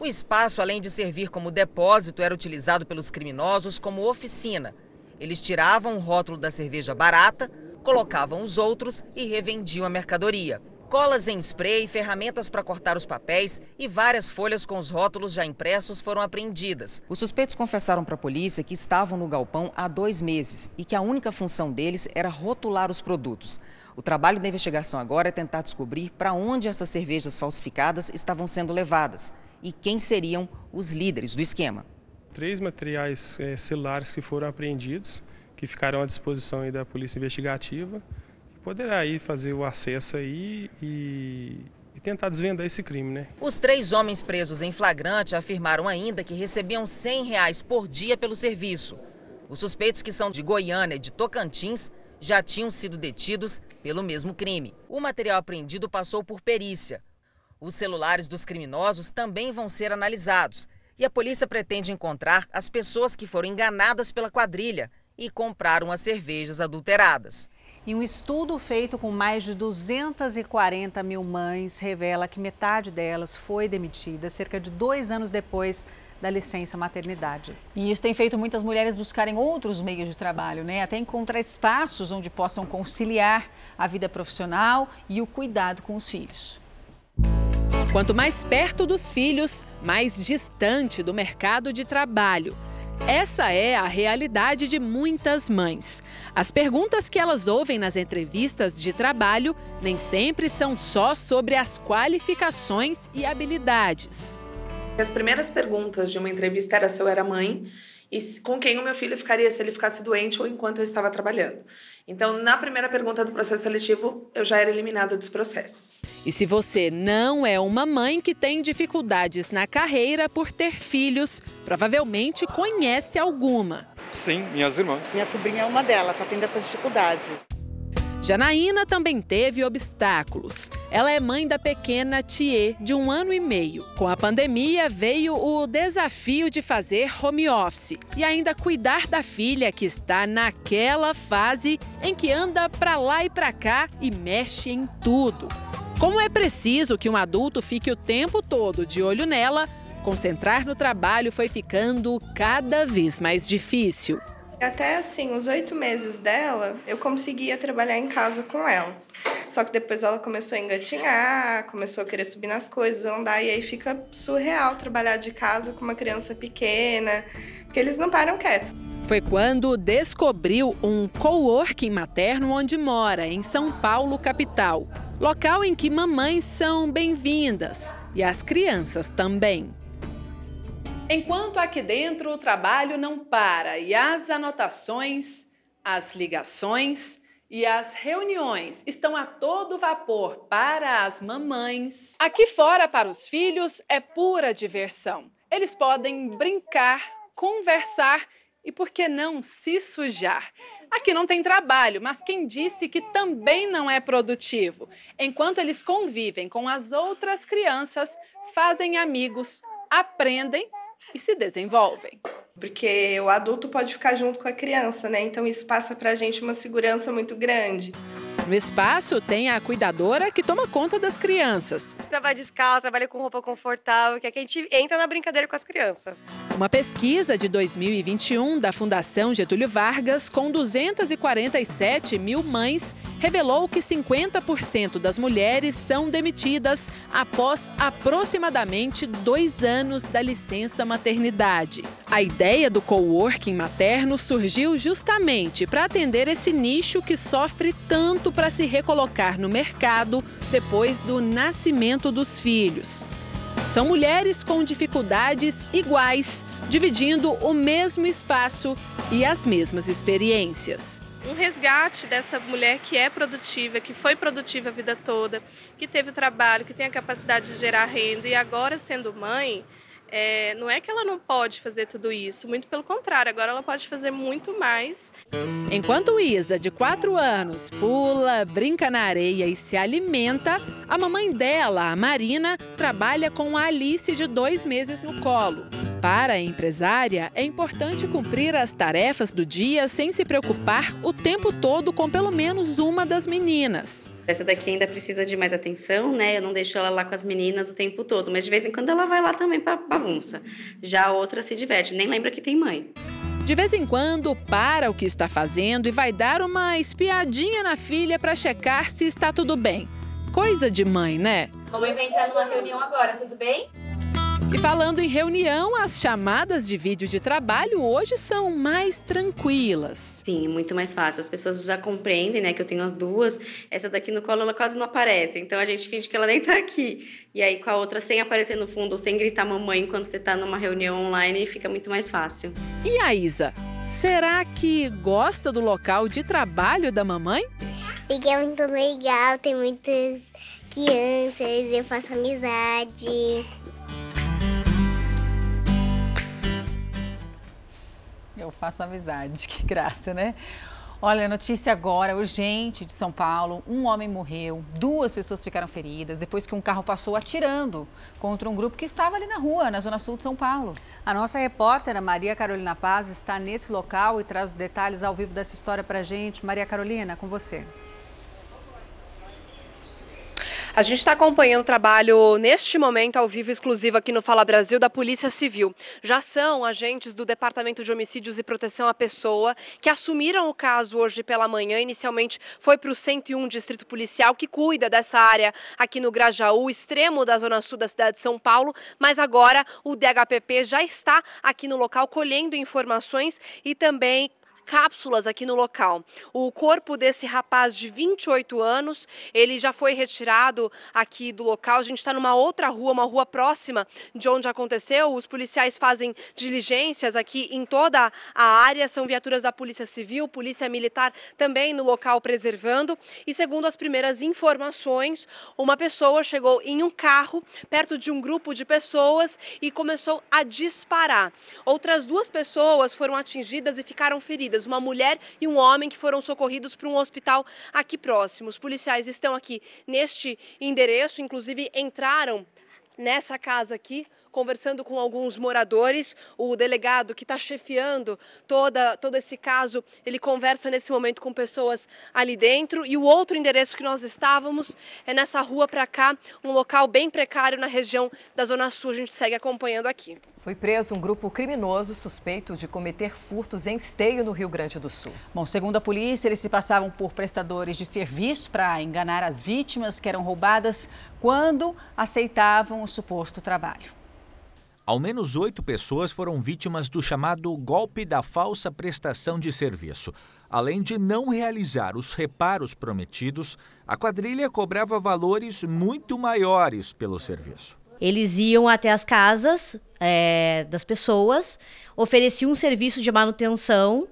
O espaço, além de servir como depósito, era utilizado pelos criminosos como oficina. Eles tiravam o rótulo da cerveja barata, colocavam os outros e revendiam a mercadoria. Colas em spray, ferramentas para cortar os papéis e várias folhas com os rótulos já impressos foram apreendidas. Os suspeitos confessaram para a polícia que estavam no galpão há dois meses e que a única função deles era rotular os produtos. O trabalho da investigação agora é tentar descobrir para onde essas cervejas falsificadas estavam sendo levadas e quem seriam os líderes do esquema. Três materiais é, celulares que foram apreendidos, que ficarão à disposição da Polícia Investigativa, que poderá aí fazer o acesso aí e, e tentar desvendar esse crime, né? Os três homens presos em flagrante afirmaram ainda que recebiam 100 reais por dia pelo serviço. Os suspeitos que são de Goiânia e de Tocantins já tinham sido detidos pelo mesmo crime. O material apreendido passou por perícia. Os celulares dos criminosos também vão ser analisados e a polícia pretende encontrar as pessoas que foram enganadas pela quadrilha e compraram as cervejas adulteradas. E um estudo feito com mais de 240 mil mães revela que metade delas foi demitida cerca de dois anos depois da licença maternidade. E isso tem feito muitas mulheres buscarem outros meios de trabalho, né? Até encontrar espaços onde possam conciliar a vida profissional e o cuidado com os filhos. Quanto mais perto dos filhos, mais distante do mercado de trabalho. Essa é a realidade de muitas mães. As perguntas que elas ouvem nas entrevistas de trabalho nem sempre são só sobre as qualificações e habilidades. As primeiras perguntas de uma entrevista era se eu era mãe e com quem o meu filho ficaria se ele ficasse doente ou enquanto eu estava trabalhando. Então, na primeira pergunta do processo seletivo, eu já era eliminada dos processos. E se você não é uma mãe que tem dificuldades na carreira por ter filhos, provavelmente conhece alguma. Sim, minhas irmãs. Minha sobrinha é uma delas, está tendo essa dificuldade. Janaína também teve obstáculos. Ela é mãe da pequena Thier, de um ano e meio. Com a pandemia, veio o desafio de fazer home office e ainda cuidar da filha que está naquela fase em que anda para lá e para cá e mexe em tudo. Como é preciso que um adulto fique o tempo todo de olho nela, concentrar no trabalho foi ficando cada vez mais difícil. Até assim, os oito meses dela, eu conseguia trabalhar em casa com ela. Só que depois ela começou a engatinhar, começou a querer subir nas coisas, andar, e aí fica surreal trabalhar de casa com uma criança pequena, porque eles não param quietos. Foi quando descobriu um coworking materno onde mora, em São Paulo, capital. Local em que mamães são bem-vindas e as crianças também. Enquanto aqui dentro o trabalho não para e as anotações, as ligações e as reuniões estão a todo vapor para as mamães, aqui fora para os filhos é pura diversão. Eles podem brincar, conversar e, por que não, se sujar? Aqui não tem trabalho, mas quem disse que também não é produtivo? Enquanto eles convivem com as outras crianças, fazem amigos, aprendem e se desenvolvem. Porque o adulto pode ficar junto com a criança, né? Então isso passa para a gente uma segurança muito grande. No espaço tem a cuidadora que toma conta das crianças. Trabalha descalço, trabalha com roupa confortável, que é que a gente entra na brincadeira com as crianças. Uma pesquisa de 2021 da Fundação Getúlio Vargas, com 247 mil mães, revelou que 50% das mulheres são demitidas após aproximadamente dois anos da licença maternidade. A ideia do coworking materno surgiu justamente para atender esse nicho que sofre tanto para se recolocar no mercado depois do nascimento dos filhos. São mulheres com dificuldades iguais, dividindo o mesmo espaço e as mesmas experiências um resgate dessa mulher que é produtiva, que foi produtiva a vida toda, que teve o trabalho, que tem a capacidade de gerar renda e agora sendo mãe, é, não é que ela não pode fazer tudo isso, muito pelo contrário, agora ela pode fazer muito mais. Enquanto Isa, de 4 anos, pula, brinca na areia e se alimenta, a mamãe dela, a Marina, trabalha com a Alice de dois meses no colo. Para a empresária, é importante cumprir as tarefas do dia sem se preocupar o tempo todo com pelo menos uma das meninas. Essa daqui ainda precisa de mais atenção, né? Eu não deixo ela lá com as meninas o tempo todo, mas de vez em quando ela vai lá também para bagunça. Já a outra se diverte, nem lembra que tem mãe. De vez em quando, para o que está fazendo e vai dar uma espiadinha na filha para checar se está tudo bem. Coisa de mãe, né? Mamãe vai entrar numa reunião agora, tudo bem? E falando em reunião, as chamadas de vídeo de trabalho hoje são mais tranquilas. Sim, muito mais fácil. As pessoas já compreendem, né, que eu tenho as duas. Essa daqui no colo ela quase não aparece, então a gente finge que ela nem tá aqui. E aí com a outra sem aparecer no fundo ou sem gritar mamãe quando você tá numa reunião online, fica muito mais fácil. E a Isa? Será que gosta do local de trabalho da mamãe? Porque é muito legal, tem muitas crianças, eu faço amizade. Eu faço amizade, que graça, né? Olha, notícia agora, urgente de São Paulo. Um homem morreu, duas pessoas ficaram feridas depois que um carro passou atirando contra um grupo que estava ali na rua, na zona sul de São Paulo. A nossa repórter, a Maria Carolina Paz, está nesse local e traz os detalhes ao vivo dessa história para gente. Maria Carolina, com você. A gente está acompanhando o trabalho neste momento ao vivo exclusivo aqui no Fala Brasil da Polícia Civil. Já são agentes do Departamento de Homicídios e Proteção à Pessoa que assumiram o caso hoje pela manhã. Inicialmente foi para o 101 Distrito Policial que cuida dessa área aqui no Grajaú, extremo da zona sul da cidade de São Paulo, mas agora o DHPP já está aqui no local colhendo informações e também cápsulas aqui no local. O corpo desse rapaz de 28 anos, ele já foi retirado aqui do local. A gente está numa outra rua, uma rua próxima de onde aconteceu. Os policiais fazem diligências aqui em toda a área. São viaturas da Polícia Civil, Polícia Militar também no local preservando. E segundo as primeiras informações, uma pessoa chegou em um carro perto de um grupo de pessoas e começou a disparar. Outras duas pessoas foram atingidas e ficaram feridas uma mulher e um homem que foram socorridos para um hospital aqui próximo. Os policiais estão aqui neste endereço, inclusive entraram nessa casa aqui conversando com alguns moradores. O delegado que está chefiando toda, todo esse caso, ele conversa nesse momento com pessoas ali dentro. E o outro endereço que nós estávamos é nessa rua para cá, um local bem precário na região da Zona Sul. A gente segue acompanhando aqui. Foi preso um grupo criminoso suspeito de cometer furtos em esteio no Rio Grande do Sul. Bom, segundo a polícia, eles se passavam por prestadores de serviço para enganar as vítimas que eram roubadas quando aceitavam o suposto trabalho. Ao menos oito pessoas foram vítimas do chamado golpe da falsa prestação de serviço. Além de não realizar os reparos prometidos, a quadrilha cobrava valores muito maiores pelo serviço. Eles iam até as casas é, das pessoas, ofereciam um serviço de manutenção,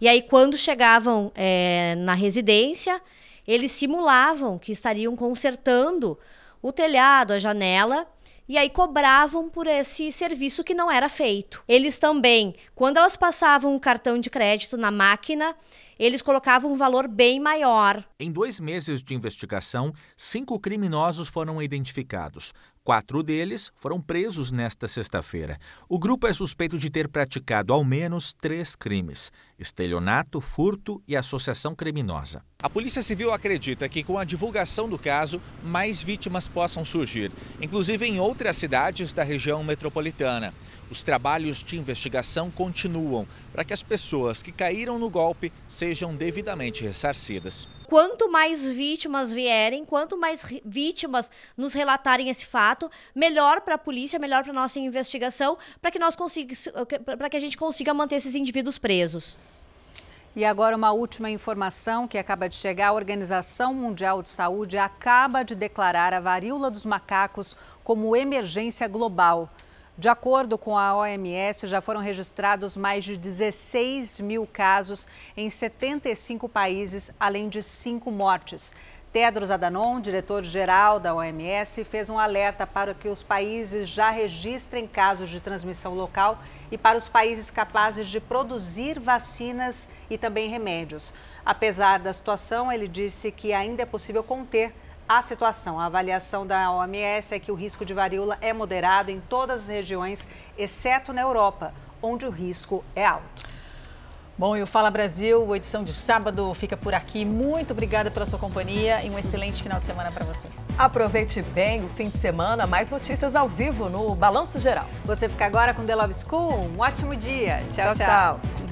e aí, quando chegavam é, na residência, eles simulavam que estariam consertando o telhado, a janela e aí cobravam por esse serviço que não era feito. Eles também, quando elas passavam o cartão de crédito na máquina, eles colocavam um valor bem maior. Em dois meses de investigação, cinco criminosos foram identificados. Quatro deles foram presos nesta sexta-feira. O grupo é suspeito de ter praticado ao menos três crimes: estelionato, furto e associação criminosa. A Polícia Civil acredita que, com a divulgação do caso, mais vítimas possam surgir, inclusive em outras cidades da região metropolitana. Os trabalhos de investigação continuam para que as pessoas que caíram no golpe sejam devidamente ressarcidas quanto mais vítimas vierem, quanto mais vítimas nos relatarem esse fato, melhor para a polícia, melhor para nossa investigação, para que nós para que a gente consiga manter esses indivíduos presos. E agora uma última informação que acaba de chegar. A Organização Mundial de Saúde acaba de declarar a varíola dos macacos como emergência global. De acordo com a OMS, já foram registrados mais de 16 mil casos em 75 países, além de cinco mortes. Tedros Adhanom, diretor-geral da OMS, fez um alerta para que os países já registrem casos de transmissão local e para os países capazes de produzir vacinas e também remédios. Apesar da situação, ele disse que ainda é possível conter a situação. A avaliação da OMS é que o risco de varíola é moderado em todas as regiões, exceto na Europa, onde o risco é alto. Bom, e o Fala Brasil, edição de sábado, fica por aqui. Muito obrigada pela sua companhia e um excelente final de semana para você. Aproveite bem o fim de semana, mais notícias ao vivo no Balanço Geral. Você fica agora com The Love School. Um ótimo dia. tchau. tchau. tchau.